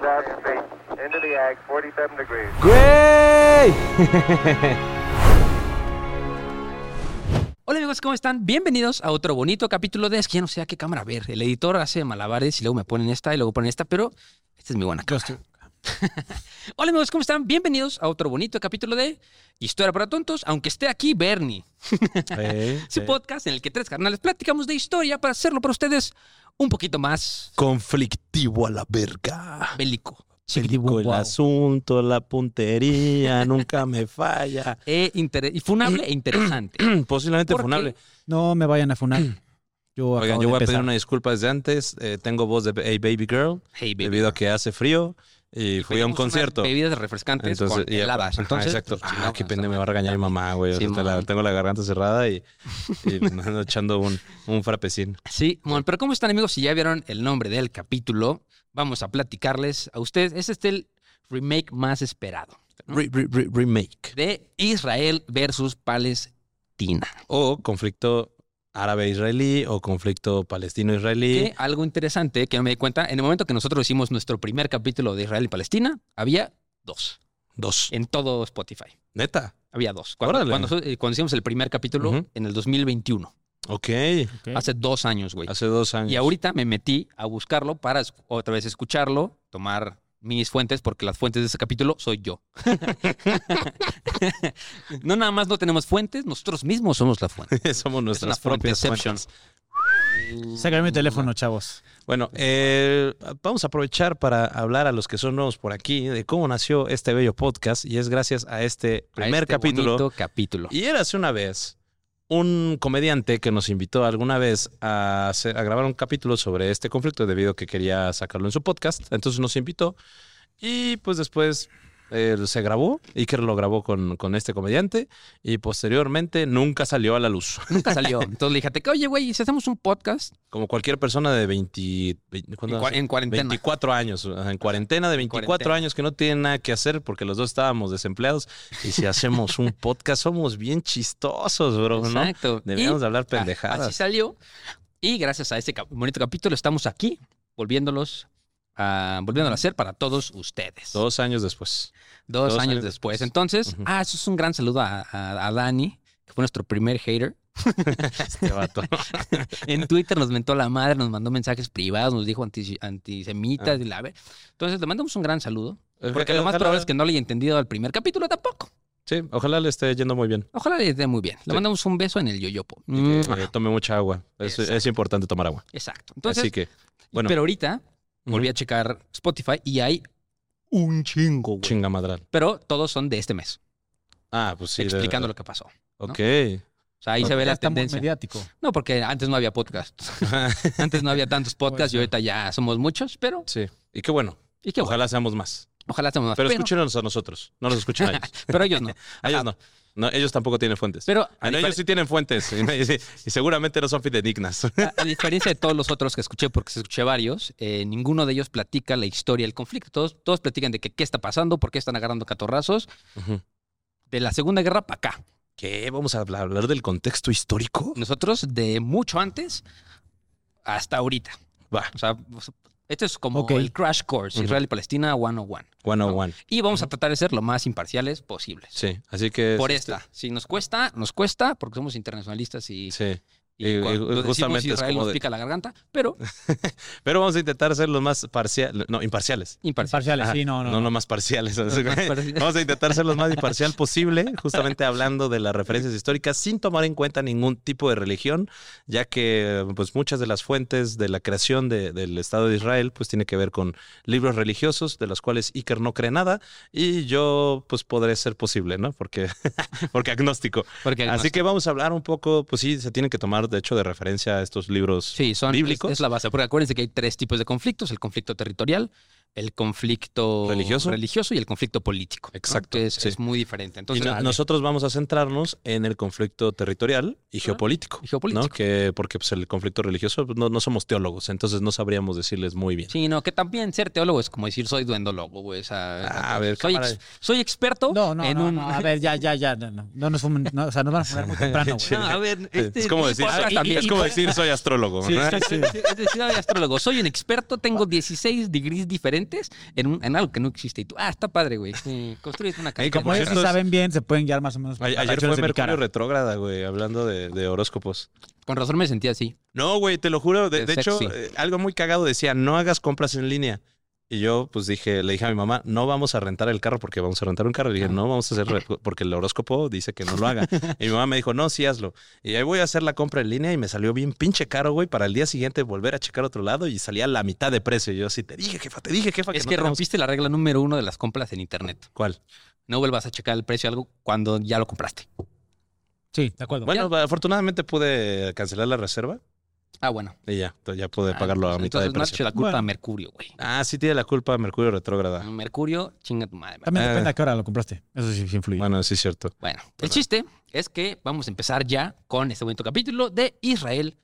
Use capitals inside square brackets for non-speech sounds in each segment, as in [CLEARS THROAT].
2,000 feet. Into the ag, 47 degrees. ¡Güey! [LAUGHS] Hola amigos, ¿cómo están? Bienvenidos a otro bonito capítulo de... Es que ya no sé a qué cámara ver. El editor hace malabares y luego me ponen esta y luego ponen esta, pero esta es mi buena cámara. [LAUGHS] Hola amigos, ¿cómo están? Bienvenidos a otro bonito capítulo de Historia para Tontos, aunque esté aquí Bernie. [LAUGHS] Eh, [LAUGHS] Su eh. podcast en el que tres carnales platicamos de historia para hacerlo para ustedes un poquito más Conflictivo a la verga. bélico. Bélico el asunto, la puntería, nunca me falla. E inter- y funable e interesante. [CLEARS THROAT] Posiblemente funable. No me vayan a funar. Yo Oigan, yo voy a pedir una disculpa desde antes. Eh, tengo voz de hey, baby girl Hey, baby. debido a que hace frío y fui a un concierto. Bebidas refrescantes Entonces, con y- heladas. [LAUGHS] Entonces, exacto. pues, Ah, qué pena, me va a regañar mi mamá, güey. O sea, la- tengo la garganta cerrada y, y [LAUGHS] me ando echando un, un frapecín. Sí, bueno, pero ¿cómo están amigos? Si ya vieron el nombre del capítulo, vamos a platicarles a ustedes. Este es el remake más esperado ¿no? Re- re- re- remake. de Israel versus Palestina. O conflicto árabe-israelí o conflicto palestino-israelí. Que algo interesante que no me di cuenta, en el momento que nosotros hicimos nuestro primer capítulo de Israel y Palestina, había dos Dos. en todo Spotify. Neta. Había dos. Cuando, eh, cuando hicimos el primer capítulo en el 2021, Ok. Ok. hace dos años, güey. Hace dos años. Y ahorita me metí a buscarlo para otra vez escucharlo, tomar mis fuentes, porque las fuentes de ese capítulo soy yo. [LAUGHS] no nada más no tenemos fuentes, nosotros mismos somos la fuente. [LAUGHS] Somos nuestras propias fuentes. Sácame mi teléfono, chavos. Bueno, eh, vamos a aprovechar para hablar a los que son nuevos por aquí de cómo nació este bello podcast y es gracias a este A primer este capítulo. capítulo. Y era hace una vez un comediante que nos invitó alguna vez a, grabar un capítulo sobre este conflicto debido a que quería sacarlo en su podcast. Entonces nos invitó y pues después eh, se grabó. Iker lo grabó con, con este comediante y posteriormente nunca salió a la luz. [LAUGHS] Nunca salió. Entonces le dije, oye, güey, ¿y si hacemos un podcast Como cualquier persona de 20, 20 en, cuarentena? 24 años, en cuarentena de 24 cuarentena. años que no tienen nada que hacer porque los dos estábamos desempleados. Y si hacemos un podcast, somos bien chistosos, bro, ¿no? Exacto. Deberíamos Y de hablar pendejadas. Así salió. Y gracias a este bonito capítulo estamos aquí, volviéndolos a, volviéndolo a hacer para todos ustedes. Dos años después. Dos, Dos años, años después. Entonces, ah, eso es un gran saludo a, a- a Dani, que fue nuestro primer hater. [LAUGHS] Este vato. [LAUGHS] En Twitter nos mentó la madre, nos mandó mensajes privados, nos dijo anti- antisemitas Ah. y la ver. Entonces, le mandamos un gran saludo. Porque Ojalá- lo más probable es que no le haya entendido al primer capítulo tampoco. Sí, ojalá le esté yendo muy bien. Ojalá le esté muy bien. Le Sí. mandamos un beso en el yoyopo. Y que eh, tome mucha agua. Es, es importante tomar agua. Exacto. Entonces, Así que, bueno, pero ahorita volví a checar Spotify y hay un chingo, güey. chinga madral. Pero todos son de este mes, Ah, pues sí. de- explicando lo que pasó. Ok. O sea, ahí se ve Ya la está muy tendencia. mediático. No, porque antes no había podcast. [LAUGHS] Antes no había tantos podcasts y ahorita ya somos muchos, pero sí. Y qué bueno. y qué bueno, Ojalá seamos más. ojalá estemos más. Pero, Pero, escúchenos a nosotros. No nos escuchen a ellos. [LAUGHS] pero ellos no. A [LAUGHS] ellos no. No, ellos tampoco tienen fuentes. Pero Ah, ellos sí tienen fuentes y, seguramente no son fidedignas. a- a diferencia de todos los otros que escuché, porque escuché varios, eh, ninguno de ellos platica la historia del conflicto. Todos, todos platican de que qué está pasando, por qué están agarrando catorrazos, de la Segunda Guerra para acá. ¿Qué? ¿Vamos a hablar, hablar del contexto histórico? Nosotros de mucho antes hasta ahorita. Va, O sea, esto es como el crash course. Israel y Palestina 101. one on one. Y vamos a tratar de ser lo más imparciales posibles. Sí, así que... Por este, esta. Si nos cuesta, nos cuesta, porque somos internacionalistas y, Sí. Y, cuando decimos justamente es Israel como nos de- pica la garganta, pero [LAUGHS] Pero vamos a intentar ser los más parciales, no, imparciales. imparcial. Parciales, Ajá, sí, no, no. No, no más parciales. [LAUGHS] más parciales. Vamos a intentar ser lo más imparcial posible, justamente hablando de las referencias históricas, sin tomar en cuenta ningún tipo de religión, ya que pues muchas de las fuentes de la creación de- del Estado de Israel pues tiene que ver con libros religiosos, de los cuales Iker no cree nada, y yo pues podré ser posible, ¿no? Porque, [LAUGHS] porque agnóstico. Porque Así que vamos a hablar un poco, pues sí, se tienen que tomar de hecho de referencia a estos libros Sí, son, bíblicos. Es, es la base. Porque acuérdense que hay tres tipos de conflictos: el conflicto territorial, el conflicto Religioso. religioso y el conflicto político. ¿no? Exacto, Que es, sí. es muy diferente. Y Entonces, no- nosotros vamos a centrarnos en el conflicto territorial y geopolítico. y geopolítico. ¿no? Que, porque pues, el conflicto religioso pues, no, no somos teólogos, entonces no sabríamos decirles muy bien. Sí, no, que también ser teólogo es como decir soy duendólogo, güey. Ah, a ver, soy, ex- soy experto No, no, en no, un. no, a ver, ya, ya, ya. No, no, no nos fumen- no, o sea, nos van a poner muy temprano, güey. [LAUGHS] No, a ver, este, es como decir, y- también. es como [LAUGHS] decir soy astrólogo. Sí, sí, sí. Es decir, soy astrólogo, soy un experto, tengo 16 degrees diferentes en, un- en algo que no existe. Y tú, ah, está padre, güey. Sí, construyes una casa. Como ellos saben bien, se pueden guiar más o menos. Ayer reacciones fue. Mercurio retrógrada, güey, hablando de, de horóscopos. Con razón me sentía así. No, güey, te lo juro. De, hecho, eh, algo muy cagado decía, no hagas compras en línea. Y yo, pues dije, le dije a mi mamá, no vamos a rentar el carro porque vamos a rentar un carro. Y dije, no vamos a hacer [LAUGHS] porque el horóscopo dice que no lo haga. [LAUGHS] Y mi mamá me dijo, no, sí hazlo. Y ahí voy a hacer la compra en línea y me salió bien pinche caro, güey, para el día siguiente volver a checar otro lado y salía a la mitad de precio. Y yo así, te dije, jefa, te dije, jefa, Es no que tenemos-". rompiste la regla número uno de las compras en internet. ¿Cuál? No vuelvas a checar el precio de algo cuando ya lo compraste. Sí, de acuerdo. Bueno, afortunadamente pude cancelar la reserva Ah, bueno. y ya, entonces ya pude Ah, pagarlo a pues, mitad de Entonces no precio. la culpa Bueno. a Mercurio, güey. Ah, sí tiene la culpa Mercurio retrógrada. Mercurio, chinga tu madre. También Eh. depende a qué hora lo compraste. Eso sí, sí influye. Bueno, sí es cierto. Bueno, el chiste es que vamos a empezar ya con este bonito capítulo de Israel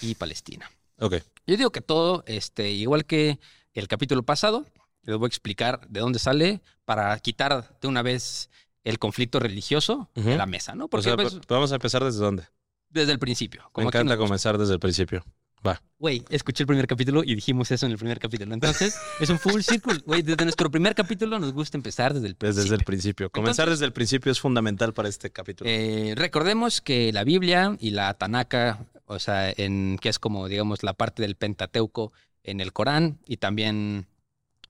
y Palestina. Ok. Yo digo que todo, este, igual que el capítulo pasado, les voy a explicar de dónde sale para quitar de una vez el conflicto religioso de la mesa, ¿no? O Porque sea, pues, p- vamos a empezar desde dónde. Desde el principio. Me Como encanta comenzar desde el principio. Va. Güey, escuché el primer capítulo y dijimos eso en el primer capítulo. Entonces, [LAUGHS] es un full circle. Güey, desde nuestro primer capítulo nos gusta empezar desde el principio. desde el principio. Comenzar Entonces- desde el principio es fundamental para este capítulo. Eh, recordemos que la Biblia y la Tanaka, o sea, en, que es como, digamos, la parte del Pentateuco en el Corán y también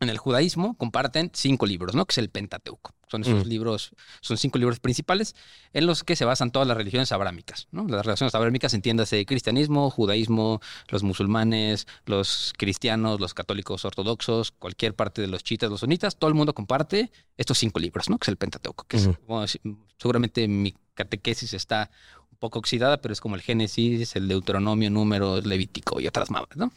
en el judaísmo, comparten cinco libros, ¿no? Que es el Pentateuco. Son esos Mm. libros, son cinco libros principales en los que se basan todas las religiones abrámicas, ¿no? Las religiones abrámicas, entiéndase, cristianismo, judaísmo, los musulmanes, los cristianos, los católicos ortodoxos, cualquier parte de los chiitas, los sunitas, todo el mundo comparte estos cinco libros, ¿no? Que es el Pentateuco, que es, si- seguramente mi catequesis está un poco oxidada, pero es como el Génesis, el Deuteronomio, Números, Levítico y otras mamas, ¿no?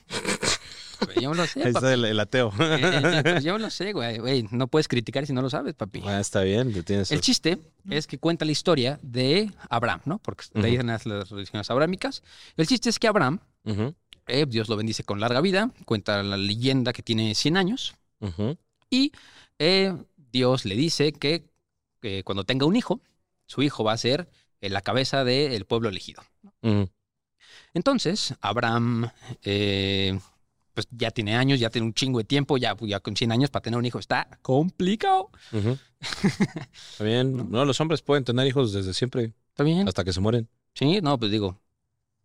Güey, Yo lo sé, Ahí papi. está el, el ateo. Eh, eh, pues [LAUGHS] yo lo sé, güey. Güey, No puedes criticar si no lo sabes, papi. Ah, está bien, te tienes. El chiste es que cuenta la historia de Abraham, ¿no? Porque de ahí Ujú. nacen las religiones abrámicas. El chiste es que Abraham, eh, Dios lo bendice con larga vida, cuenta la leyenda que tiene 100 años, y eh, Dios le dice que eh, cuando tenga un hijo, su hijo va a ser eh, la cabeza del pueblo elegido. Entonces, Abraham, eh, pues ya tiene años, ya tiene un chingo de tiempo, ya, ya con 100 años para tener un hijo está complicado. Ujú. Está bien. [LAUGHS] No, los hombres pueden tener hijos desde siempre, ¿Está bien? hasta que se mueren. Sí, no, pues digo,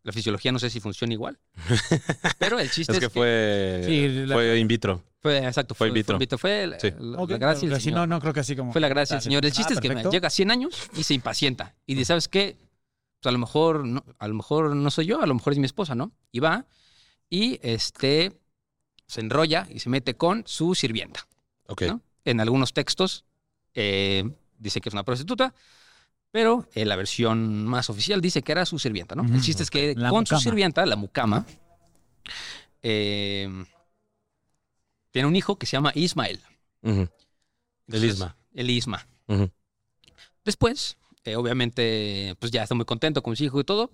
la fisiología no sé si funciona igual. [LAUGHS] Pero el chiste Es es, que fue, Sí, la- fue in vitro. fue, exacto, fue fue, in vitro. Fue, la, Sí. la- Ok, la gracia del Señor. no, no creo que así como. Fue la gracia del Gracias. Señor. El Ah, chiste es que llega a 100 años y se impacienta. Y dice, ¿sabes qué? Pues a lo mejor no, a lo mejor no soy yo, a lo mejor es mi esposa, ¿no? Y va y este se enrolla y se mete con su sirvienta. En algunos textos eh, dice que es una prostituta, pero en la versión más oficial dice que era su sirvienta, ¿no? El chiste es que La con su sirvienta, la mucama, eh, tiene un hijo que se llama Ismael. El Entonces, Isma. El Isma. Después, eh, obviamente, pues ya está muy contento con su hijo y todo.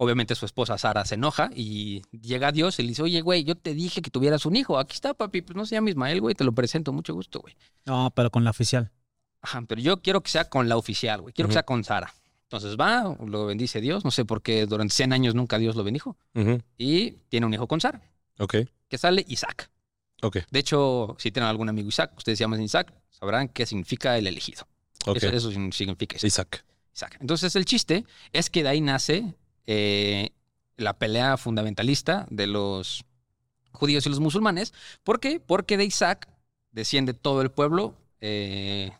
Obviamente su esposa Sara se enoja y llega a Dios y le dice, oye, güey, yo te dije que tuvieras un hijo. Aquí está, papi. Pues no se llama Ismael, güey. Te lo presento. Mucho gusto, güey. No, pero con la oficial. Ajá, pero yo quiero que sea con la oficial, güey. Quiero que sea con Sara. Entonces va, lo bendice Dios. No sé por qué durante 100 años nunca Dios lo bendijo. Y tiene un hijo con Sara, Ok. que sale Isaac. Ok. De hecho, si tienen algún amigo Isaac, ustedes se llaman Isaac, sabrán qué significa el elegido. Ok. Eso, eso significa Isaac. Isaac. Isaac. Entonces el chiste es que de ahí nace eh, la pelea fundamentalista de los judíos y los musulmanes. ¿Por qué? Porque de Isaac desciende todo el pueblo eh,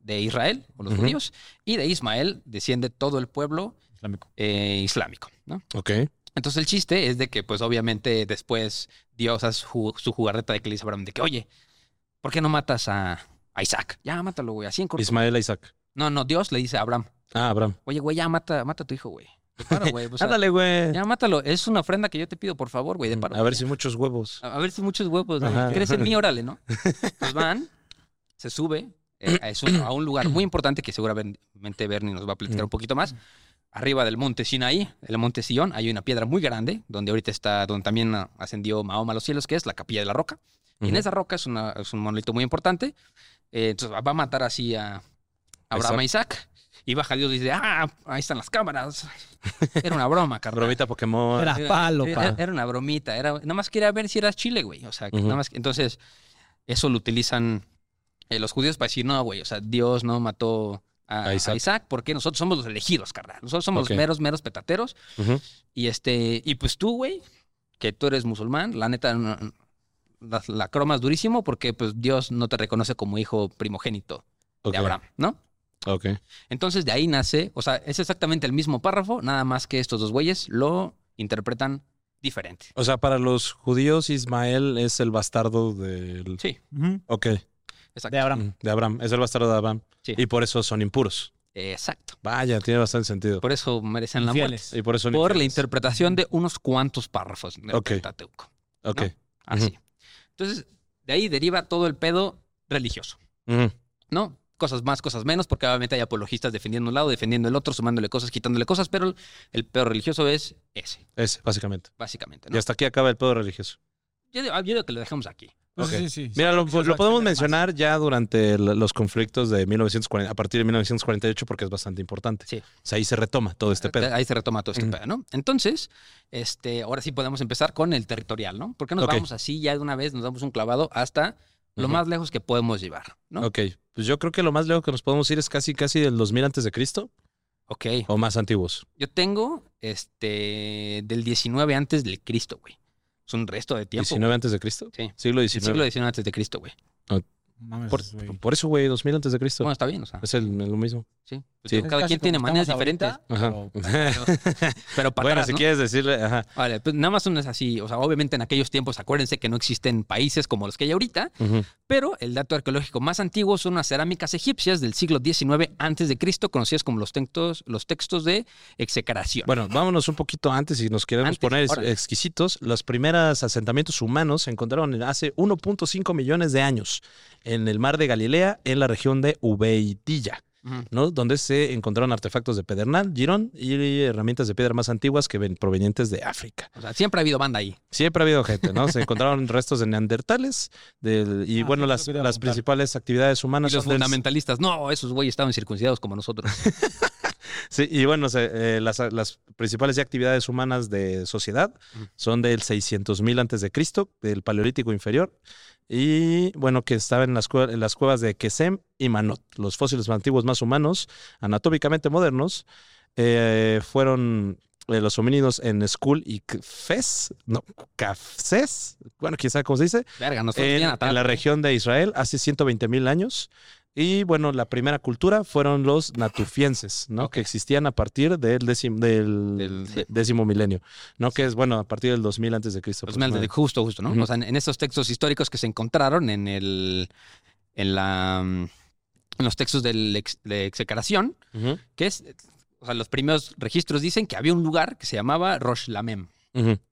de Israel, o los judíos, y de Ismael desciende todo el pueblo Islámico. eh, islámico, ¿no? Ok. Entonces el chiste es de que, pues obviamente después Dios hace su, su jugarreta de que le dice a Abraham de que, oye, ¿por qué no matas a, a Isaac? Ya, mátalo, güey, así en corto. Ismael Isaac. No, no, Dios le dice a Abraham, Ah, Abraham. oye, güey, ya mata, mata a tu hijo, güey. Paro, güey. sea, Ándale, güey. ya mátalo. Es una ofrenda que yo te pido, por favor, güey, de paro. A ver si muchos huevos. A a ver si muchos huevos, ¿no? Ajá. ¿Crees en mí? Órale, ¿no? [LAUGHS] Pues van, se sube eh, a, es un- a un lugar muy importante que seguramente Bernie nos va a platicar un poquito más. Arriba del monte Sinaí, el monte Sion, hay una piedra muy grande, donde ahorita está, donde también ascendió Mahoma a los cielos, que es la capilla de la roca. Y en esa roca es, una- es un monolito muy importante. Eh, entonces va a matar así a Abraham a Isaac. Y baja Dios y dice, ah, ahí están las cámaras. Era una broma, carnal. Bromita Pokémon. Era palo, Era, pa. era una bromita. Era, nada más quería ver si eras chile, güey. O sea, que nada más. entonces, eso lo utilizan eh, los judíos para decir, no, güey. O sea, Dios no mató a, A a Isaac. Porque nosotros somos los elegidos, carnal. Nosotros somos los meros, meros petateros. Y este, y pues tú, güey, que tú eres musulmán, la neta, no- la, la cromas durísimo porque pues Dios no te reconoce como hijo primogénito de Abraham, ¿no? Ok. Entonces de ahí nace, o sea, es exactamente el mismo párrafo, nada más que estos dos güeyes lo interpretan diferente. O sea, para los judíos, Ismael es el bastardo del. Sí, Ujú. Ok. exacto. De Abraham. Mm, De Abraham. Es el bastardo de Abraham. Sí. Y por eso son impuros. Exacto. Vaya, tiene bastante sentido. Por eso merecen la muerte. Y por eso Por la interpretación de unos cuantos párrafos del Ok. Pentateuco. Ok. ¿no? Así. Entonces, de ahí deriva todo el pedo religioso, Ujú. ¿no? Cosas más, cosas menos, porque obviamente hay apologistas defendiendo un lado, defendiendo el otro, sumándole cosas, quitándole cosas, pero el, pedo religioso es ese, Ese, básicamente. básicamente, Y hasta aquí acaba el pedo religioso. Yo, digo- yo digo que lo dejamos aquí. Pues sí, sí. Mira, lo, podemos más. mencionar ya durante los conflictos de 1940, a partir de 1948, porque es bastante importante. Sí. O sea, ahí se retoma todo este pedo. Ahí se retoma todo este pedo, ¿no? Entonces, este, ahora sí podemos empezar con el territorial, ¿no? Porque nos vamos así ya de una vez, nos damos un clavado hasta lo más lejos que podemos llevar, ¿no? Ok. Pues yo creo que lo más lejos que nos podemos ir es casi, casi del 2000 antes de Cristo Ok. o más antiguos. Yo tengo este del 19 antes del Cristo, güey. Es un resto de tiempo. 19 antes de Cristo. Sí. Siglo El 19. siglo XIX antes de Cristo, güey. Mames, Por, eso, güey, 2000 antes de Cristo. Bueno, está bien, o sea, es el, lo mismo. sí. Pues sí. Cada quien tiene maneras diferentes. ahorita, Ajá. [LAUGHS] Pero para bueno, atrás, si ¿no? quieres decirle, ajá. Vale, pues nada más no es así. O sea, obviamente en aquellos tiempos, acuérdense que no existen países como los que hay ahorita, pero el dato arqueológico más antiguo son unas cerámicas egipcias del siglo XIX antes de Cristo, conocidas como los textos, los textos de execración. Bueno, vámonos un poquito antes si nos queremos Antes, poner órale. exquisitos. Los primeros asentamientos humanos se encontraron hace 1.5 millones de años en el mar de Galilea, en la región de Ubeidilla, Ujú. ¿no? donde se encontraron artefactos de pedernal, girón y herramientas de piedra más antiguas que ven provenientes de África. O sea, siempre ha habido banda ahí. Siempre ha habido gente, ¿no? Se encontraron [LAUGHS] restos de neandertales del- y Ah, bueno, las, las principales actividades Y humanas los son del- fundamentalistas, no, esos güeyes estaban circuncidados como nosotros. [LAUGHS] Sí, y bueno, se- eh, las, las principales actividades humanas de sociedad son del 600.000 antes de Cristo, del Paleolítico inferior, y bueno, que estaban en las, en las cuevas de Kesem y Manot. Los fósiles más antiguos más humanos, anatómicamente modernos, eh, fueron eh, los homínidos en Skull y Fez, no, Cafces, bueno, quién sabe cómo se dice, Verga, en, en la región de Israel hace 120 mil años. Y bueno, la primera cultura fueron los natufienses, ¿no? Que existían a partir del, décimo, del, Del- sí. de- décimo milenio, ¿no? Que es, bueno, a partir del 2000 antes de Cristo. De- justo, justo, ¿no? O sea, en, en estos textos históricos que se encontraron en el. en la. en los textos del ex- de execración, que es. O sea, los primeros registros dicen que había un lugar que se llamaba Rosh Lamem.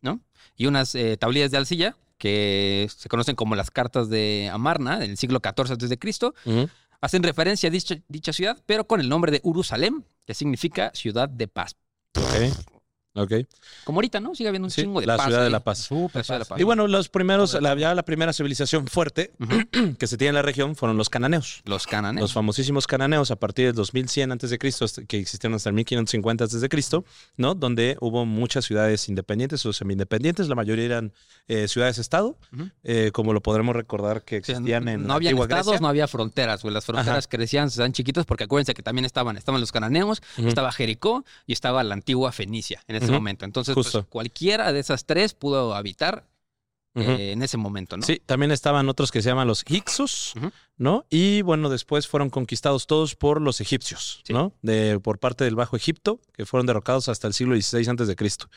¿no? Y unas eh, tablillas de arcilla que se conocen como las cartas de Amarna, del siglo XIV antes de Cristo, Ujú. Hacen referencia a dicha, dicha ciudad, pero con el nombre de Urusalem, que significa ciudad de paz. Ok. Como ahorita, ¿no? Sigue habiendo un Sí, chingo de la paz. ciudad de la paz. La ciudad de la paz. Y bueno, los primeros, la, ya la primera civilización fuerte [CLEARS THROAT] que se tiene en la región fueron los cananeos. Los cananeos. Los famosísimos cananeos a partir del 2100 antes de Cristo, que existieron hasta el 1550 antes de Cristo, ¿no? Donde hubo muchas ciudades independientes o semi-independientes, la mayoría eran eh, ciudades-estado, eh, como lo podremos recordar que O sea, existían en no había estados, Grecia. no había fronteras, güey. Las fronteras crecían, se dan chiquitas porque acuérdense que también estaban, estaban los cananeos, estaba Jericó y estaba la antigua Fenicia. En ese momento. Entonces, pues, cualquiera de esas tres pudo habitar eh, en ese momento, ¿no? Sí, también estaban otros que se llaman los Ujú. ¿No? Y bueno, después fueron conquistados todos por los egipcios, Sí. ¿no? De, por parte del Bajo Egipto, que fueron derrocados hasta el siglo XVI antes de Cristo.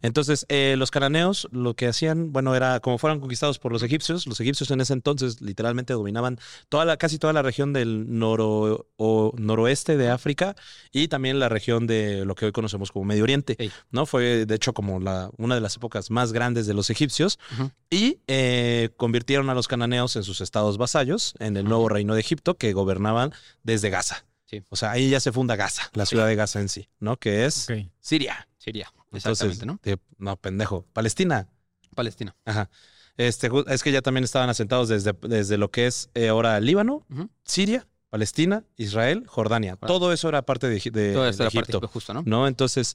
Entonces, eh, los cananeos lo que hacían, bueno, era como fueron conquistados por los egipcios, los egipcios en ese entonces literalmente dominaban toda la, casi toda la región del noro, o noroeste de África y también la región de lo que hoy conocemos como Medio Oriente. ¿no? Fue, de hecho, como la, una de las épocas más grandes de los egipcios y eh, convirtieron a los cananeos en sus estados vasallos en el nuevo reino de Egipto que gobernaban desde Gaza. Sí. O sea, ahí ya se funda Gaza, la ciudad de Gaza en sí, ¿no? Que es. Siria. Siria, exactamente, entonces, ¿no? de- no, pendejo. Palestina. Palestina. Ajá. Este, es que ya también estaban asentados desde, desde lo que es eh, ahora Líbano. Siria, Palestina, Israel, Jordania. Todo eso era parte de, de- Todo de esto era parte Egipto. justo, ¿no? ¿no? Entonces,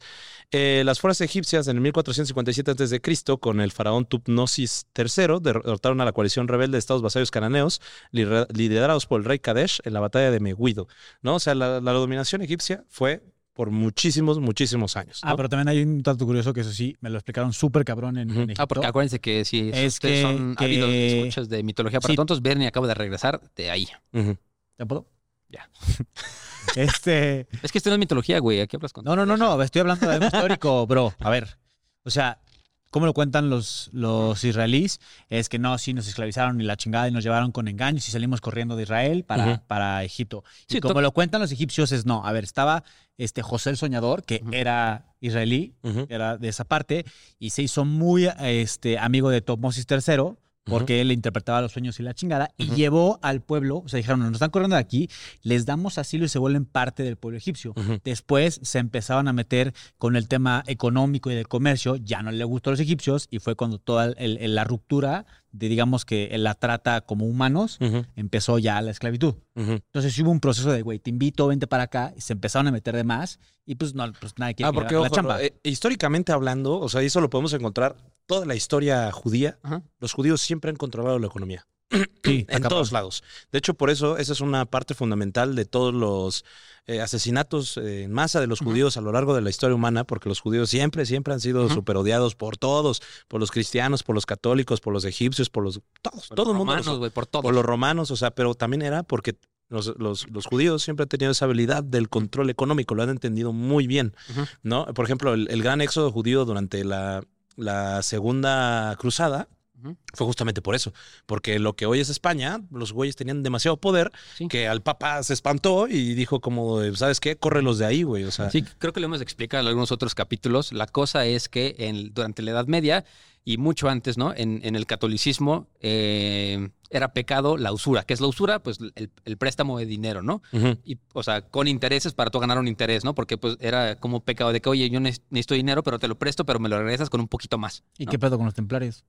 eh, las fuerzas egipcias en el 1457 a.C., con el faraón Tutmosis III, derrotaron a la coalición rebelde de estados vasallos cananeos, lidera- liderados por el rey Kadesh en la batalla de Megiddo, ¿no? O sea, la, la dominación egipcia fue por muchísimos, muchísimos años. Ah, pero también hay un dato curioso que eso sí, me lo explicaron súper cabrón en, Egipto. Ah, porque acuérdense que si Es ustedes que- son que- ávidos escuchas de mitología para Sí. tontos, Bernie acaba de regresar de ahí. Ujú. ¿Te puedo? Ya. [LAUGHS] este... [LAUGHS] Es que esto no es mitología, güey. Aquí hablas con. No, no, no, no, estoy hablando de algo [LAUGHS] histórico, bro. A ver, o sea, ¿cómo lo cuentan los, los israelíes? Es que no, sí, nos esclavizaron y la chingada y nos llevaron con engaños y salimos corriendo de Israel para, para Egipto. Y Sí, como lo cuentan los egipcios es no. A ver, estaba este José el Soñador, que era israelí, era de esa parte, y se hizo muy este, amigo de Tutmosis III, porque él le interpretaba los sueños y la chingada, y llevó al pueblo, o sea, dijeron, nos están corriendo de aquí, les damos asilo y se vuelven parte del pueblo egipcio. Después se empezaron a meter con el tema económico y del comercio, ya no le gustó a los egipcios, y fue cuando toda el- el- la ruptura de, digamos que la trata como humanos, empezó ya la esclavitud. Entonces hubo un proceso de, güey, te invito, vente para acá, y se empezaron a meter de más, y pues no, pues nadie quiere Ah, que porque la ojo, chamba. eh, históricamente hablando, o sea, eso lo podemos encontrar toda la historia judía. Ajá. Los judíos siempre han controlado la economía. Sí, [CLEARS THROAT] En todos lados. De hecho, por eso esa es una parte fundamental de todos los eh, asesinatos eh, en masa de los judíos a lo largo de la historia humana, porque los judíos siempre, siempre han sido Ujú. súper odiados por todos, por los cristianos, por los católicos, por los egipcios, por los... Todos, Por todo el los mundo. los- romanos, por todo. por los romanos, o sea, pero también era porque los, los- los judíos siempre han tenido esa habilidad del control económico, lo han entendido muy bien. ¿no? Por ejemplo, el, el gran éxodo judío durante la, la segunda cruzada fue justamente por eso, porque lo que hoy es España, los güeyes tenían demasiado poder Sí. que al papa se espantó y dijo como, ¿sabes qué? Córrelos de ahí, güey, o sea... Sí, creo que lo hemos explicado en algunos otros capítulos. La cosa es que en- durante la Edad Media y mucho antes, ¿no? En, en el catolicismo eh, era pecado la usura. ¿Qué es la usura? Pues el, el préstamo de dinero, ¿no? Y, o sea, con intereses para tú ganar un interés, ¿no? Porque pues era como pecado de que, oye, yo ne- necesito dinero, pero te lo presto, pero me lo regresas con un poquito más. ¿Y qué pedo con los templarios?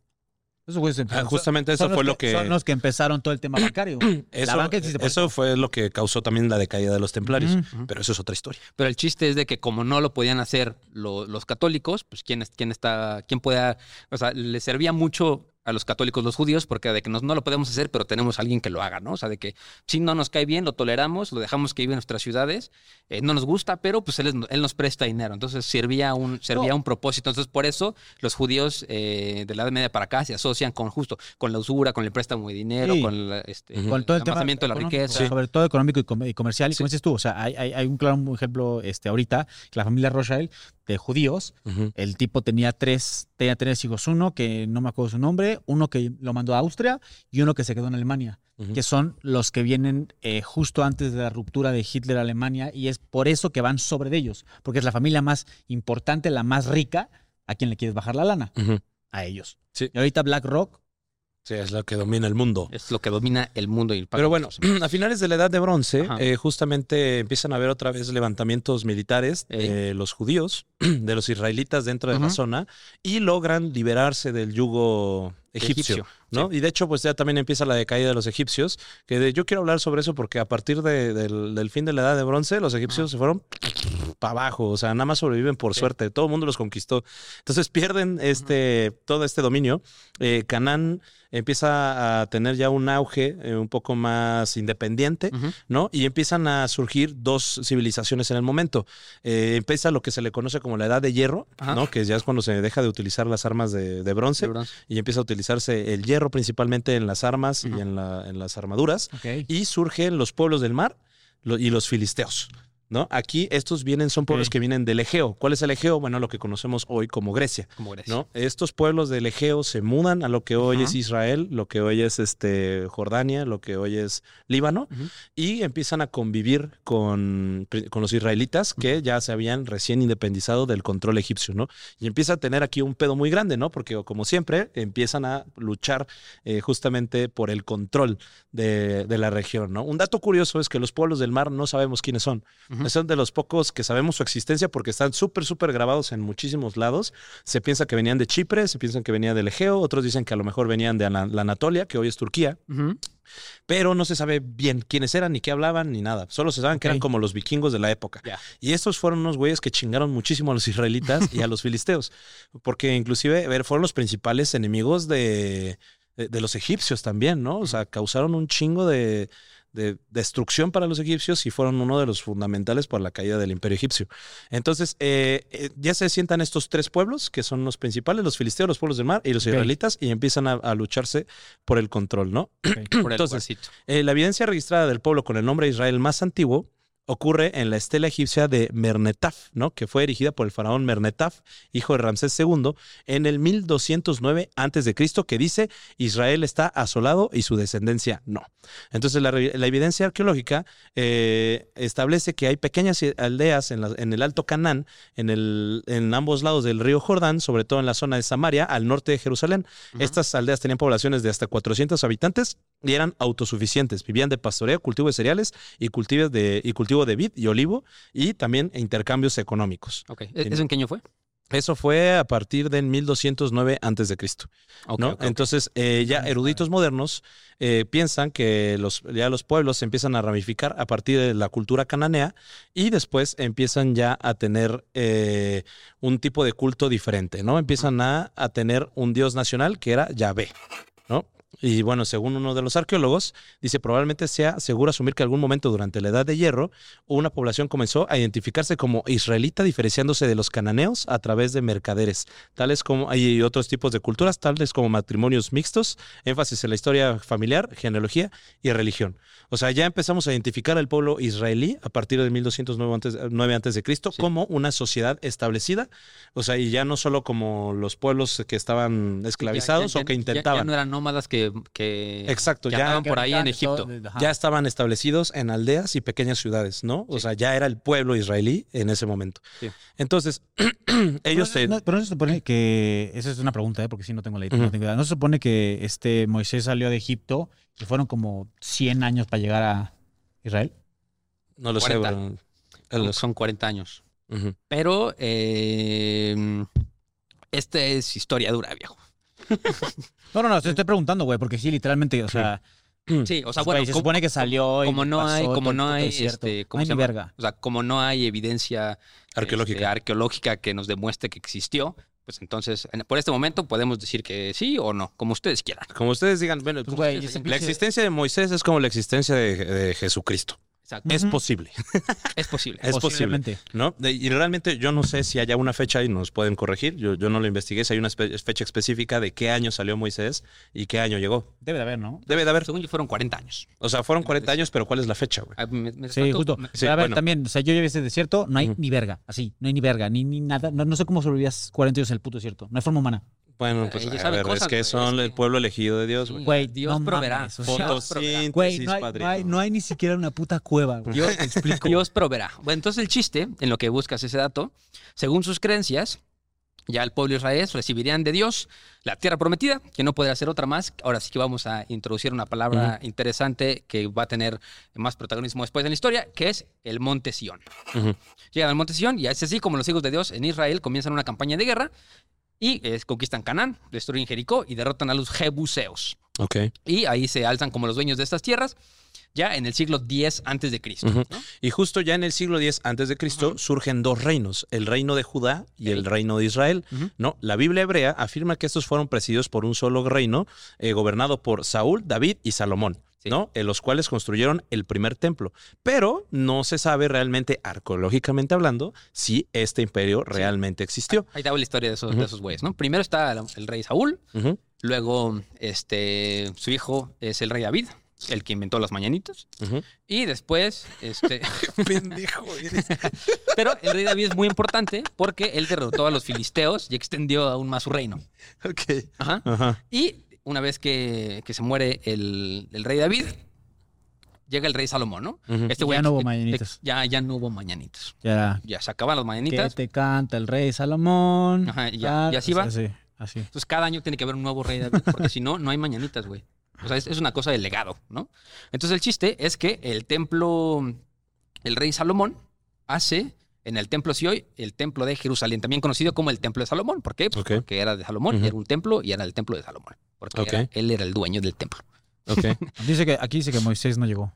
Ah, justamente eso son fue lo que... Son los que empezaron todo el tema bancario. [CLEARS THROAT] Eso, la banca existe por eso fue lo que causó también la decaída de los templarios, Ujú. pero eso es otra historia. Pero el chiste es de que como no lo podían hacer lo- los católicos, pues quién, es- quién está, quién pueda, o sea, les servía mucho a los católicos los judíos porque de que nos- no lo podemos hacer, pero tenemos a alguien que lo haga, ¿no? O sea, de que si no nos cae bien, lo toleramos, lo dejamos que vive en nuestras ciudades, eh, no nos gusta, pero pues él, es- él nos presta dinero. Entonces servía un, servía No. un propósito. Entonces por eso los judíos eh, de la Edad Media para acá se asocian con justo, con la usura, con el préstamo de dinero, Sí. con la- este, con todo el el tema amasamiento de la riqueza. sobre todo económico y, com- y comercial y Sí. como dices tú o sea hay, hay, hay un claro ejemplo este ahorita que la familia Rothschild de judíos el tipo tenía tres tenía tres hijos. Uno que no me acuerdo su nombre uno que lo mandó a Austria y uno que se quedó en Alemania que son los que vienen eh, justo antes de la ruptura de Hitler a Alemania y es por eso que van sobre de ellos porque es la familia más importante la más rica a quien le quieres bajar la lana a ellos. Sí. y ahorita BlackRock Sí, es lo que domina el mundo. Es lo que domina el mundo. Y Pero bueno, [CLEARS THROAT] a finales de la Edad de Bronce, eh, justamente empiezan a haber otra vez levantamientos militares de los judíos, [CLEARS THROAT] de los israelitas dentro de la zona, y logran liberarse del yugo egipcio. Egipcio, ¿no? Y de hecho, pues ya también empieza la decaída de los egipcios, que de- yo quiero hablar sobre eso porque a partir de- del, del fin de la Edad de Bronce, los egipcios se fueron [CLEARS THROAT] para abajo, o sea, nada más sobreviven por suerte, todo el mundo los conquistó. Entonces pierden este, todo este dominio. Eh, Canaán empieza a tener ya un auge eh, un poco más independiente. ¿no? Y empiezan a surgir dos civilizaciones en el momento. Eh, empieza lo que se le conoce como la edad de hierro, Ajá. ¿no? Que ya es cuando se deja de utilizar las armas de, de bronce De bronce. y empieza a utilizarse el hierro principalmente en las armas y en, la- en las armaduras. Y surgen los pueblos del mar y los filisteos. ¿No? Aquí estos vienen, son pueblos que vienen del Egeo. ¿Cuál es el Egeo? Bueno, lo que conocemos hoy como Grecia. Como Grecia. ¿no? Estos pueblos del Egeo se mudan a lo que hoy es Israel, lo que hoy es este Jordania, lo que hoy es Líbano, y empiezan a convivir con, con los israelitas que ya se habían recién independizado del control egipcio, ¿no? Y empieza a tener aquí un pedo muy grande, ¿no? Porque como siempre, empiezan a luchar eh, justamente por el control de, de la región, ¿no? Un dato curioso es que los pueblos del mar no sabemos quiénes son. Son de los pocos que sabemos su existencia porque están súper, súper grabados en muchísimos lados. Se piensa que venían de Chipre, se piensan que venían del Egeo, otros dicen que a lo mejor venían de la Anatolia, que hoy es Turquía, pero no se sabe bien quiénes eran, ni qué hablaban, ni nada. Solo se saben que eran como los vikingos de la época. Y estos fueron unos güeyes que chingaron muchísimo a los israelitas y a los [LAUGHS] filisteos, porque inclusive a ver, fueron los principales enemigos de, de, de los egipcios también, ¿no? O sea, causaron un chingo de, de destrucción para los egipcios y fueron uno de los fundamentales para la caída del imperio egipcio. Entonces, eh, eh, ya se sientan estos tres pueblos, que son los principales, los filisteos, los pueblos del mar y los israelitas, y empiezan a, a lucharse por el control, ¿no? Por el Entonces. Eh, la evidencia registrada del pueblo con el nombre de Israel más antiguo ocurre en la estela egipcia de Mernetaf, ¿no? que fue erigida por el faraón Mernetaf, hijo de Ramsés II, en el 1209 a.C., que dice Israel está asolado y su descendencia no. Entonces la, evidencia arqueológica eh, establece que hay pequeñas aldeas en, la- en el Alto Canaán, en, el, en ambos lados del río Jordán, sobre todo en la zona de Samaria, al norte de Jerusalén. Estas aldeas tenían poblaciones de hasta 400 habitantes y eran autosuficientes. Vivían de pastoreo, cultivo de cereales y, cultivos de, y cultivo de vid y olivo y también intercambios económicos. Ok. ¿E- ¿Eso en qué año fue? Eso fue a partir del 1209 antes de Cristo. Entonces, eh, ya eruditos modernos eh, piensan que los, ya los pueblos se empiezan a ramificar a partir de la cultura cananea y después empiezan ya a tener eh, un tipo de culto diferente, ¿no? Empiezan a, a tener un dios nacional que era Yahvé, ¿no? Y bueno, según uno de los arqueólogos, dice probablemente sea seguro asumir que algún momento durante la Edad de Hierro una población comenzó a identificarse como israelita diferenciándose de los cananeos a través de mercaderes, tales como hay otros tipos de culturas, tales como matrimonios mixtos, énfasis en la historia familiar, genealogía y religión. O sea, ya empezamos a identificar al pueblo israelí a partir de 1209 antes, 9 antes de Cristo Sí. como una sociedad establecida, o sea, y ya no solo como los pueblos que estaban esclavizados Ya- ya- o que intentaban. No eran nómadas que, que, Exacto, que ya- andaban por ahí en Egipto. ya estaban establecidos en aldeas y pequeñas ciudades, ¿no? O Sí. sea, ya era el pueblo israelí en ese momento. Sí. Entonces, [CLEARS THROAT] ellos se... No, pero no se supone que. Esa es una pregunta, ¿eh? porque sí no tengo la idea. No tengo idea. No se supone que este Moisés salió de Egipto y fueron como 100 años para llegar a Israel. No lo 40. sé, bro. Son- Son 40 años. Pero eh, esta es historia dura, viejo. [LAUGHS] No, no, no, te estoy preguntando, güey, porque sí, literalmente, o sea, [CLEARS THROAT] Sí, o sea, bueno, se como, supone que salió. y como no pasó hay, como no hay, este, No ¿cómo hay se verga. O sea, como no hay evidencia Arqueológica. este, arqueológica que nos demuestre que existió, pues entonces, en- por este momento podemos decir que sí o no, como ustedes quieran. Como ustedes digan, bueno, Pues, la pinche- existencia de Moisés es como la existencia de, de Jesucristo. Exacto. [LAUGHS] Es posible, Es posible. es posible. ¿no? Y realmente yo no sé si haya una fecha y nos pueden corregir. Yo, yo no lo investigué, si hay una fecha específica de qué año salió Moisés y qué año llegó. Debe de haber, ¿no? Debe de haber. Según yo fueron 40 años. O sea, fueron 40 años, pero ¿cuál es la fecha, güey? Ah, me- me Sí, faltó- justo. me- Sí, Pero a ver, bueno. también, o sea, yo llevé ese desierto, no hay ni verga, así, no hay ni verga, ni, ni nada. No, no sé cómo sobrevivías 40 años en el puto desierto. No hay forma humana. Bueno, pues Ella a sabe ver, cosas, es que son es el que- pueblo elegido de Dios, güey. Güey, Dios no proveerá. Fotosíntesis, Güey, no hay, padrino. no, hay, no hay ni siquiera una puta cueva. güey. Dios, [LAUGHS] Dios proveerá. Bueno, entonces el chiste, en lo que buscas ese dato, según sus creencias, ya el pueblo de Israel recibirían de Dios la tierra prometida, que no podrá ser otra más. Ahora sí que vamos a introducir una palabra interesante que va a tener más protagonismo después en la historia, que es el monte Sión. Llegan al monte Sión y es así como los hijos de Dios en Israel comienzan una campaña de guerra y eh, conquistan Canaán, destruyen Jericó y derrotan a los jebuseos. Y ahí se alzan como los dueños de estas tierras. ya en el siglo X antes de Cristo. Y justo ya en el siglo X antes de Cristo surgen dos reinos, el reino de Judá y el reino de Israel. No, la Biblia hebrea afirma que estos fueron presididos por un solo reino eh, gobernado por Saúl, David y Salomón. Sí. ¿no? En los cuales construyeron el primer templo. Pero no se sabe realmente, arqueológicamente hablando, si este imperio realmente existió. Ahí hago la historia de esos, de esos güeyes, ¿no? Primero está el, rey Saúl, luego este, su hijo es el rey David, el que inventó las mañanitas, y después, este, [LAUGHS] Pendejo eres. [LAUGHS] pero el rey David es muy importante porque él derrotó a los filisteos y extendió aún más su reino. Ok. Ajá. Ajá. Y una vez que, que se muere el, el rey David, llega el rey Salomón, ¿no? Este Ya no hubo mañanitas. Ya, ya no hubo mañanitas. Ya. Ya se acaban las Que mañanitas. te canta el rey Salomón. Ajá, y ya- Ah, y así va. Así, así. Entonces cada año tiene que haber un nuevo rey David, porque si no, no hay mañanitas, güey. O sea, es, es una cosa de legado, ¿no? Entonces el chiste es que el templo, el rey Salomón hace en el templo Sioy, el templo de Jerusalén, también conocido como el templo de Salomón. ¿Por qué? Pues porque era de Salomón, era un templo y era el templo de Salomón. Porque Ok. era- él era el dueño del templo. Ok. [LAUGHS] Dice que, aquí dice que Moisés no llegó.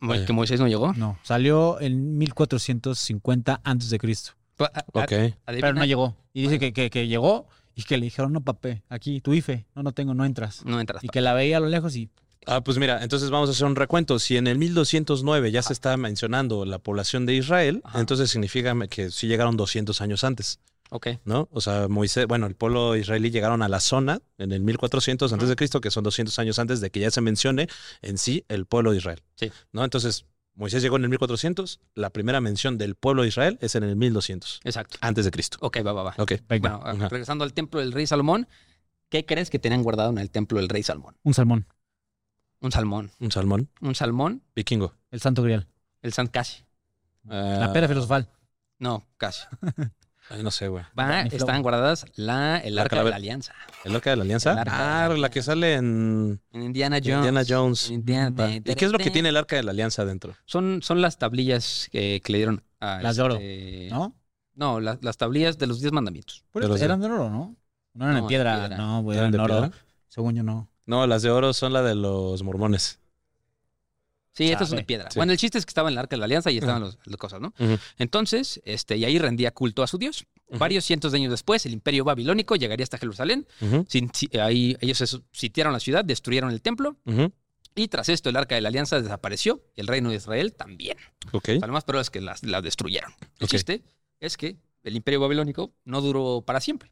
Vaya. Que Moisés no llegó. No, salió en 1450 antes de Cristo. Adivina- Pero no llegó. Y dice que, que, que llegó y que le dijeron, no, papé, aquí, tu IFE. No, no tengo, no entras. No entras. Y que la veía a lo lejos y Ah, pues mira, entonces vamos a hacer un recuento. Si en el 1209 ya se está mencionando la población de Israel, Ajá. entonces significa que sí llegaron 200 años antes, Ok. ¿no? O sea, Moisés, bueno, el pueblo israelí llegaron a la zona en el 1400 antes de Cristo, que son 200 años antes de que ya se mencione en sí el pueblo de Israel. Sí. ¿No? Entonces, Moisés llegó en el 1400, la primera mención del pueblo de Israel es en el 1200 Exacto. antes de Cristo. Ok, va, va, va. Ok. venga, Bueno, regresando al templo del rey Salomón, ¿qué crees que tenían guardado en el templo del rey Salomón? un salmón, Un salmón. Un salmón Un salmón, vikingo. el santo grial. el san casi. La Ah, pera filosofal. No, casi. ay, no sé, güey. Va, estaban guardadas la, el La arca de calavera. la alianza. ¿El arca de la alianza? El arca de la ah, la que sale en En Indiana Jones. Indiana Jones. En Indiana- Va. ¿Y qué es lo que tiene el arca de la alianza adentro? Son, son las tablillas que, que le dieron a. Las de oro, este- ¿no? No, la- las tablillas de los diez mandamientos. De de- eran de oro, ¿no? No eran No, en piedra. No, güey, ¿Eran de oro. piedra? Según yo no. No, las de oro son la de los mormones. Sí, estas son de piedra. Sí. Bueno, el chiste es que estaba en el arca de la alianza y estaban los- las cosas, ¿no? Entonces, este, y ahí rendía culto a su dios. Varios cientos de años después, el imperio babilónico llegaría hasta Jerusalén. Sin- ahí ellos se sitiaron la ciudad, destruyeron el templo y tras esto el arca de la alianza desapareció y el reino de Israel también. Ok. O sea, lo más probable es que las, las destruyeron. El chiste es que el imperio babilónico no duró para siempre.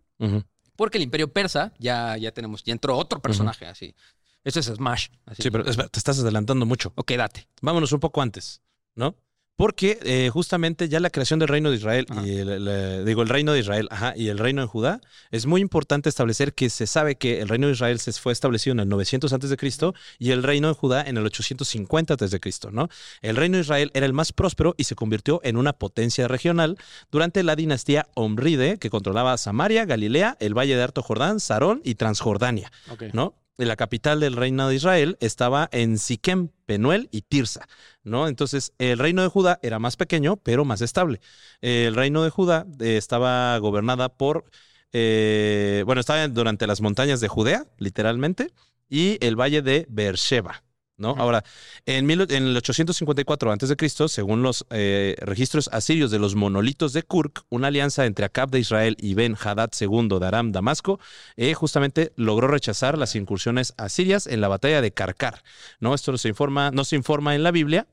Porque el imperio persa ya, ya tenemos, ya entró otro personaje así. Esto es Smash. así. Sí, pero te estás adelantando mucho. Ok, date. Vámonos un poco antes, ¿no? Porque eh, justamente ya la creación del reino de Israel Ajá. y el, el- digo el reino de Israel, ajá, y el reino de Judá, es muy importante establecer que se sabe que el reino de Israel se fue establecido en el 900 antes de Cristo y el reino de Judá en el 850 antes de Cristo, ¿no? El reino de Israel era el más próspero y se convirtió en una potencia regional durante la dinastía Omride, que controlaba Samaria, Galilea, el valle de Alto Jordán, Sarón y Transjordania. ¿no? La capital del reino de Israel estaba en Siquem, Penuel y Tirsa, ¿no? Entonces, el reino de Judá era más pequeño, pero más estable. El reino de Judá eh, estaba gobernada por, eh, bueno, estaba durante las montañas de Judea, literalmente, y el valle de Beersheba. ¿No? Ahora, en, mil- en el 854 a.C., según los eh, registros asirios de los monolitos de Kurk, una alianza entre Acab de Israel y Ben Hadad II de Aram Damasco, eh, justamente logró rechazar las incursiones asirias en la batalla de Karkar. ¿no? Esto no se informa, no se informa en la Biblia,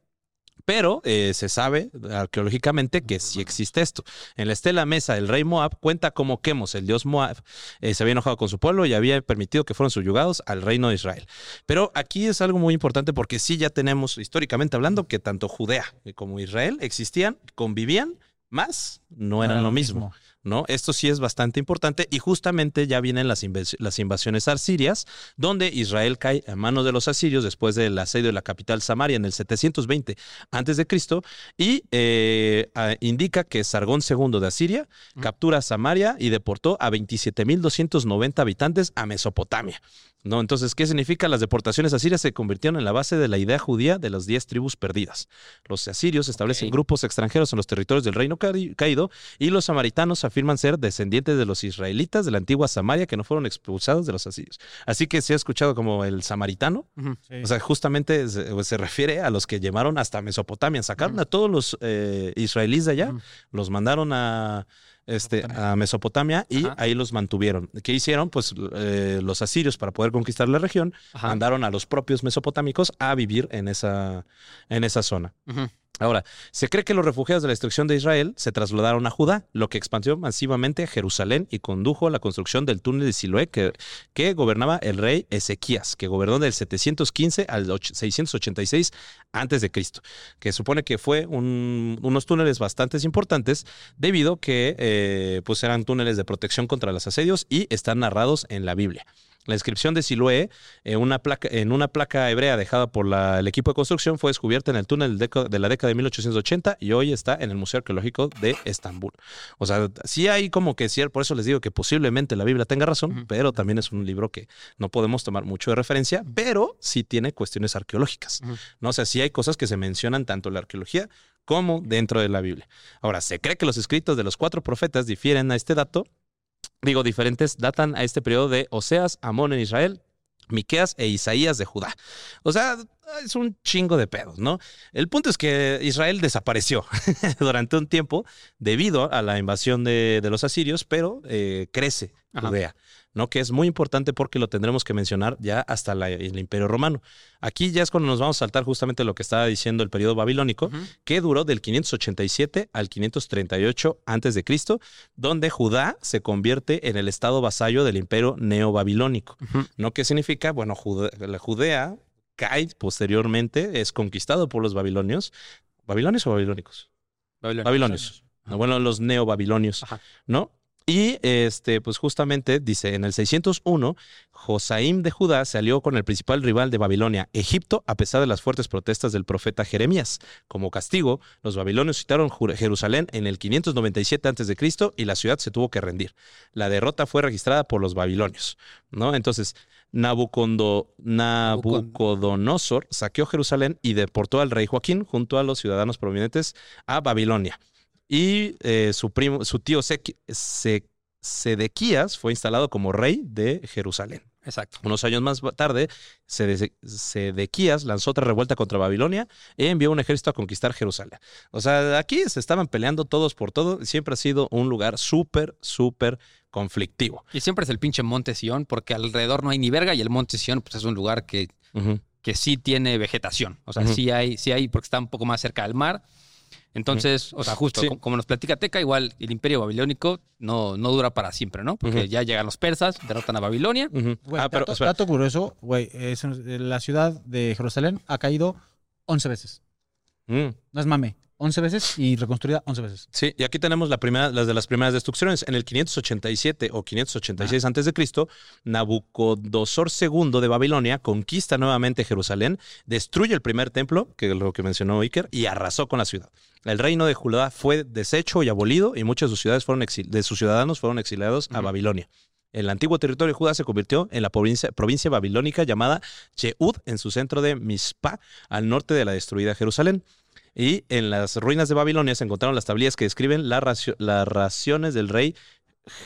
pero eh, se sabe arqueológicamente que sí existe esto. En la estela mesa, el rey Moab cuenta cómo Quemos, el dios Moab, eh, se había enojado con su pueblo y había permitido que fueran subyugados al reino de Israel. Pero aquí es algo muy importante porque sí ya tenemos, históricamente hablando, que tanto Judea como Israel existían, convivían, más no eran Era lo mismo. ¿No? Esto sí es bastante importante y justamente ya vienen las, invas- las invasiones asirias, donde Israel cae a manos de los asirios después del asedio de la capital Samaria en el 720 antes de Cristo y eh, indica que Sargón II de Asiria captura Samaria y deportó a 27.290 habitantes a Mesopotamia. ¿no? Entonces, ¿qué significa? Las deportaciones asirias se convirtieron en la base de la idea judía de las 10 tribus perdidas. Los asirios establecen grupos extranjeros en los territorios del reino caído y los samaritanos afirman afirman ser descendientes de los israelitas de la antigua Samaria que no fueron expulsados de los asirios. Así que se ha escuchado como el samaritano, Sí. o sea, justamente se, se refiere a los que llevaron hasta Mesopotamia, sacaron a todos los eh, israelíes de allá, los mandaron a, este, a Mesopotamia y Ajá. ahí los mantuvieron. ¿Qué hicieron? Pues eh, los asirios, para poder conquistar la región, Ajá. mandaron a los propios mesopotámicos a vivir en esa, en esa zona. Ujú. Ahora, se cree que los refugiados de la destrucción de Israel se trasladaron a Judá, lo que expandió masivamente a Jerusalén y condujo a la construcción del túnel de Siloé que, gobernaba el rey Ezequías, que gobernó del 715 al och- 686 antes de Cristo, que supone que fue un- unos túneles bastante importantes debido que eh, pues eran túneles de protección contra los asedios y están narrados en la Biblia. La inscripción de Siloé eh, una placa, en una placa hebrea dejada por la- el equipo de construcción fue descubierta en el túnel de la década de 1880 y hoy está en el Museo Arqueológico de Estambul. O sea, sí hay como que sí, por eso les digo que posiblemente la Biblia tenga razón, pero también es un libro que no podemos tomar mucho de referencia, pero sí tiene cuestiones arqueológicas. ¿no? O sea, sí hay cosas que se mencionan tanto en la arqueología como dentro de la Biblia. Ahora, se cree que los escritos de los cuatro profetas difieren a este dato, digo, diferentes, datan a este periodo de Oseas, Amón en Israel, Miqueas e Isaías de Judá. O sea, es un chingo de pedos, ¿no? El punto es que Israel desapareció [LAUGHS] durante un tiempo debido a la invasión de, de los asirios, pero eh, crece Ajá. Judea, ¿no? Que es muy importante porque lo tendremos que mencionar ya hasta la- el Imperio Romano. Aquí ya es cuando nos vamos a saltar justamente lo que estaba diciendo el periodo babilónico, que duró del 587 al 538 antes de Cristo, donde Judá se convierte en el estado vasallo del Imperio neobabilónico. Ujú. ¿No? ¿Qué significa? Bueno, la Judea cae posteriormente, es conquistado por los babilonios. ¿Babilonios o babilónicos? Babilonia. Babilonios. No, bueno, los neobabilonios. ¿no? Y este, pues justamente dice, en el 601, Josaim de Judá se alió con el principal rival de Babilonia, Egipto, a pesar de las fuertes protestas del profeta Jeremías. Como castigo, los babilonios citaron Jerusalén en el 597 a.C. y la ciudad se tuvo que rendir. La derrota fue registrada por los babilonios, ¿no? Entonces, Nabucodonosor saqueó Jerusalén y deportó al rey Joaquín junto a los ciudadanos prominentes a Babilonia. Y eh, su primo, su tío Sedequías fue instalado como rey de Jerusalén. Exacto. Unos años más tarde, Sede- Sedequías lanzó otra revuelta contra Babilonia e envió un ejército a conquistar Jerusalén. O sea, aquí se estaban peleando todos por todo. Siempre ha sido un lugar súper, súper conflictivo. Y siempre es el pinche Monte Sión, porque alrededor no hay ni verga y el Monte Sión pues, es un lugar que, que sí tiene vegetación. O sea, sí hay, sí hay, porque está un poco más cerca del mar. Entonces, o sea, justo Sí. como, como nos platica Teca, igual el imperio babilónico no, no dura para siempre, ¿no? Porque ya llegan los persas, derrotan a Babilonia. Güey, ah, pero dato, curioso, güey, es- la ciudad de Jerusalén ha caído 11 veces. Mm. No es mame. 11 veces y reconstruida 11 veces. Sí, y aquí tenemos la primera, las de las primeras destrucciones. En el 587 o 586 antes de Cristo, Nabucodonosor II de Babilonia conquista nuevamente Jerusalén, destruye el primer templo, que es lo que mencionó Iker, y arrasó con la ciudad. El reino de Judá fue deshecho y abolido, y muchas de sus ciudades fueron de sus ciudadanos fueron exiliados a. Babilonia. El antiguo territorio de Judá se convirtió en la provincia, provincia babilónica llamada Cheud, en su centro de Mizpah, al norte de la destruida Jerusalén. Y en las ruinas de Babilonia se encontraron las tablillas que describen la racio- las raciones del rey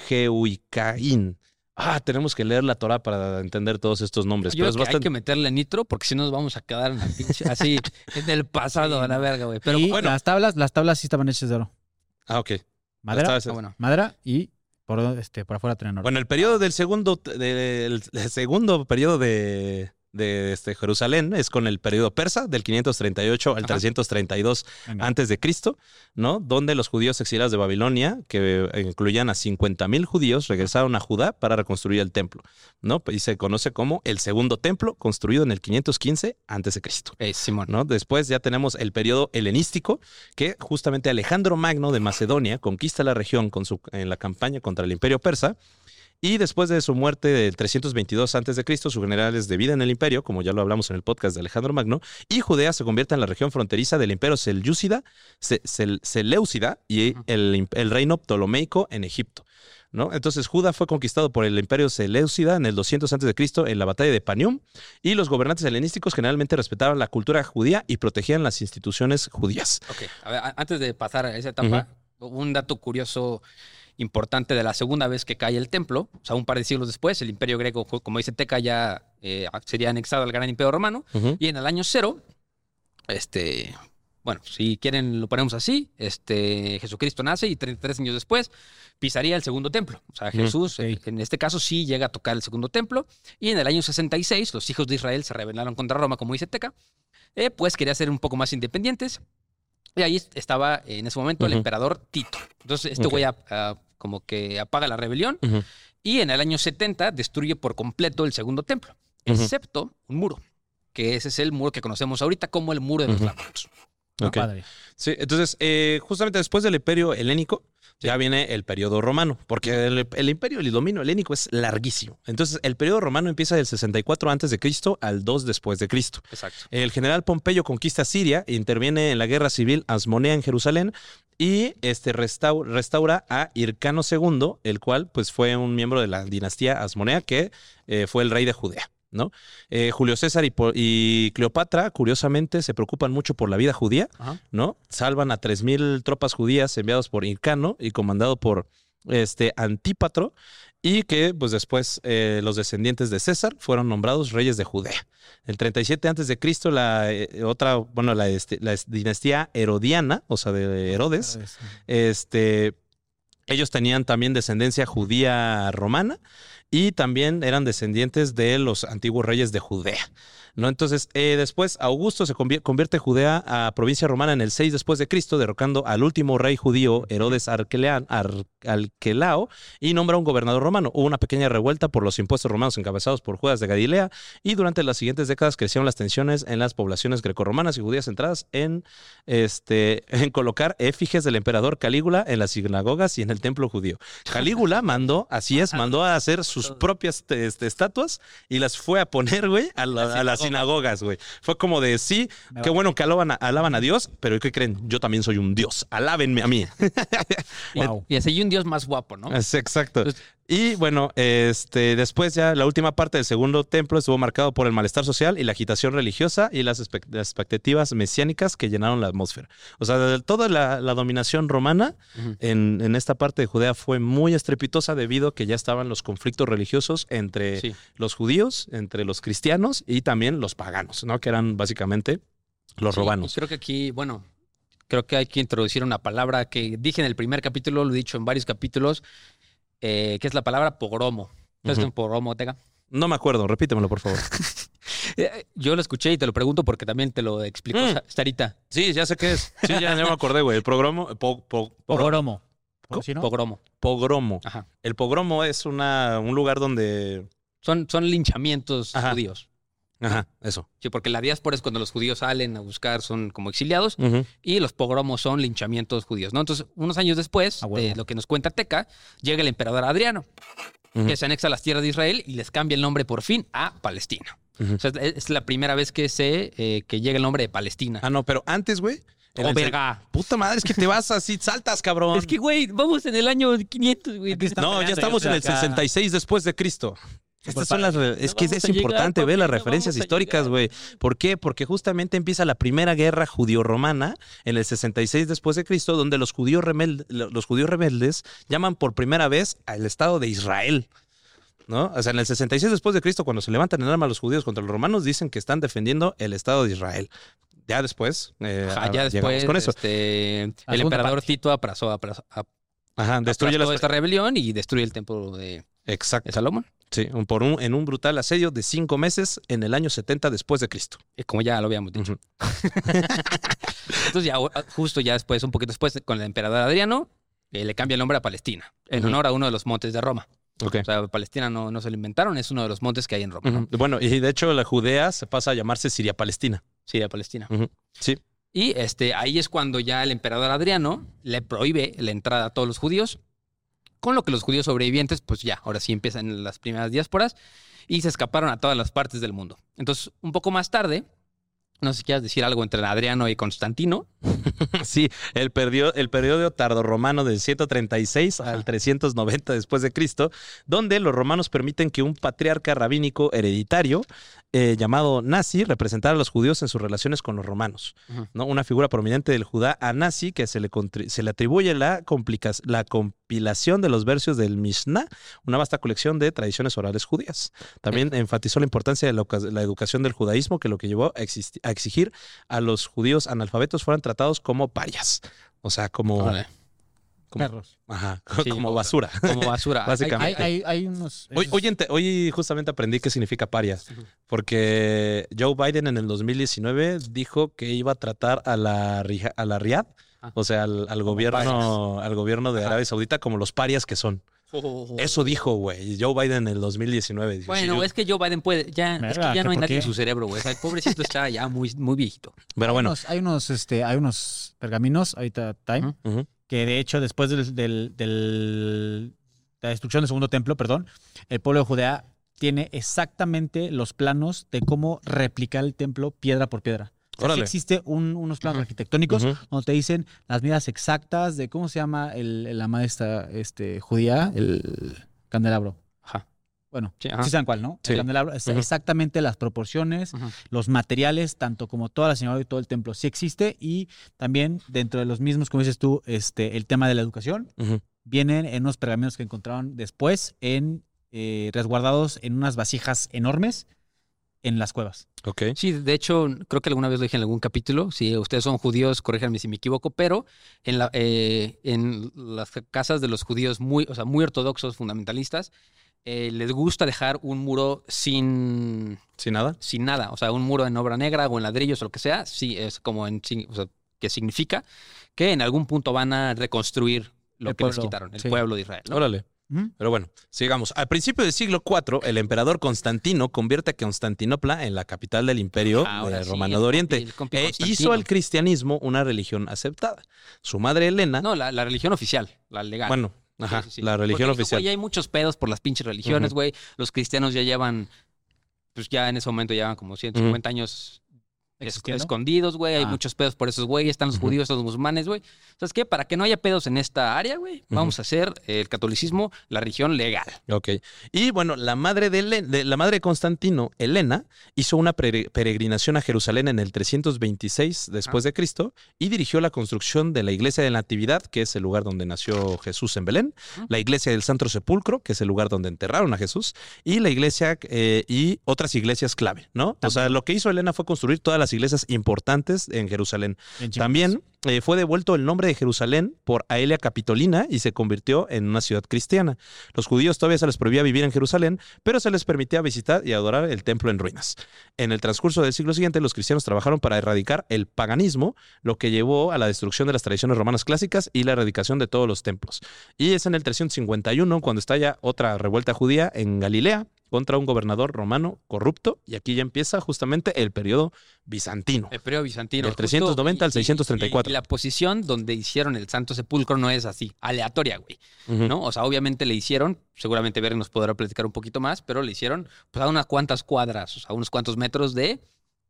Jehuicaín. Ah, tenemos que leer la Torah para entender todos estos nombres. Yo pero creo es que hay bastante. que meterle nitro porque si no nos vamos a quedar en la pinche, así, [LAUGHS] en el pasado, a la verga, güey. Pero y bueno. las tablas, las tablas sí estaban hechas de oro. Ah, ok. Madera, ah, bueno. madera y por, este, por afuera tenían oro. Bueno, el periodo del segundo, del el segundo periodo de, de este, Jerusalén es con el periodo persa, del 538 al Ajá. 332 Venga. antes de Cristo, ¿no? Donde los judíos exiliados de Babilonia, que eh, incluían a 50.000 judíos, regresaron a Judá para reconstruir el templo, ¿no? Y se conoce como el segundo templo, construido en el 515 antes de Cristo. Eh, Simón. ¿no? Después ya tenemos el periodo helenístico, que justamente Alejandro Magno de Macedonia conquista la región con su, en la campaña contra el imperio persa. Y después de su muerte del 322 a.C., sus generales de vida en el imperio, como ya lo hablamos en el podcast de Alejandro Magno, y Judea se convierte en la región fronteriza del imperio Selyúcida, Se- Sel- Seleucida y el, reino ptolomeico en Egipto. ¿no? Entonces Judá fue conquistado por el imperio Seleucida en el 200 a.C. en la batalla de Panium y los gobernantes helenísticos generalmente respetaban la cultura judía y protegían las instituciones judías. Ok, a ver, antes de pasar a esa etapa, un dato curioso importante de la segunda vez que cae el templo, o sea, un par de siglos después, el imperio griego, como dice Teca, ya eh, sería anexado al gran imperio romano, y en el año cero, este, bueno, si quieren lo ponemos así, este, Jesucristo nace y 33 años después pisaría el segundo templo. O sea, Jesús, sí. en este caso, sí llega a tocar el segundo templo, y en el año 66 los hijos de Israel se rebelaron contra Roma, como dice Teca, eh, pues quería ser un poco más independientes. Y ahí estaba en ese momento el emperador Tito. Entonces, este güey ah, como que apaga la rebelión Ujú. y en el año 70 destruye por completo el segundo templo, Ujú. excepto un muro, que ese es el muro que conocemos ahorita como el muro de los Ujú. lamentos. Ah, Ok. padre. Sí, entonces, eh, justamente después del imperio helénico, ya viene el periodo romano, porque el, el imperio, el dominio helénico es larguísimo. Entonces, el periodo romano empieza del 64 antes de Cristo al 2 después de Cristo. Exacto. El general Pompeyo conquista Siria, interviene en la guerra civil asmonea en Jerusalén y este restau- restaura a Hircano II, el cual pues fue un miembro de la dinastía asmonea que eh, fue el rey de Judea. ¿no? Eh, Julio César y, Cleopatra, curiosamente, se preocupan mucho por la vida judía, Ajá. ¿no? Salvan a 3.000 tropas judías enviados por Hircano y comandado por este Antípatro, y que pues después eh, los descendientes de César fueron nombrados reyes de Judea. El 37 antes de Cristo, la eh, otra, bueno, la, este, la dinastía herodiana, o sea, de Herodes, este, ellos tenían también descendencia judía romana y también eran descendientes de los antiguos reyes de Judea. ¿No? Entonces, eh, después Augusto se convier- convierte Judea a provincia romana en el 6 después de Cristo, derrocando al último rey judío, Herodes Arquelean- Ar- Arquelao, y nombra un gobernador romano. Hubo una pequeña revuelta por los impuestos romanos encabezados por Judas de Galilea, y durante las siguientes décadas crecieron las tensiones en las poblaciones grecorromanas y judías centradas en, este, en colocar efigies del emperador Calígula en las sinagogas y en el templo judío. Calígula mandó, así es, mandó a hacer sus propias este, estatuas y las fue a poner, güey, a, la- a las sinagogas, güey. Fue como de, sí, qué bueno que alaban a, alaban a Dios, pero ¿qué creen? Yo también soy un Dios. Alábenme a mí. Wow. [LAUGHS] Y así hay un dios más guapo, ¿no? Es exacto. Entonces- Y bueno, este, después ya la última parte del segundo templo estuvo marcado por el malestar social y la agitación religiosa y las, expect- las expectativas mesiánicas que llenaron la atmósfera. O sea, toda la, la dominación romana en, en esta parte de Judea fue muy estrepitosa debido a que ya estaban los conflictos religiosos entre Sí. los judíos, entre los cristianos y también los paganos, ¿no? Que eran básicamente los Sí, romanos. creo que aquí, bueno, creo que hay que introducir una palabra que dije en el primer capítulo, lo he dicho en varios capítulos, eh, que es la palabra pogromo. ¿Sabes qué es un pogromo, Tega? No me acuerdo, repítemelo, por favor. [LAUGHS] Eh, Yo lo escuché y te lo pregunto porque también te lo explicó Mm. Sarita. sí, ya sé qué es. Sí, ya, ya me acordé, güey. El programa, po- po- Pogromo. ¿Sí, no? Pogromo. pogromo. Ajá. El pogromo es una, un lugar donde... Son, son linchamientos Ajá. judíos. Ajá, eso. Sí, porque la diáspora es cuando los judíos salen a buscar, son como exiliados, y los pogromos son linchamientos judíos, ¿no? Entonces, unos años después A huevo. de lo que nos cuenta Teca, llega el emperador Adriano, que se anexa a las tierras de Israel y les cambia el nombre por fin a Palestina. O sea, es la primera vez que se eh, que llega el nombre de Palestina. Ah, no, pero antes, güey... oh, verga. Puta madre, es que te vas así, saltas, cabrón. Es que, güey, vamos en el año 500, güey. [LAUGHS] No, ya estamos en el estoy acá. 66 después de Cristo. Estas son las es que es llegar, importante ver las referencias históricas, güey. ¿Por qué? Porque justamente empieza la primera guerra judío-romana en el 66 después de Cristo, donde los judíos, rebel- los judíos rebeldes llaman por primera vez al Estado de Israel. ¿No? O sea, en el 66 después de Cristo, cuando se levantan en armas los judíos contra los romanos, dicen que están defendiendo el Estado de Israel. Ya después, eh, Ajá, ya después, con eso. este, el emperador parte. Tito aprazó, aprazó, Ajá, destruye esta rebelión y destruye el templo de, Exacto. de Salomón. Sí, por un, en un brutal asedio de cinco meses en el año 70 después de Cristo. Y como ya lo habíamos dicho. [LAUGHS] Entonces, ya o- justo ya después, un poquito después, con el emperador Adriano, eh, le cambia el nombre a Palestina, en honor a uno de los montes de Roma. Ok. O sea, Palestina no, no se lo inventaron, es uno de los montes que hay en Roma. Bueno, y de hecho la Judea se pasa a llamarse Siria Palestina. Sí, de Palestina. Ujú. Sí. Y este, ahí es cuando ya el emperador Adriano le prohíbe la entrada a todos los judíos, con lo que los judíos sobrevivientes, pues ya, ahora sí empiezan las primeras diásporas y se escaparon a todas las partes del mundo. Entonces, un poco más tarde, no sé si quieres decir algo entre Adriano y Constantino. [LAUGHS] Sí, el, periodo, el periodo tardorromano del 136 Ajá. al 390 después de Cristo, donde los romanos permiten que un patriarca rabínico hereditario eh, llamado Nasi representara a los judíos en sus relaciones con los romanos. ¿no? Una figura prominente del Judá a Nasi que se le, se le atribuye la, complica- la compilación de los versos del Mishnah, una vasta colección de tradiciones orales judías. También enfatizó la importancia de la, educación del judaísmo, que lo que llevó a, exigir a los judíos analfabetos fueran tratados como parias. O sea, como, Perros. ajá, Sí, como basura. Como basura. [LAUGHS] Básicamente. Hay, hay, hay unos. Hoy, hoy, ente- hoy justamente aprendí qué significa parias, porque Joe Biden en el 2019 dijo que iba a tratar a la, a la Riad. O sea, al, al gobierno, al gobierno de Ajá. Arabia Saudita como los parias que son. Eso dijo, güey, Joe Biden en el 2019. Dijo, Bueno, yo- es que Joe Biden puede, ya, es que ya no ¿qué hay nadie en su cerebro, güey. O sea, el pobrecito está ya muy, muy viejito. Pero hay bueno, unos, hay unos, este, hay unos pergaminos, ahorita time, que de hecho después del, del- del- de la destrucción del segundo templo, perdón, el pueblo de Judea tiene exactamente los planos de cómo replicar el templo piedra por piedra. O sea, sí existe un- unos planos arquitectónicos donde te dicen las medidas exactas de cómo se llama el, la maestra este, judía, el candelabro. Ajá. Bueno, Sí, saben cuál, ¿no? Sí. El candelabro, es exactamente las proporciones, los materiales, tanto como toda la señora y todo el templo, sí existe. Y también dentro de los mismos, como dices tú, este, el tema de la educación, vienen en unos pergaminos que encontraron después en eh, resguardados en unas vasijas enormes en las cuevas. Ok. Sí, de hecho, creo que alguna vez lo dije en algún capítulo. Si ustedes son judíos, corríjanme si me equivoco, pero en, la, eh, en las casas de los judíos muy, o sea, muy ortodoxos, fundamentalistas, eh, les gusta dejar un muro sin, ¿Sin nada? sin nada. O sea, un muro en obra negra o en ladrillos o lo que sea. Sí, es como en. O sea, que significa que en algún punto van a reconstruir lo El que les quitaron, el sí. pueblo de Israel. ¿no? Órale. Pero bueno, sigamos. Al principio del siglo IV, el emperador Constantino convierte a Constantinopla en la capital del imperio Ahora sí, Romano el de compi- Oriente el compi e hizo al cristianismo una religión aceptada. Su madre Elena, No, la, la religión oficial, la legal. bueno, ajá, Sí, sí, sí. la religión Porque, oficial. güey, hay muchos pedos por las pinches religiones, güey. Los cristianos ya llevan, pues ya en ese momento llevan como 150 años escondidos, güey. Hay Ah. muchos pedos por esos güeyes. Están los Ujú. judíos, están los musulmanes, güey. ¿Sabes qué? Para que no haya pedos en esta área, güey, vamos a hacer el catolicismo la religión legal. Ok. Y bueno, la madre de, de- la madre de Constantino, Elena, hizo una pere- peregrinación a Jerusalén en el 326 después de Cristo y dirigió la construcción de la iglesia de la Natividad, que es el lugar donde nació Jesús en Belén, Ujú. la iglesia del Santo Sepulcro, que es el lugar donde enterraron a Jesús, y la iglesia eh, y otras iglesias clave, ¿no? O sea, lo que hizo Elena fue construir todas las iglesias importantes en Jerusalén. Bien. También eh, fue devuelto el nombre de Jerusalén por Aelia Capitolina y se convirtió en una ciudad cristiana. Los judíos todavía se les prohibía vivir en Jerusalén, pero se les permitía visitar y adorar el templo en ruinas. En el transcurso del siglo siguiente, los cristianos trabajaron para erradicar el paganismo, lo que llevó a la destrucción de las tradiciones romanas clásicas y la erradicación de todos los templos. Y es en el 351 cuando estalla otra revuelta judía en Galilea contra un gobernador romano corrupto, y aquí ya empieza justamente el periodo bizantino. El periodo bizantino. Del 390 al y- y- 634. Y, la posición donde hicieron el Santo Sepulcro no es así, aleatoria, güey. ¿no? O sea, obviamente le hicieron, seguramente Beren nos podrá platicar un poquito más, pero le hicieron pues a unas cuantas cuadras, o sea, a unos cuantos metros de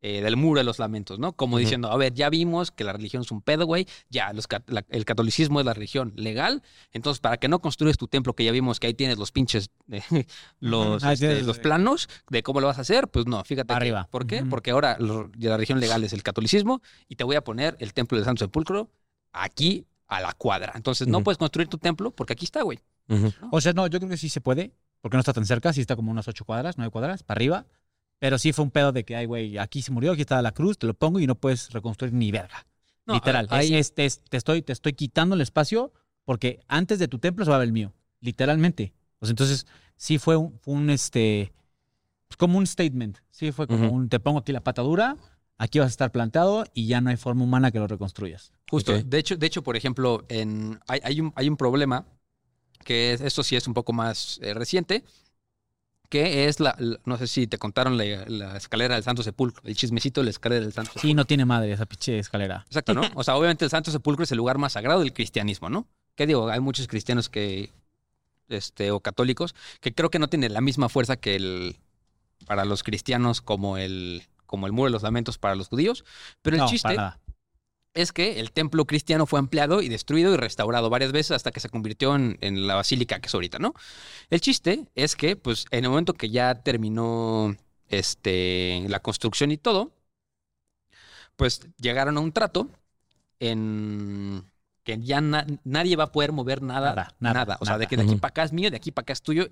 eh, del muro de los lamentos, ¿no? Como diciendo, a ver, ya vimos que la religión es un pedo, güey, ya los la- el catolicismo es la religión legal, entonces para que no construyes tu templo, que ya vimos que ahí tienes los pinches, eh, [LAUGHS] los, Ah, este, tienes- los planos de cómo lo vas a hacer, pues no, fíjate. que- Arriba. ¿Por qué? Porque ahora lo- la religión legal es el catolicismo y te voy a poner el templo del Santo Sepulcro aquí a la cuadra. Entonces no puedes construir tu templo porque aquí está, güey. O sea, no, yo creo que sí se puede, porque no está tan cerca, sí está como unas ocho cuadras, nueve cuadras, para arriba. Pero sí fue un pedo de que, ay, güey, aquí se murió, aquí está la cruz, te lo pongo y no puedes reconstruir ni verga. No, Literal. ahí- Es- es- te, te estoy, te estoy quitando el espacio porque antes de tu templo se va a ver el mío. Literalmente. Sea, entonces, sí fue un, fue un, este, pues, como un statement. Sí fue como un, te pongo aquí la patadura, aquí vas a estar plantado y ya no hay forma humana que lo reconstruyas. Justo. De hecho, de hecho, por ejemplo, en, hay, hay un, hay un problema que es, esto sí es un poco más eh, reciente, que es la, la- no sé si te contaron la, la escalera del Santo Sepulcro, el chismecito de la escalera del Santo Sepulcro. Sí, no tiene madre esa pinche escalera. Exacto, ¿no? O sea, obviamente el Santo Sepulcro es el lugar más sagrado del cristianismo, ¿no? ¿Qué digo? Hay muchos cristianos que, este, o católicos, que creo que no tienen la misma fuerza que el, para los cristianos como el, como el muro de los lamentos para los judíos. Pero el no, chiste para nada. Es que el templo cristiano fue ampliado y destruido y restaurado varias veces hasta que se convirtió en, en la basílica que es ahorita, ¿no? El chiste es que, pues, en el momento que ya terminó este, la construcción y todo, pues llegaron a un trato en que ya na- nadie va a poder mover nada, Nada, nada, nada, O sea, de que de aquí para acá es mío, de aquí para acá es tuyo.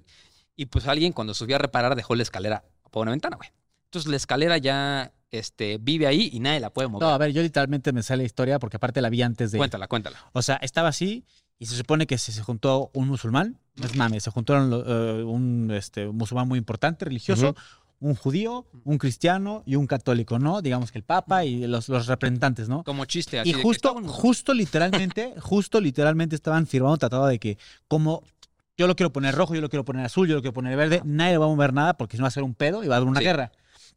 Y pues alguien cuando subió a reparar dejó la escalera por una ventana, güey. Entonces la escalera ya este, vive ahí y nadie la puede mover. No, a ver, yo literalmente me sale la historia porque aparte la vi antes de. Cuéntala, cuéntala. O sea, estaba así y se supone que se, se juntó un musulmán. No es mames, se juntaron eh, un este, un musulmán muy importante, religioso, un judío, un cristiano y un católico, ¿no? Digamos que el papa y los, los representantes, ¿no? Como chiste así. Y justo, estaban- justo literalmente, [LAUGHS] justo literalmente estaban firmando un tratado de que como yo lo quiero poner rojo, yo lo quiero poner azul, yo lo quiero poner verde, nadie va a mover nada porque si no va a ser un pedo y va a haber una Sí. guerra.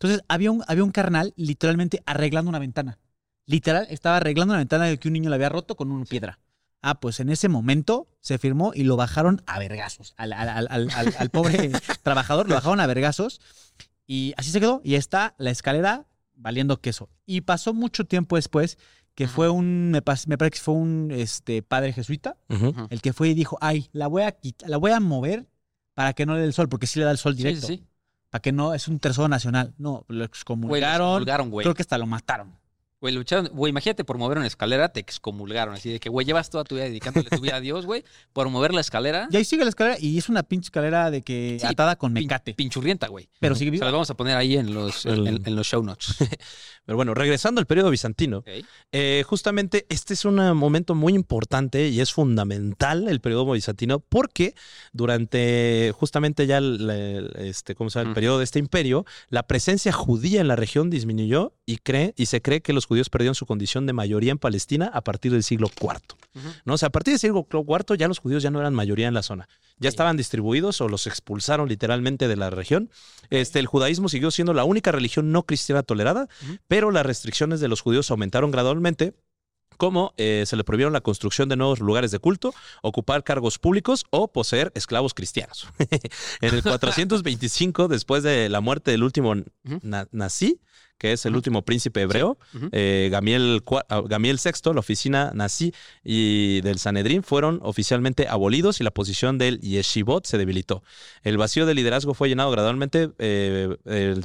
Entonces había un, había un carnal literalmente arreglando una ventana. Literal, estaba arreglando una ventana de que un niño le había roto con una piedra. Ah, pues en ese momento se firmó y lo bajaron a vergazos. Al, al- al- al- al- al pobre [LAUGHS] trabajador lo bajaron a vergazos. Y así se quedó. Y está la escalera valiendo queso. Y pasó mucho tiempo después que Ajá. fue un, me, pas- me parece que fue un este, padre jesuita, el que fue y dijo, ay, la voy a la voy a mover para que no le dé el sol, porque sí le da el sol Sí, directo. sí, sí. Para que no, es un tesoro nacional. No, lo Güey, lo excomulgaron. excomulgaron, güey. Creo que hasta lo mataron. Güey, lucharon. Güey, imagínate por mover una escalera, te excomulgaron. Así de que, güey, llevas toda tu vida dedicándole tu vida a Dios, güey, por mover la escalera. Y ahí sigue la escalera y es una pinche escalera de que Sí, atada con pin- mecate. Pinchurrienta, güey. pero sigue Se viva. las vamos a poner ahí en los, en, El- en- en los show notes. [LAUGHS] Pero bueno, regresando al periodo bizantino, eh, justamente este es un momento muy importante y es fundamental el periodo bizantino porque durante justamente ya el, el- este, ¿cómo se llama? el periodo de este imperio, la presencia judía en la región disminuyó y, cree, y se cree que los judíos perdieron su condición de mayoría en Palestina a partir del siglo IV. ¿no? O sea, a partir del siglo IV ya los judíos ya no eran mayoría en la zona. Ya Sí. estaban distribuidos o los expulsaron literalmente de la región. Este, el judaísmo siguió siendo la única religión no cristiana tolerada, pero las restricciones de los judíos aumentaron gradualmente. Como eh, se le prohibieron la construcción de nuevos lugares de culto, ocupar cargos públicos o poseer esclavos cristianos. [LAUGHS] en el 425, después de la muerte del último na- nazi, que es el último príncipe hebreo, eh, Gamiel, ah, Gamiel VI, la oficina nazi y del Sanedrín fueron oficialmente abolidos y la posición del yeshivot se debilitó. El vacío de liderazgo fue llenado gradualmente eh,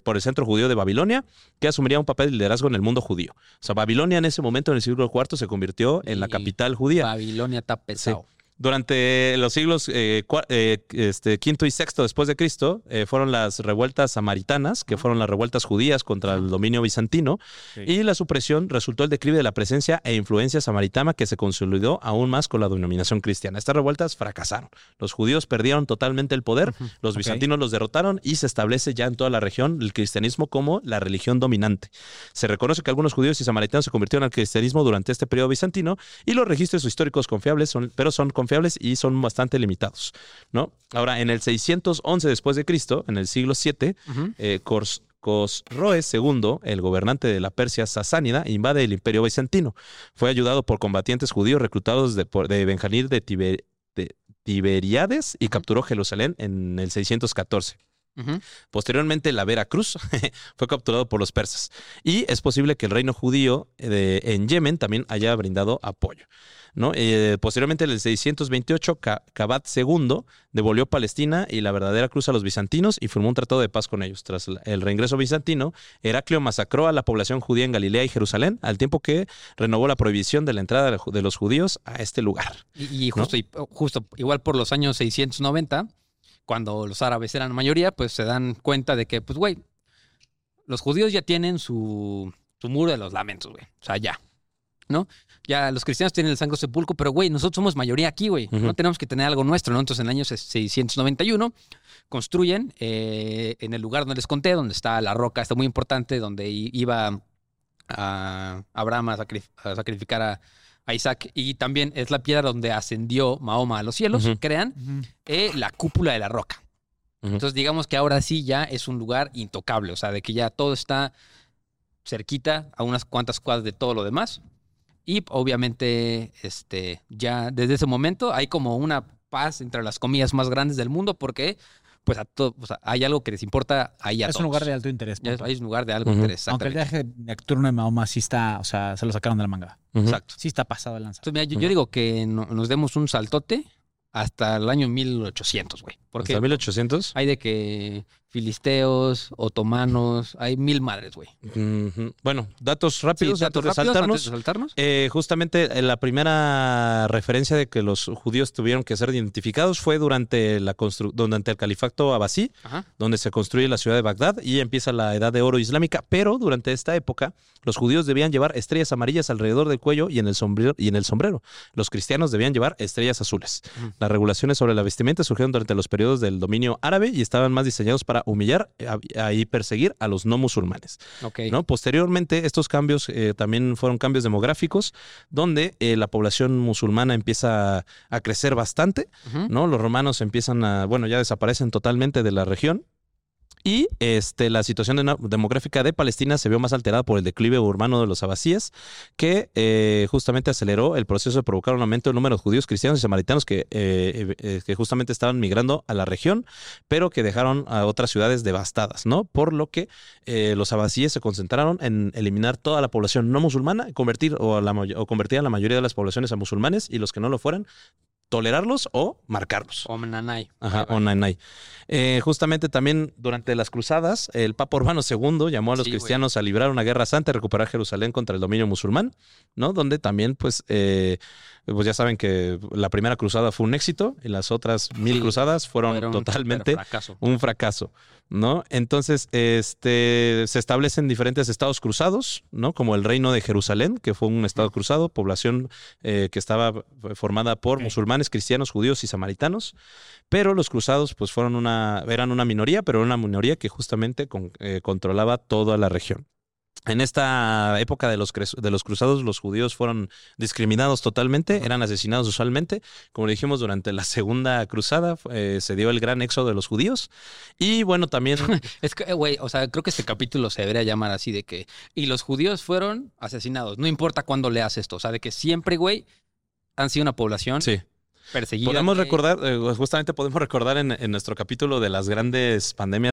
por el centro judío de Babilonia, que asumiría un papel de liderazgo en el mundo judío. O sea, Babilonia en ese momento, en el siglo IV, se convirtió en la Y capital judía. Babilonia está pesado. Durante los siglos eh, eh, este, quinto y sexto después de Cristo eh, fueron las revueltas samaritanas, que fueron las revueltas judías contra el dominio bizantino, Sí. y la supresión resultó el declive de la presencia e influencia samaritana que se consolidó aún más con la denominación cristiana. Estas revueltas fracasaron. Los judíos perdieron totalmente el poder, los bizantinos los derrotaron y se establece ya en toda la región el cristianismo como la religión dominante. Se reconoce que algunos judíos y samaritanos se convirtieron al cristianismo durante este periodo bizantino y los registros históricos confiables son, pero son confiables y son bastante limitados, ¿no? Ahora, en el 611 después de Cristo, en el siglo VII, Ujú. eh, Cors- Cosroes II, el gobernante de la Persia sasánida, invade el imperio bizantino. Fue ayudado por combatientes judíos reclutados de, por- de Benjamín de, Tiber- de Tiberiades y capturó Jerusalén en el 614. Posteriormente, la Veracruz [LAUGHS] fue capturado por los persas. Y es posible que el reino judío eh, de- en Yemen también haya brindado apoyo. ¿no? Eh, posteriormente, en el 628, Ca- Cabat II devolvió Palestina y la verdadera cruz a los bizantinos y firmó un tratado de paz con ellos. Tras el reingreso bizantino, Heraclio masacró a la población judía en Galilea y Jerusalén, al tiempo que renovó la prohibición de la entrada de los judíos a este lugar. Y, y justo, y- justo igual por los años 690, cuando los árabes eran mayoría, pues se dan cuenta de que, pues, güey, los judíos ya tienen su, su muro de los lamentos, güey. O sea, ya. ¿No? Ya los cristianos tienen el sangro sepulcro, pero, güey, nosotros somos mayoría aquí, güey. No tenemos que tener algo nuestro, ¿no? Entonces, en el año 691, construyen eh, en el lugar donde les conté, donde está la roca, está muy importante, donde iba a Abraham a, sacrif- a sacrificar a, a Isaac, y también es la piedra donde ascendió Mahoma a los cielos, Ujú. crean eh, la cúpula de la roca. Ujú. Entonces, digamos que ahora sí ya es un lugar intocable, o sea, de que ya todo está cerquita a unas cuantas cuadras de todo lo demás. Y obviamente, este, ya desde ese momento hay como una paz entre las comillas más grandes del mundo, porque pues a todo, o sea, hay algo que les importa ahí a Es todos. un lugar de alto interés. Es, hay un lugar de algo Ujú. interesante. Aunque el viaje nocturno de Mahoma sí está, o sea, se lo sacaron de la manga. Exacto. Sí está pasado de lanza. Entonces, mira, yo, yo digo que no- nos demos un saltote hasta el año 1800, güey. Porque ¿Hasta 1800? hay de que filisteos, otomanos, hay mil madres, güey. Bueno, datos Sí, rápidos datos antes de rápidos saltarnos. antes de saltarnos. Eh, justamente eh, la primera referencia de que los judíos tuvieron que ser identificados fue durante, la constru- durante el califato abasí, Ajá. donde se construye la ciudad de Bagdad y empieza la edad de oro islámica. Pero durante esta época, los judíos debían llevar estrellas amarillas alrededor del cuello y en el sombrero. Y en el sombrero. Los cristianos debían llevar estrellas azules. Las regulaciones sobre la vestimenta surgieron durante los periodos del dominio árabe y estaban más diseñados para humillar eh, y perseguir a los no musulmanes. ¿no? Posteriormente, estos cambios eh, también fueron cambios demográficos, donde eh, la población musulmana empieza a crecer bastante. ¿no? Los romanos empiezan a, bueno, ya desaparecen totalmente de la región. Y este, la situación de- demográfica de Palestina se vio más alterada por el declive urbano de los abasíes, que eh, justamente aceleró el proceso de provocar un aumento del número de judíos, cristianos y samaritanos que, eh, eh, que justamente estaban migrando a la región, pero que dejaron a otras ciudades devastadas, ¿no? Por lo que los abasíes se concentraron en eliminar toda la población no musulmana, convertir o, o convertir a la mayoría de las poblaciones a musulmanes y los que no lo fueran, tolerarlos o marcarlos. Omenanay. Ajá, Ahí va. o Nanay. Eh, justamente también durante las cruzadas, el Papa Urbano II llamó a los Sí, cristianos a librar una guerra santa y recuperar Jerusalén contra el dominio musulmán, ¿no? Donde también, pues, eh, pues ya saben que la primera cruzada fue un éxito y las otras mil Sí, cruzadas fueron totalmente fracaso. un fracaso, ¿no? Entonces, este, se establecen diferentes estados cruzados, ¿no? Como el Reino de Jerusalén, que fue un estado cruzado, población eh, que estaba formada por musulmanes, cristianos, judíos y samaritanos, pero los cruzados, pues, fueron una, eran una minoría, pero una minoría que justamente con- eh, controlaba toda la región. En esta época de los, de los cruzados, los judíos fueron discriminados totalmente, eran asesinados usualmente. Como dijimos, durante la segunda cruzada eh, se dio el gran éxodo de los judíos. Y bueno, también [LAUGHS] Es que, güey, o sea, creo que este capítulo se debería llamar así de que. Y los judíos fueron asesinados. No importa cuándo leas esto. O sea, de que siempre, güey, han sido una población sí. perseguida. Podemos recordar, eh, justamente podemos recordar en, en nuestro capítulo de las grandes pandemias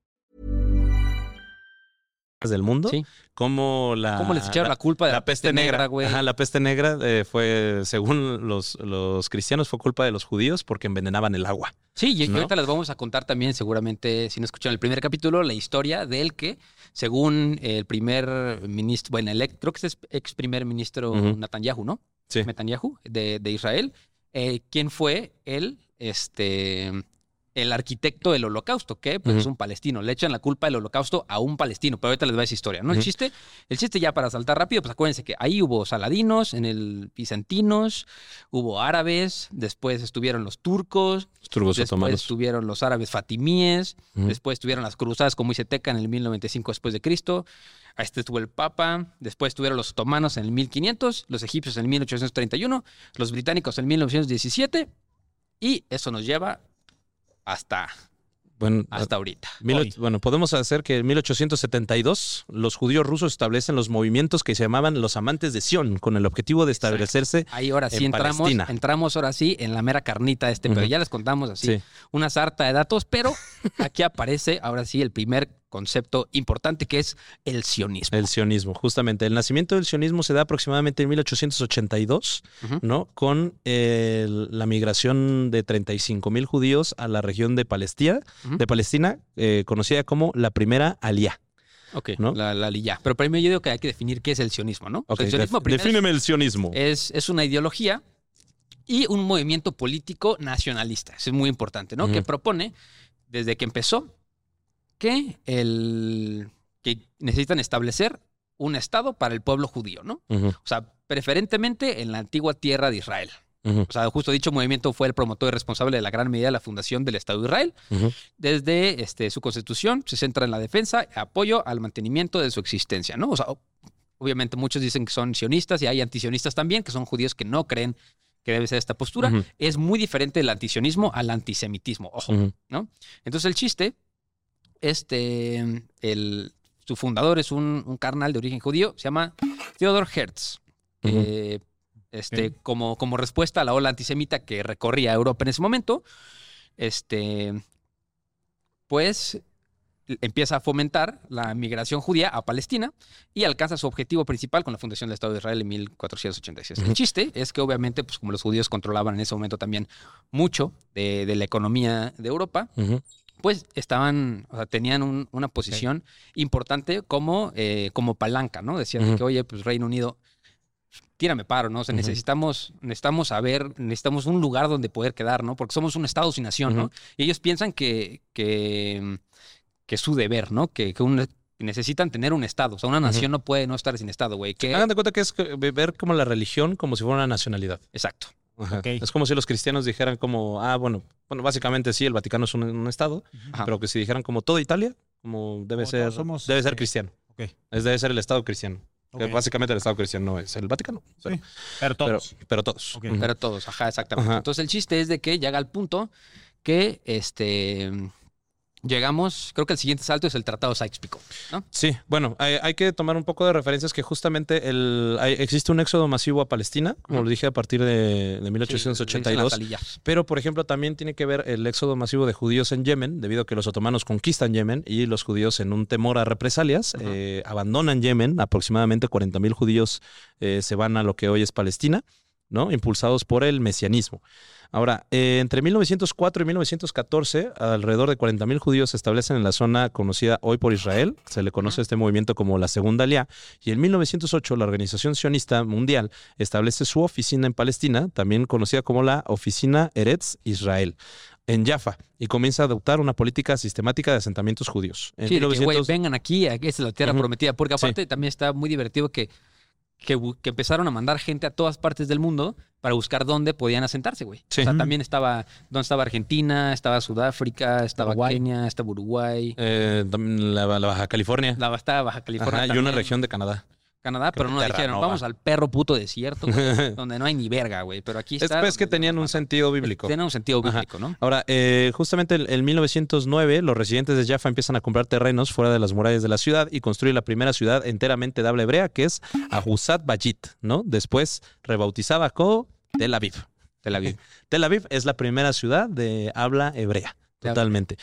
Del mundo, Sí. como la... ¿Cómo les echaron la culpa de la peste negra, güey? Ajá, la peste negra eh, fue, según los, los cristianos, fue culpa de los judíos porque envenenaban el agua. Sí, y ahorita les vamos a contar también, seguramente, si no escucharon el primer capítulo, la historia del que, según el primer ministro, bueno, el ex- creo que es ex primer ministro Ujú. Netanyahu, ¿no? Sí. Netanyahu, de, de Israel, eh, ¿quién fue el, este, el arquitecto del holocausto? Que pues, es un palestino. Le echan la culpa del holocausto a un palestino, pero ahorita les va esa historia, ¿no? El chiste, el chiste ya para saltar rápido, pues acuérdense que ahí hubo saladinos, en el bizantinos, hubo árabes, después estuvieron los turcos, Los turbos Después otomanos. estuvieron los árabes fatimíes, después estuvieron las cruzadas como dice Teca en el 1095 después de Cristo, a este estuvo el Papa, después estuvieron los otomanos en el 1500, los egipcios en el 1831, los británicos en el 1917 y eso nos lleva hasta, Bueno, hasta ahorita. Mil bueno, podemos hacer que en 1872 los judíos rusos establecen los movimientos que se llamaban los amantes de Sion, con el objetivo de establecerse. Ahí ahora sí en entramos, Palestina. entramos ahora sí en la mera carnita de este, pero ya les contamos así Sí. una sarta de datos, pero [LAUGHS] aquí aparece ahora sí el primer concepto importante que es el sionismo. El sionismo, justamente. El nacimiento del sionismo se da aproximadamente en 1882, Ujú. ¿no? Con eh, la migración de 35 mil judíos a la región de Palestina, de Palestina eh, conocida como la primera Aliyah. Ok, ¿no? la, la. Pero primero yo digo que hay que definir qué es el sionismo, ¿no? O sea, Ok, el sionismo def- defíneme el sionismo. es, es una ideología y un movimiento político nacionalista. Eso es muy importante, ¿no? Que propone, desde que empezó, que, el, que necesitan establecer un Estado para el pueblo judío, ¿no? O sea, preferentemente en la antigua tierra de Israel. O sea, justo dicho movimiento fue el promotor y responsable de la gran medida de la fundación del Estado de Israel. Desde este, su constitución se centra en la defensa, apoyo al mantenimiento de su existencia, ¿no? O sea, obviamente muchos dicen que son sionistas y hay antisionistas también, que son judíos que no creen que debe ser esta postura, es muy diferente del antisionismo al antisemitismo. Ojo. ¿no? Entonces el chiste, este, el, su fundador es un, un carnal de origen judío, se llama Theodor Hertz. Eh, este, como, como respuesta a la ola antisemita que recorría Europa en ese momento, este, pues empieza a fomentar la migración judía a Palestina y alcanza su objetivo principal con la fundación del Estado de Israel en 1486. El chiste es que obviamente, pues como los judíos controlaban en ese momento también mucho de, de la economía de Europa. Pues estaban, o sea, tenían un- una posición importante como, eh, como palanca, ¿no? Decían que, oye, pues Reino Unido, tírame paro, ¿no? O sea, necesitamos, necesitamos saber, necesitamos un lugar donde poder quedar, ¿no? Porque somos un Estado sin nación, ¿no? Y ellos piensan que, que, que es su deber, ¿no? Que, que un- que necesitan tener un Estado. O sea, una nación no puede no estar sin Estado, güey. Que... Hagan de cuenta que es ver como la religión como si fuera una nacionalidad. Exacto. Es como si los cristianos dijeran como, ah, bueno, bueno, básicamente sí, el Vaticano es un, un estado, Ajá. pero que si dijeran como toda Italia, como debe Como ser, somos, debe ser cristiano. Ok. Es debe ser el estado cristiano. Que básicamente el estado cristiano es el Vaticano. Pero, Sí, pero pero, todos. pero todos. Pero todos, ajá, exactamente. Ajá. Entonces el chiste es de que llega al punto que este llegamos, creo que el siguiente salto es el Tratado Sykes-Picot, ¿no? Sí, bueno, hay, hay que tomar un poco de referencias que justamente el, hay- existe un éxodo masivo a Palestina, como lo dije, a partir de, de Sí, 1882. las alillas. Pero, por ejemplo, también tiene que ver el éxodo masivo de judíos en Yemen, debido a que los otomanos conquistan Yemen y los judíos, en un temor a represalias, eh, abandonan Yemen. Aproximadamente 40.000 judíos eh, se van a lo que hoy es Palestina, ¿no? Impulsados por el mesianismo. Ahora, eh, entre 1904 y 1914, alrededor de 40.000 judíos se establecen en la zona conocida hoy por Israel. Se le conoce a este movimiento como la Segunda Aliá. Y en 1908, la Organización Sionista Mundial establece su oficina en Palestina, también conocida como la Oficina Eretz Israel, en Jaffa, y comienza a adoptar una política sistemática de asentamientos judíos. En Sí, de que, 1900 vengan aquí, aquí es la tierra prometida. Porque Sí. aparte también está muy divertido que, que, empezaron a mandar gente a todas partes del mundo para buscar dónde podían asentarse, güey. Sí. O sea, también estaba, ¿dónde estaba Argentina? Estaba Sudáfrica, estaba Uruguay. Kenia, estaba Uruguay. eh, la, la Baja California. La, estaba Baja California. Ajá, y una región de Canadá. Canadá, pero no Terranova. dijeron, vamos al perro puto desierto, güey, [LAUGHS] donde no hay ni verga, güey. Pero aquí Es está. pues que tenían un sentido bíblico. Tienen un sentido Ajá. bíblico, ¿no? Ahora, eh, justamente en en 1909, los residentes de Jaffa empiezan a comprar terrenos fuera de las murallas de la ciudad y construyen la primera ciudad enteramente de habla hebrea, que es Ahuzat Bayit, ¿no? Después rebautizada como Tel Aviv. Tel Aviv. [LAUGHS] Tel Aviv es la primera ciudad de habla hebrea, totalmente.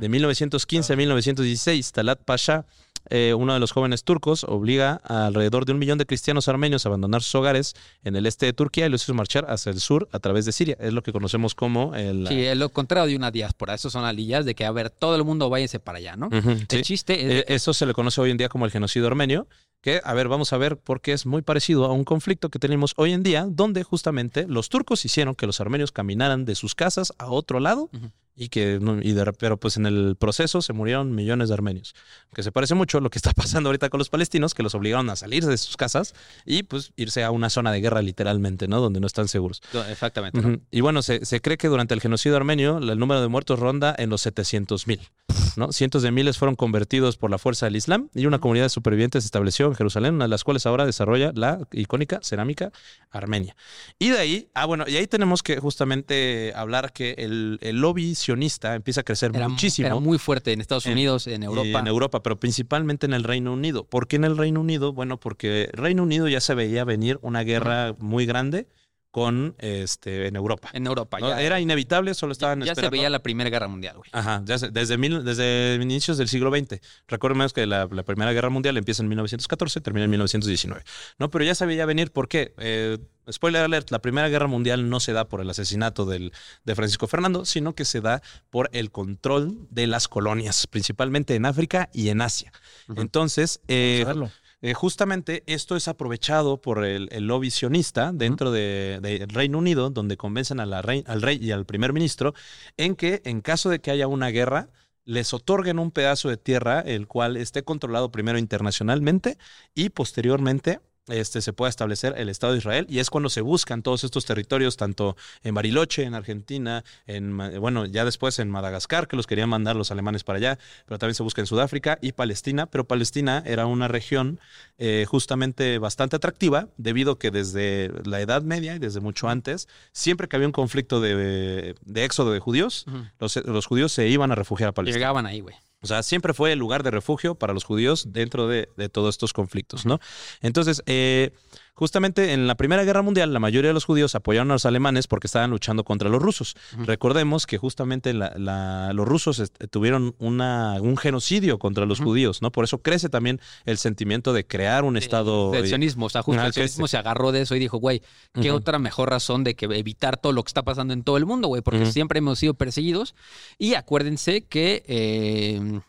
De 1915 a 1916, Talat Pasha, eh, uno de los jóvenes turcos, obliga a alrededor de un millón de cristianos armenios a abandonar sus hogares en el este de Turquía y los hizo marchar hacia el sur a través de Siria. Es lo que conocemos como el... Sí, es lo contrario de una diáspora. Esos son alillas de que, a ver, todo el mundo váyase para allá, ¿no? El chiste es. Eh, Eso se le conoce hoy en día como el genocidio armenio, que, a ver, vamos a ver por qué es muy parecido a un conflicto que tenemos hoy en día, donde justamente los turcos hicieron que los armenios caminaran de sus casas a otro lado. Y que, y de pero pues en el proceso se murieron millones de armenios, que se parece mucho a lo que está [LAUGHS] pasando ahorita con los palestinos, que los obligaron a salir de sus casas y pues irse a una zona de guerra literalmente, ¿no? Donde no están seguros. Exactamente. Y bueno, se, se cree que durante el genocidio armenio el número de muertos ronda en los 700 mil. ¿no? Cientos de miles fueron convertidos por la fuerza del Islam y una comunidad de supervivientes se estableció en Jerusalén, una de las cuales ahora desarrolla la icónica cerámica armenia. Y de ahí, ah, bueno, y ahí tenemos que justamente hablar que el, el lobby empieza a crecer Era, muchísimo. era muy fuerte en Estados En- Unidos, en y Europa. En Europa, pero principalmente en el Reino Unido. ¿Por qué en el Reino Unido? Bueno, porque Reino Unido ya se veía venir una guerra muy grande con este en Europa. En Europa. ¿no? Ya, Era inevitable, solo estaban ya se esperando. veía la Primera Guerra Mundial, güey. Ajá, ya se- desde, mil- desde inicios del siglo XX. Recordemos que la, la Primera Guerra Mundial empieza en 1914, termina en 1919. No, pero ya se veía venir, ¿por qué? Eh, spoiler alert, la Primera Guerra Mundial no se da por el asesinato del, de Francisco Fernando, sino que se da por el control de las colonias, principalmente en África y en Asia. Entonces, eh. Eh, justamente esto es aprovechado por el, el lobby sionista dentro de- del Reino Unido, donde convencen a la rey- al rey y al primer ministro en que en caso de que haya una guerra, les otorguen un pedazo de tierra, el cual esté controlado primero internacionalmente y posteriormente este, se pueda establecer el Estado de Israel y es cuando se buscan todos estos territorios, tanto en Bariloche, en Argentina, en, bueno, ya después en Madagascar, que los querían mandar los alemanes para allá, pero también se busca en Sudáfrica y Palestina, pero Palestina era una región eh, justamente bastante atractiva debido que desde la Edad Media y desde mucho antes, siempre que había un conflicto de, de éxodo de judíos, los, los judíos se iban a refugiar a Palestina. Llegaban ahí, güey. O sea, siempre fue el lugar de refugio para los judíos dentro de, todos estos conflictos, ¿no? Entonces, eh, justamente en la Primera Guerra Mundial, la mayoría de los judíos apoyaron a los alemanes porque estaban luchando contra los rusos. Recordemos que justamente la- la- los rusos tuvieron una, un genocidio contra los judíos, ¿no? Por eso crece también el sentimiento de crear un Estado... Del sionismo. O sea, justo el sionismo se agarró de eso y dijo, güey, ¿qué otra mejor razón de que evitar todo lo que está pasando en todo el mundo, güey? Porque siempre hemos sido perseguidos. Y acuérdense que eh,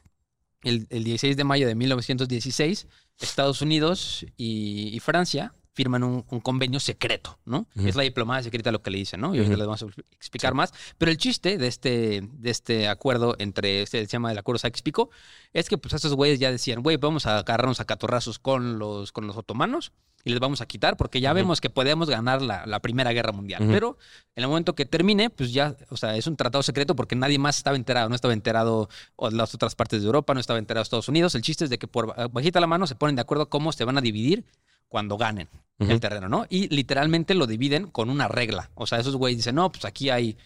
el, el 16 de mayo de 1916, Estados Unidos y, y Francia firman un, un convenio secreto, ¿no? Es la diplomacia secreta lo que le dicen, ¿no? Y ahorita Ujú. les vamos a explicar más. Pero el chiste de este, de este acuerdo entre, este, se llama el acuerdo Sykes-Picot, es que pues estos güeyes ya decían, güey, vamos a agarrarnos a catorrazos con los, con los otomanos y les vamos a quitar porque ya vemos que podemos ganar la, la Primera Guerra Mundial. Pero en el momento que termine, pues ya, o sea, es un tratado secreto porque nadie más estaba enterado. No estaba enterado o las otras partes de Europa, no estaba enterado Estados Unidos. El chiste es de que por bajita la mano se ponen de acuerdo cómo se van a dividir cuando ganen el terreno, ¿no? Y literalmente lo dividen con una regla. O sea, esos güeyes dicen, no, pues aquí hay,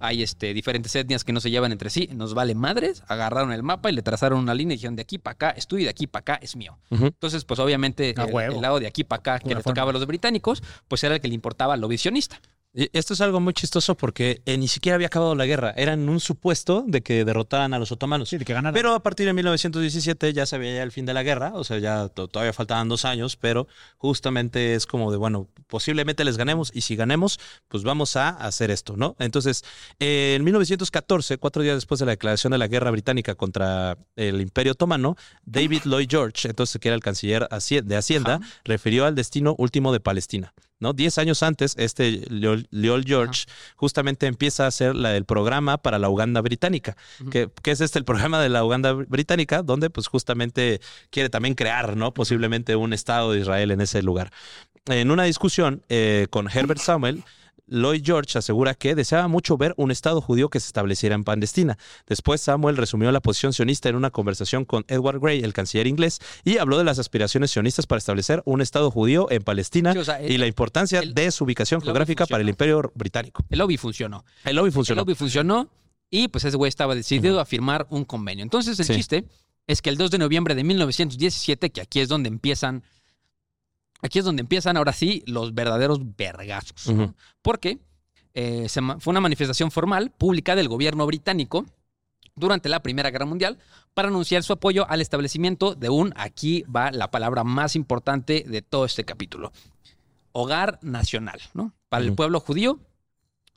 hay este, diferentes etnias que no se llevan entre sí, nos vale madres, agarraron el mapa y le trazaron una línea y dijeron, de aquí para acá es tuyo y de aquí para acá es mío. Entonces, pues obviamente el, lado de aquí para acá que le tocaba a los británicos, pues era el que le importaba lo visionista. Esto es algo muy chistoso porque eh, ni siquiera había acabado la guerra. Era en un supuesto de que derrotaran a los otomanos. Sí, de que ganaran. Pero a partir de 1917 ya se veía el fin de la guerra, o sea, ya to- todavía faltaban dos años, pero justamente es como de, bueno, posiblemente les ganemos y si ganemos, pues vamos a hacer esto, ¿no? Entonces, eh, en 1914, cuatro días después de la declaración de la guerra británica contra el Imperio Otomano, David Lloyd George, entonces que era el canciller de Hacienda, refirió al destino último de Palestina. ¿No? Diez años antes, este Lloyd George justamente empieza a hacer la, el programa para la Uganda británica. Que, que es este el programa de la Uganda británica, donde pues justamente quiere también crear, ¿no? Posiblemente un Estado de Israel en ese lugar. En una discusión eh, con Herbert Samuel, Lloyd George asegura que deseaba mucho ver un Estado judío que se estableciera en Palestina. Después Samuel resumió la posición sionista en una conversación con Edward Gray, el canciller inglés, y habló de las aspiraciones sionistas para establecer un Estado judío en Palestina Sí, o sea, y el- la importancia el- de su ubicación el geográfica para el. Imperio Británico. El lobby funcionó. El lobby El funcionó. lobby funcionó y pues ese güey estaba decidido a firmar un convenio. Entonces el Sí. chiste es que el 2 de noviembre de 1917, que aquí es donde empiezan, aquí es donde empiezan ahora sí los verdaderos vergazos. Porque eh, se fue una manifestación formal pública del gobierno británico durante la Primera Guerra Mundial para anunciar su apoyo al establecimiento de un, aquí va la palabra más importante de todo este capítulo, hogar nacional, ¿no? Para el pueblo judío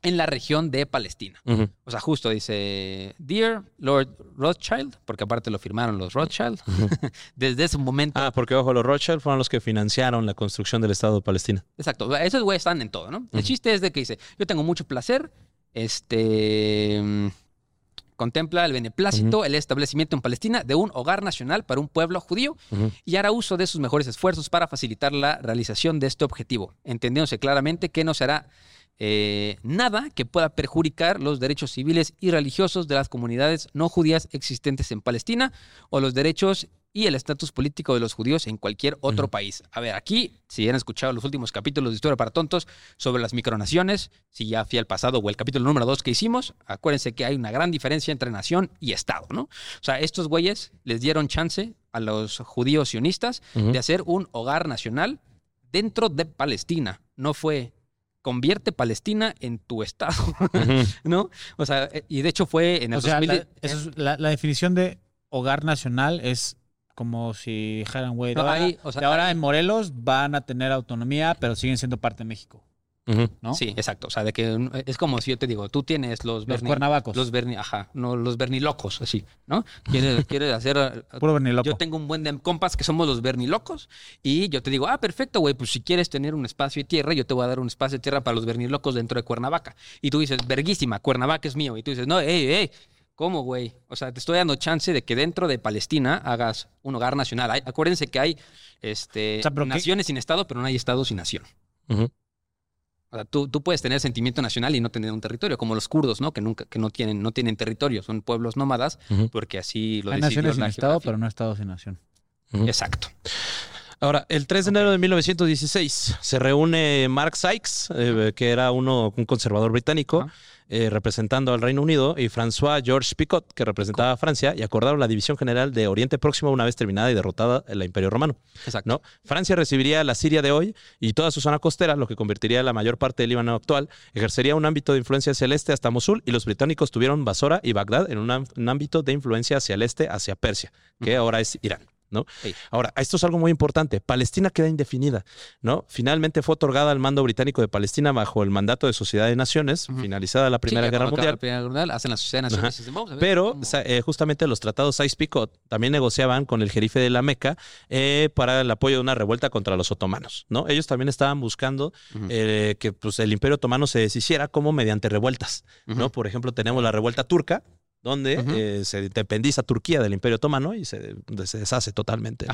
en la región de Palestina. O sea, justo dice, Dear Lord Rothschild, porque aparte lo firmaron los Rothschild, [LAUGHS] desde ese momento, Ah, porque ojo, los Rothschild fueron los que financiaron la construcción del Estado de Palestina. exacto, esos güeyes están en todo, ¿no? El chiste es de que dice, yo tengo mucho placer, este, mm, contempla el beneplácito, el establecimiento en Palestina de un hogar nacional para un pueblo judío y hará uso de sus mejores esfuerzos para facilitar la realización de este objetivo, entendiéndose claramente que no será eh, nada que pueda perjudicar los derechos civiles y religiosos de las comunidades no judías existentes en Palestina o los derechos y el estatus político de los judíos en cualquier otro país. A ver, aquí, si han escuchado los últimos capítulos de Historia para Tontos sobre las micronaciones, si ya fui al pasado o el capítulo número 2 que hicimos, acuérdense que hay una gran diferencia entre nación y Estado, ¿no? O sea, estos güeyes les dieron chance a los judíos sionistas de hacer un hogar nacional dentro de Palestina. No fue convierte Palestina en tu estado. [LAUGHS] ¿no? O sea, eh, y de hecho fue en el o sea, 2000 la, eso es- la- la definición de hogar nacional es como si dijeran, güey, de No, ahora, ahí, o sea, de ahora ahí- en Morelos van a tener autonomía, pero siguen siendo parte de México, ¿no? Sí, exacto. O sea, de que mm, es como si yo te digo, tú tienes los Los Berni- cuernavacos. Los Berni, ajá, no, los Bernilocos, así, ¿no? Quieres, [LAUGHS] quieres hacer. eh, Puro verniloco. Yo tengo un buen de compas que somos los Bernilocos y yo te digo, ah, perfecto, güey, pues si quieres tener un espacio de tierra, yo te voy a dar un espacio de tierra para los Bernilocos dentro de Cuernavaca. Y tú dices, verguísima, Cuernavaca es mío. Y tú dices, no, ey, ey, ¿Cómo, güey? O sea, te estoy dando chance de que dentro de Palestina hagas un hogar nacional. Hay- acuérdense que hay este, O sea, ¿pero qué? naciones sin Estado, pero no hay Estado sin nación. O sea, tú, tú puedes tener sentimiento nacional y no tener un territorio, como los kurdos, ¿no? Que nunca, que no tienen, no tienen territorio, son pueblos nómadas, Ujú. porque así lo Hay naciones sin Estado, pero no Estado sin nación. Ujú. Exacto. Ahora, el 3 de enero de 1916 se reúne Mark Sykes, eh, que era uno, un conservador británico, Ajá. Eh, representando al Reino Unido, y François Georges Picot, que representaba a Francia, y acordaron la división general de Oriente Próximo una vez terminada y derrotada el Imperio Romano. Exacto. ¿no? Francia recibiría la Siria de hoy y toda su zona costera, lo que convertiría la mayor parte del Líbano actual, ejercería un ámbito de influencia hacia el este hasta Mosul y los británicos tuvieron Basora y Bagdad en un ámbito de influencia hacia el este, hacia Persia, que ahora es Irán. ¿No? Sí. Ahora, esto es algo muy importante. Palestina queda indefinida, ¿no? Finalmente fue otorgada al mando británico de Palestina bajo el mandato de Sociedad de Naciones, finalizada la Primera Sí, Guerra Mundial. La Primera Guerra Mundial hacen la Sociedad de Naciones Ajá. y dicen, vamos a ver Pero eh, justamente los tratados Sykes-Picot también negociaban con el jerife de la Meca eh, para el apoyo de una revuelta contra los otomanos, ¿no? Ellos también estaban buscando eh, que pues, el imperio otomano se deshiciera como mediante revueltas, ¿no? Por ejemplo, tenemos la revuelta turca, donde eh, se independiza Turquía del imperio otomano y se, se deshace totalmente.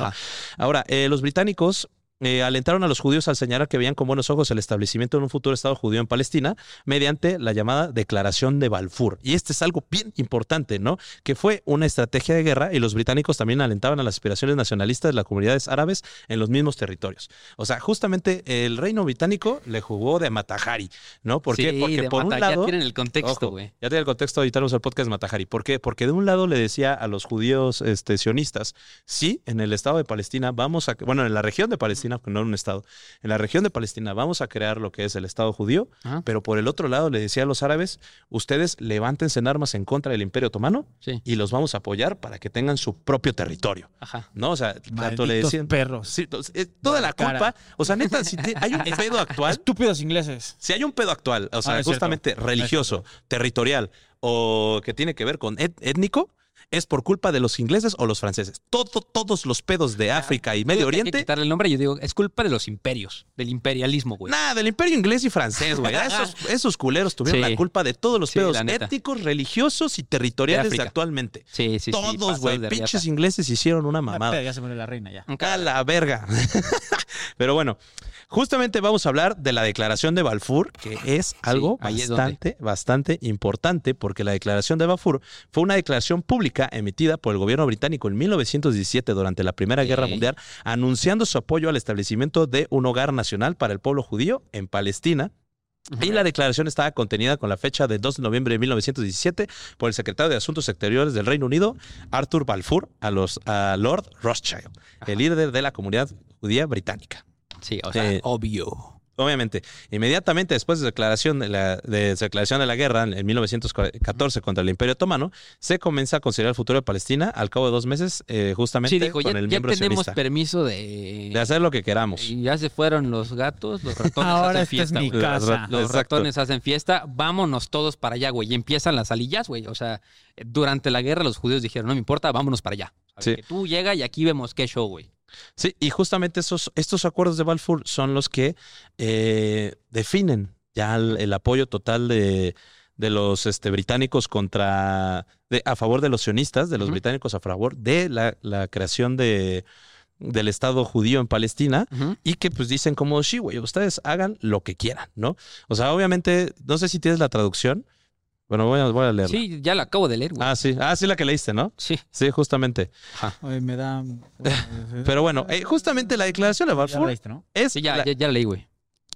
Ahora, eh, los británicos eh, alentaron a los judíos al señalar que veían con buenos ojos el establecimiento de un futuro Estado judío en Palestina mediante la llamada Declaración de Balfour. Y este es algo bien importante, ¿no? Que fue una estrategia de guerra y los británicos también alentaban a las aspiraciones nacionalistas de las comunidades árabes en los mismos territorios. O sea, justamente el reino británico le jugó de Matajari, ¿no? ¿Por qué? Sí, Porque de por un Mata- ya lado... tienen el contexto, güey. ya tiene el contexto, ahorita el podcast de Matajari. ¿Por qué? Porque de un lado le decía a los judíos este, sionistas, sí, en el estado de Palestina vamos a, bueno, en la región de Palestina, porque no en un estado, en la región de Palestina vamos a crear lo que es el estado judío, Ajá. pero por el otro lado le decía a los árabes, ustedes levántense en armas en contra del imperio otomano Sí. y los vamos a apoyar para que tengan su propio territorio. Ajá. ¿No? O sea, tanto le decían... perros. Sí, eh, toda la Cara. culpa, o sea, neta, si te- hay un [LAUGHS] pedo actual, Estúpidos ingleses. si hay un pedo actual, o sea, Ah, cierto. justamente religioso, territorial o que tiene que ver con et- étnico, es por culpa de los ingleses o los franceses. Todo, todos los pedos de África y Medio Hay que Oriente. quitarle el nombre, yo digo, es culpa de los imperios, del imperialismo, güey. Nada, del imperio inglés y francés, güey. [LAUGHS] Esos, esos culeros tuvieron Sí. la culpa de todos los Sí, pedos étnicos, religiosos y territoriales De actualmente. Sí, sí, sí. todos, güey. Pinches ingleses hicieron una mamada. ya se murió la reina ya. A la verga. [LAUGHS] Pero bueno, justamente vamos a hablar de la declaración de Balfour, que es algo es bastante, bastante importante, porque la declaración de Balfour fue una declaración pública emitida por el gobierno británico en 1917 durante la Primera Guerra. Mundial, anunciando su apoyo al establecimiento de un hogar nacional para el pueblo judío en Palestina. Y la declaración estaba contenida con la fecha de 2 de noviembre de 1917 por el secretario de Asuntos Exteriores del Reino Unido, Arthur Balfour, a, los, a Lord Rothschild, el líder de la comunidad judía británica. Sí, o sea, Eh, obvio. Obviamente, inmediatamente después de declaración de la, de declaración de la guerra en 1914 contra el Imperio Otomano, se comienza a considerar el futuro de Palestina al cabo de dos meses, eh, justamente Sí, dijo, con ya, el ya miembro tenemos sionista. permiso de... De hacer lo que queramos. Y ya se fueron los gatos, los ratones Ahora hacen esta es fiesta, mi casa. Los Exacto. ratones hacen fiesta, vámonos todos para allá, güey. Y empiezan las alillas, güey. O sea, durante la guerra los judíos dijeron, no me importa, vámonos para allá. A ver, Sí. que tú llega y aquí vemos qué show, güey. Sí, y justamente esos, estos acuerdos de Balfour son los que eh, definen ya el, el apoyo total de, de los este, británicos contra, de- a favor de los sionistas, de los británicos a favor de la, la creación de, del Estado judío en Palestina y que pues dicen como, sí, güey, ustedes hagan lo que quieran, ¿no? O sea, obviamente, no sé si tienes la traducción. Bueno, voy a, voy a leerla. Sí, ya la acabo de leer, güey. Ah, sí. Ah, sí, la que leíste, ¿no? Sí. Sí, justamente. Oye, me da. [LAUGHS] Pero bueno, eh, justamente la declaración de Ya Balfour leíste, ¿no? es, Sí, ya, la, ya, ya la leí, güey.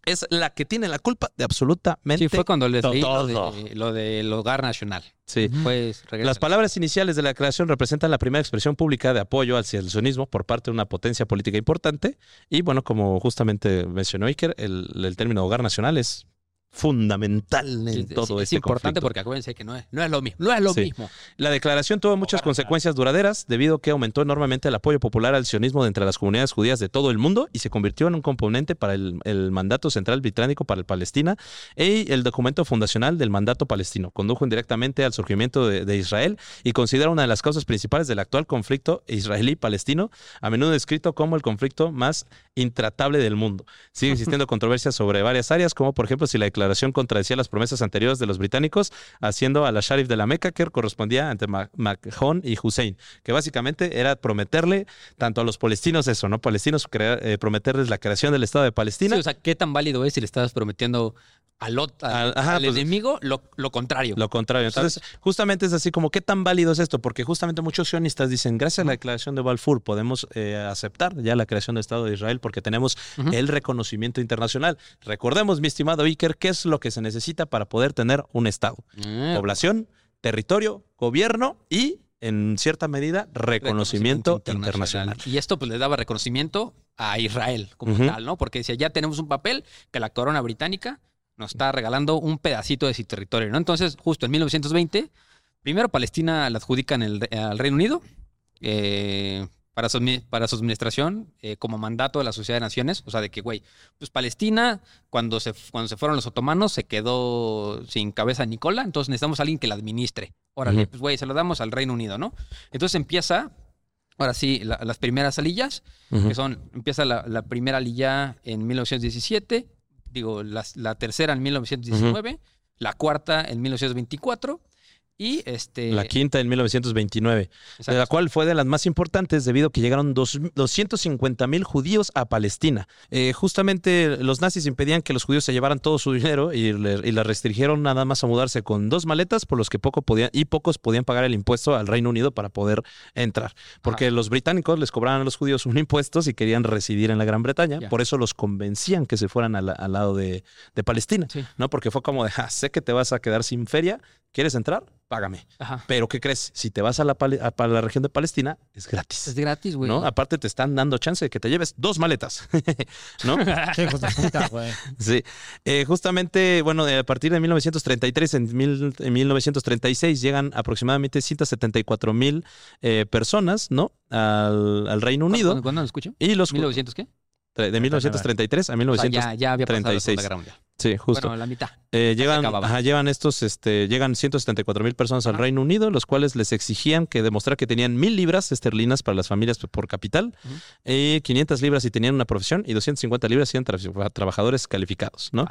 es la que tiene la culpa de absolutamente Sí, fue cuando les leí lo, todo. de, lo del hogar nacional. Sí. Pues. Las palabras iniciales de la declaración representan la primera expresión pública de apoyo al sionismo por parte de una potencia política importante. Y bueno, como justamente mencionó Iker, el, el término hogar nacional es fundamental en Sí, todo sí, este es importante conflicto. porque acuérdense que no es, no es lo mismo. No es lo Sí. mismo. La declaración tuvo muchas consecuencias duraderas debido a que aumentó enormemente el apoyo popular al sionismo de entre las comunidades judías de todo el mundo y se convirtió en un componente para el, el mandato central británico para el Palestina y el documento fundacional del mandato palestino. Condujo indirectamente al surgimiento de, de Israel y considera una de las causas principales del actual conflicto israelí-palestino, a menudo descrito como el conflicto más intratable del mundo. Sigue [LAUGHS] existiendo controversias sobre varias áreas, como por ejemplo si la declaración declaración contradecía las promesas anteriores de los británicos, haciendo a la Sharif de la Meca que correspondía ante Ma- Mahon y Hussein, que básicamente era prometerle tanto a los palestinos eso, ¿no? Palestinos eh, prometerles la creación del Estado de Palestina. O sea, ¿qué tan válido es si le estás prometiendo al, al, ajá, al pues- enemigo lo, lo contrario? Lo contrario. Entonces, justamente es así como, ¿qué tan válido es esto? Porque justamente muchos sionistas dicen, gracias a la declaración de Balfour podemos eh, aceptar ya la creación del Estado de Israel porque tenemos el reconocimiento internacional. Recordemos, mi estimado Iker, qué es lo que se necesita para poder tener un Estado. Ah, Población, territorio, gobierno y, en cierta medida, reconocimiento, internacional. Y esto pues le daba reconocimiento a Israel como tal, ¿no? Porque decía, ya tenemos un papel que la corona británica nos está regalando un pedacito de su territorio, ¿no? Entonces, justo en 1920, primero Palestina la adjudican el- al Reino Unido eh, para, su, admi- para su administración eh, como mandato de la Sociedad de Naciones. O sea, de que, güey, pues Palestina, cuando se, cuando se fueron los otomanos, se quedó sin cabeza ni cola, entonces necesitamos a alguien que la administre. Órale, Ujú. pues, güey, se lo damos al Reino Unido, ¿no? Entonces empieza, ahora sí, la- las primeras alillas, que son, empieza la, la primera alilla en 1917, digo, las- la, tercera en 1919, la cuarta en 1924 y este... La quinta en 1929, exacto. de la cual fue de las más importantes debido a que llegaron dos- 250 mil judíos a Palestina. Eh, justamente los nazis impedían que los judíos se llevaran todo su dinero y, le- y la restringieron nada más a mudarse con dos maletas por los que poco podían y pocos podían pagar el impuesto al Reino Unido para poder entrar. Porque los británicos les cobraban a los judíos un impuesto si querían residir en la Gran Bretaña, por eso los convencían que se fueran al, al lado de, de Palestina, Sí. ¿no? Porque fue como de, "Ah, sé que te vas a quedar sin feria, ¿quieres entrar? Págame. Ajá. Pero ¿qué crees? Si te vas a la, a la región de Palestina, es Es gratis. gratis, güey. ¿No? Aparte te están dando chance de que te lleves dos maletas. [LAUGHS] ¿No? [LAUGHS] De puta, güey. Sí. Eh, justamente, bueno, a partir de 1933, en, mil- en 1936, llegan aproximadamente 174 mil eh, personas, ¿no? Al, al Reino ¿Cuándo- Unido. ¿Cuándo, cuándo lo escucho? Y los ¿1900 qué? de 1933 a O sea, 1936. ya, ya había pasado la 36. Segunda Guerra Mundial. Sí, justo. Bueno, la mitad. Eh, llegan, ajá, llevan estos, este, llegan 174 mil personas al. Reino Unido, los cuales les exigían que demostrar que tenían mil libras esterlinas para las familias por capital, eh, 500 libras si tenían una profesión y 250 libras si eran tra- trabajadores calificados, ¿no?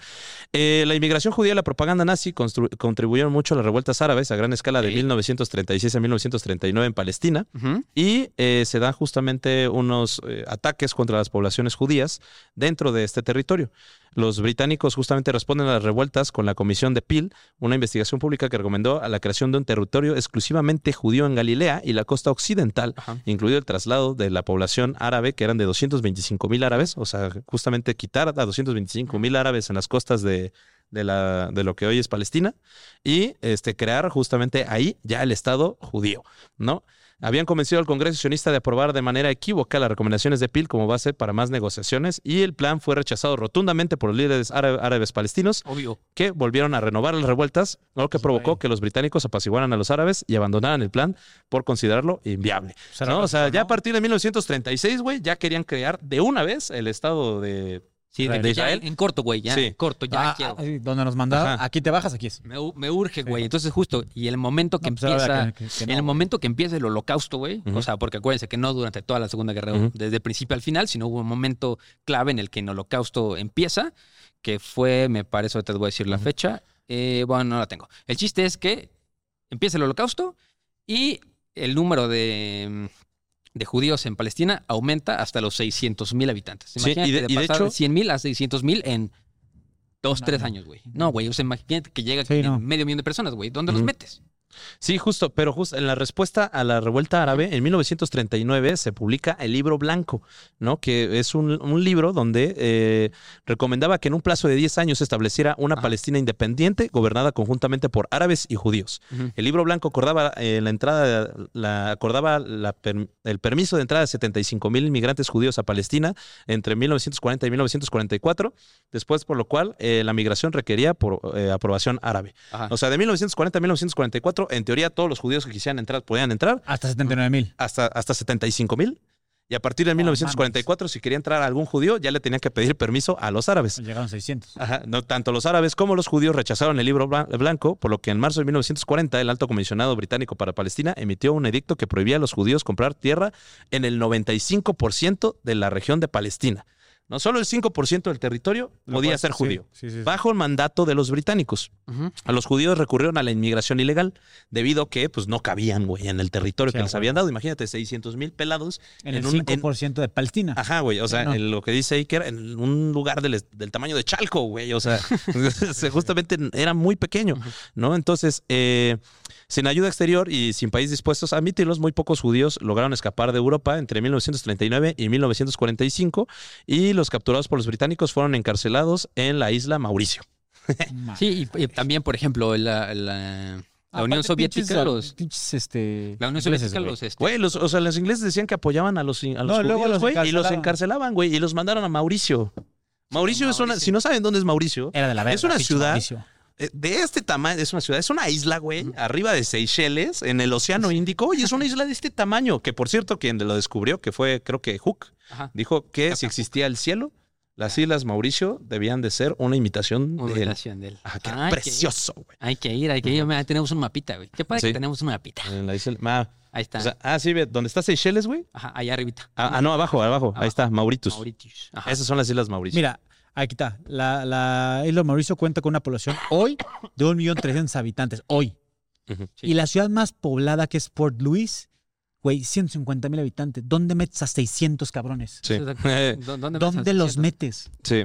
Eh, la inmigración judía y la propaganda nazi contribuyeron mucho a las revueltas árabes a gran escala de Sí. 1936 a 1939 en Palestina. Y eh, se dan justamente unos ataques contra las poblaciones judías dentro de este territorio. Los británicos justamente responden a las revueltas con la Comisión de Peel, una investigación pública que recomendó a la creación de un territorio exclusivamente judío en Galilea y la costa occidental, Ajá. incluido el traslado de la población árabe, que eran de 225 mil árabes, o sea, justamente quitar a 225 mil árabes en las costas de, de, la, de lo que hoy es Palestina y este, crear justamente ahí ya el Estado judío, ¿no? Habían convencido al Congreso sionista de aprobar de manera equívoca las recomendaciones de Peel como base para más negociaciones y el plan fue rechazado rotundamente por los líderes ára- árabes palestinos Obvio. que volvieron a renovar las revueltas, lo que provocó que los británicos apaciguaran a los árabes y abandonaran el plan por considerarlo inviable. O sea, ya a partir de 1936, güey, ya querían crear de una vez el Estado de... Sí, de, de que ya Israel. en corto, güey. Ya Sí. en corto, ya Ah, quiero. ah, donde nos mandaba, aquí te bajas, aquí es. Me, urge, güey. Entonces, justo, y el momento que No, pues, empieza. que- que- que en el momento que empieza el holocausto, güey. O sea, porque acuérdense que no durante toda la Segunda Guerra, Ujú. desde el principio al final, sino hubo un momento clave en el que el holocausto empieza, que fue, me parece, ahorita te voy a decir la fecha. Eh, bueno, no la tengo. El chiste es que empieza el holocausto y el número de, de judíos en Palestina aumenta hasta los 600 mil habitantes. Sí, Imagínate y de- y de pasar hecho- 100 mil a 600 mil en dos, No, tres no. años, güey. No, güey. O sea, imagínate que llega Sí, no. medio millón de personas, güey. ¿Dónde los metes? Sí, justo, pero justo en la respuesta a la revuelta árabe, en 1939 se publica el libro blanco, ¿no? Que es un, un libro donde eh, recomendaba que en un plazo de 10 años se estableciera una Ajá. Palestina independiente gobernada conjuntamente por árabes y judíos. El libro blanco acordaba eh, la entrada, la, acordaba la per- el permiso de entrada de 75 mil inmigrantes judíos a Palestina entre 1940 y 1944, después por lo cual eh, la migración requería por eh, aprobación árabe. Ajá. O sea, de 1940 a 1944, en teoría todos los judíos que quisieran entrar podían entrar Hasta 79 mil. hasta, hasta 75 mil. Y a partir de 1944, si quería entrar algún judío, ya le tenía que pedir permiso a los árabes. Llegaron 600. Ajá, no, tanto los árabes como los judíos rechazaron el libro blan- blanco, por lo que en marzo de 1940 el alto comisionado británico para Palestina emitió un edicto que prohibía a los judíos comprar tierra en el 95% de la región de Palestina. No solo el 5% del territorio Lo podía ser judío. sí, sí, sí. Bajo el mandato de los británicos. A los judíos recurrieron a la inmigración ilegal debido a que pues no cabían, güey, en el territorio que les habían dado. Imagínate, 600 mil pelados En el un- en- 5% de Palestina. Ajá, güey. O sea, No. en lo que dice era en un lugar del, del tamaño de Chalco, güey. O sea, [LAUGHS] [LAUGHS] se- justamente era muy pequeño, ¿no? Entonces, eh, sin ayuda exterior y sin país dispuestos a admitirlos, muy pocos judíos lograron escapar de Europa entre 1939 y 1945 y los capturados por los británicos fueron encarcelados en la isla Mauricio. Ma- Sí, y, y también, por ejemplo, la, la- la Unión Soviética, pinches- los, pinches, este, la Unión Soviética, güey. los, este, Güey, los, o sea, los ingleses decían que apoyaban a los, a los No, luego judíos, los güey, y los encarcelaban. güey, y los mandaron a Mauricio. Mauricio es una, si no saben dónde es Mauricio, Era de la verga. Es una ciudad Mauricio. Eh, de este tamaño, es una ciudad, es una isla, güey, arriba de Seychelles, en el Océano Índico, y es una isla de este tamaño, que por cierto, quien lo descubrió, que fue, creo que Hook, ajá, dijo que si existía el cielo, las islas Mauricio debían de ser una imitación una de él. imitación de él. Ajá, que Ah, que precioso, güey. Hay que ir, hay que ir. Mira, tenemos un mapita, güey. Qué Sí. que tenemos un mapita. En la isla- ah, Ahí está. o sea, ah, sí, ve, ¿dónde está Seychelles, güey? Ajá, allá arribita. Ah, ah, no, abajo, abajo, ahí está, Mauritius. Mauritius. Ajá. Esas son las islas Mauricio. Mira, aquí está. La, la isla Mauricio cuenta con una población hoy de 1.300.000 habitantes. Hoy. Sí. Y la ciudad más poblada que es Port Louis, güey, 150 mil habitantes. ¿Dónde metes a 600 cabrones? Sí. ¿Dó- [LAUGHS] ¿Dónde, ¿Dónde los metes? Sí,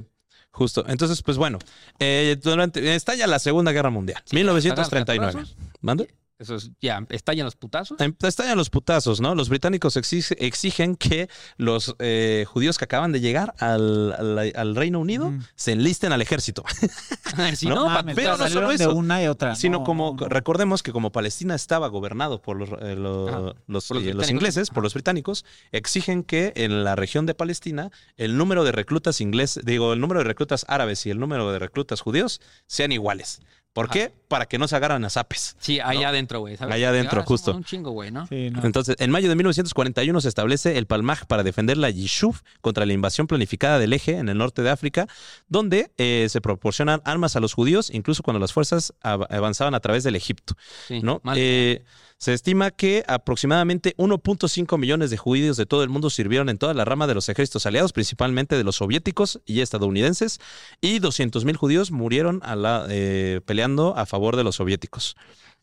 justo. Entonces, pues bueno, eh, durante, estalla la Segunda Guerra Mundial, 1939. ¿Agarras ¿Mande? Eso es, ya, estallan los putazos. Em- Estallan los putazos, ¿no? Los británicos exige- exigen que los eh, judíos que acaban de llegar al, al- al Reino Unido se enlisten al ejército. [LAUGHS] si no, no, pero no solo de eso, una y otra. Sino No, como, no, recordemos que como Palestina estaba gobernado por los, eh, lo- Ajá, los, por los eh, los ingleses, por los británicos, exigen que en la región de Palestina el número de reclutas ingleses, digo, el número de reclutas árabes y el número de reclutas judíos sean iguales. ¿Por Ajá. qué? Para que no se agarran a zapes. Sí, allá adentro, güey. Allá adentro, Ah, justo. Un chingo, güey, ¿no? Sí, no. Entonces, en mayo de 1941 se establece el Palmaj para defender la Yishuv contra la invasión planificada del eje en el norte de África, donde eh, se proporcionan armas a los judíos, incluso cuando las fuerzas av- avanzaban a través del Egipto. Sí, ¿no? mal. Eh, se estima que aproximadamente 1.5 millones de judíos de todo el mundo sirvieron en toda la rama de los ejércitos aliados, principalmente de los soviéticos y estadounidenses, y 200.000 judíos murieron eh, peleando a favor de los soviéticos.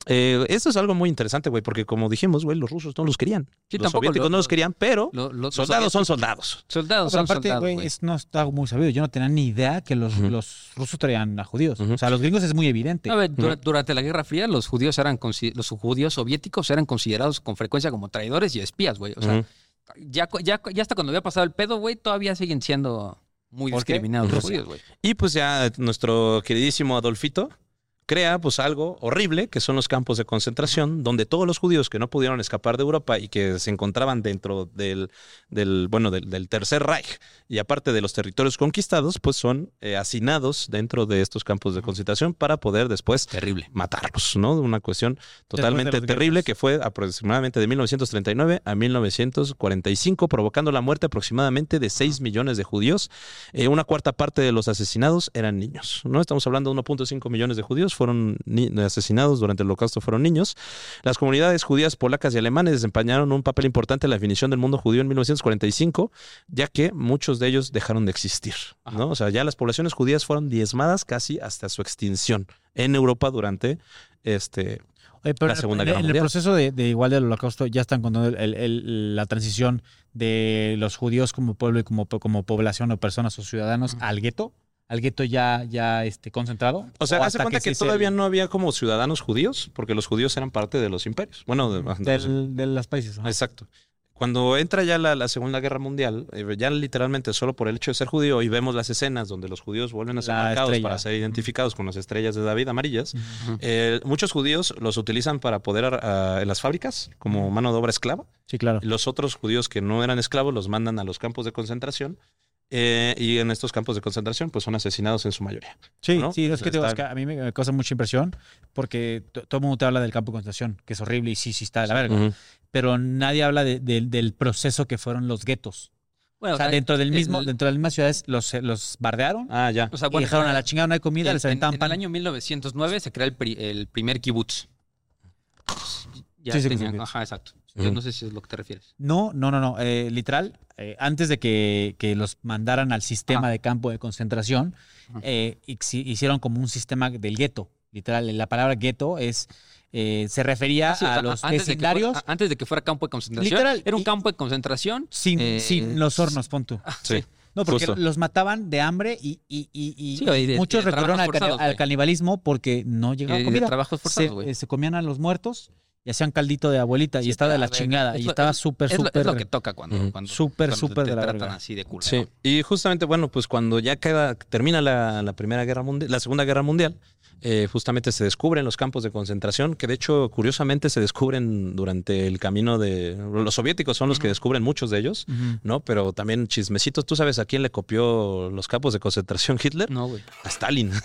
Eh, esto es algo muy interesante, güey, porque como dijimos, güey, los rusos no los querían. Sí, los tampoco soviéticos lo- no los querían, pero Lo- soldados son soldados. Soldados Pero son aparte, soldados, güey, güey. es- no está muy sabido. Yo no tenía ni idea que los, los rusos traían a judíos. O sea, los gringos es muy evidente. A ver, dura- durante la Guerra Fría, los judíos eran los judíos soviéticos eran considerados con frecuencia como traidores y espías, güey. O sea, ya, ya, ya hasta cuando había pasado el pedo, güey, todavía siguen siendo muy discriminados los judíos, güey. Y pues ya nuestro queridísimo Adolfito crea pues algo horrible que son los campos de concentración donde todos los judíos que no pudieron escapar de Europa y que se encontraban dentro del, del bueno del, del tercer Reich y aparte de los territorios conquistados pues son eh, hacinados dentro de estos campos de concentración para poder después Terrible. matarlos, ¿no? Una cuestión totalmente terrible guerras. que fue aproximadamente de 1939 a 1945, provocando la muerte aproximadamente de 6 millones de judíos. Eh, una cuarta parte de los asesinados eran niños, ¿no? Estamos hablando de 1.5 millones de judíos fueron ni- asesinados durante el holocausto, fueron niños. Las comunidades judías polacas y alemanes desempeñaron un papel importante en la definición del mundo judío en 1945, ya que muchos de ellos dejaron de existir, ¿no? O sea, ya las poblaciones judías fueron diezmadas casi hasta su extinción en Europa durante este Oye, pero la Segunda Guerra en el proceso de, de igual del holocausto ya están contando el- el- el- la transición de los judíos como pueblo y como, como población o personas o ciudadanos al gueto. Al gueto ya, ya este, concentrado. O sea, hace hasta cuenta que, todavía el- no había como ciudadanos judíos, porque los judíos eran parte de los imperios. Bueno, de, los- del- de los países. exacto. Cuando entra ya la, la Segunda Guerra Mundial, eh, ya literalmente solo por el hecho de ser judío, y vemos las escenas donde los judíos vuelven a ser La marcados estrella. para ser identificados con las estrellas de David amarillas, eh, muchos judíos los utilizan para poder ah, en las fábricas como mano de obra esclava. Sí, claro. Los otros judíos que no eran esclavos los mandan a los campos de concentración. Eh, y en estos campos de concentración, pues son asesinados en su mayoría. Sí, ¿no? sí, es que, te digo, es que a mí me, me causa mucha impresión porque to- todo el mundo te habla del campo de concentración, que es horrible y sí, sí está de la verga. Pero nadie habla de- de- del proceso que fueron los guetos. Bueno, O sea, o sea, dentro del mismo, el- dentro de las mismas ciudades los, los bardearon Ah, ya. o sea, y bueno, dejaron a la chingada, no hay comida, en, les en- aventaban en pan. el año 1909 se crea el, pri- el primer kibutz. Ya Sí, sí, sí. ajá, exacto. Yo no sé si es lo que te refieres. No, no, no, no. eh, literal, eh, antes de que, que los mandaran al sistema Ajá. de campo de concentración, eh, hicieron como un sistema del gueto. Literal, la palabra gueto es eh, se refería Ah, sí, a los antes de que fuera- vecindarios a- antes de que fuera campo de concentración. Literal, Era un y- campo de concentración. sin, eh, sin los hornos, pon tú. ah, Sí. sí. No, porque justo. los mataban de hambre y, y, y- y Sí, y de- muchos recurrieron al, forzados, canibalismo porque no llegaba Y de comida. trabajos se, forzados, güey. eh, se comían a los muertos y hacían caldito de abuelita y estaba de la ver, chingada. es Y lo- estaba es- súper, Es lo, es lo súper... que toca cuando, Ujú. cuando, Súper, súper te de la tratan verga. así de culero. Sí, y justamente, bueno, pues cuando ya queda, termina la, la Primera Guerra Mundial, la Segunda Guerra Mundial, eh, justamente se descubren los campos de concentración, que de hecho, curiosamente, se descubren durante el camino de... Los soviéticos son los que descubren muchos de ellos. ¿no? Pero también chismecitos, ¿tú sabes a quién le copió los campos de concentración Hitler? No, güey. A Stalin. [LAUGHS]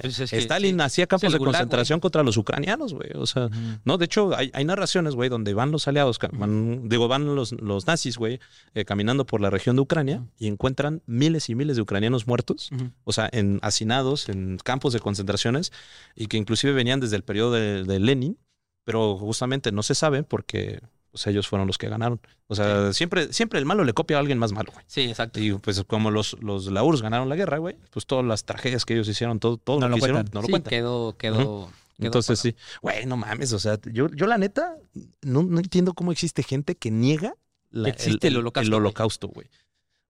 Pues es que- Stalin sí. hacía campos de Gulag, concentración contra los ucranianos, güey. O sea, no, de hecho, hay, hay narraciones, güey, donde van los aliados, van- digo, van los, los nazis, güey, eh, caminando por la región de Ucrania y encuentran miles y miles de ucranianos muertos, o sea, en hacinados, en campos de y que inclusive venían desde el periodo de, de Lenin, pero justamente no se sabe porque pues, ellos fueron los que ganaron. O sea, siempre, siempre el malo le copia a alguien más malo, güey. Sí, exacto. Y pues como los, los la URSS ganaron la guerra, güey, pues todas las tragedias que ellos hicieron, todo, todo No lo lo que hicieron, no lo Sí, cuentan. quedó, quedó, quedó Entonces para- sí, güey, no mames, o sea, yo, yo la neta no, no entiendo cómo existe gente que niega la- existe el holocausto, el holocausto, güey.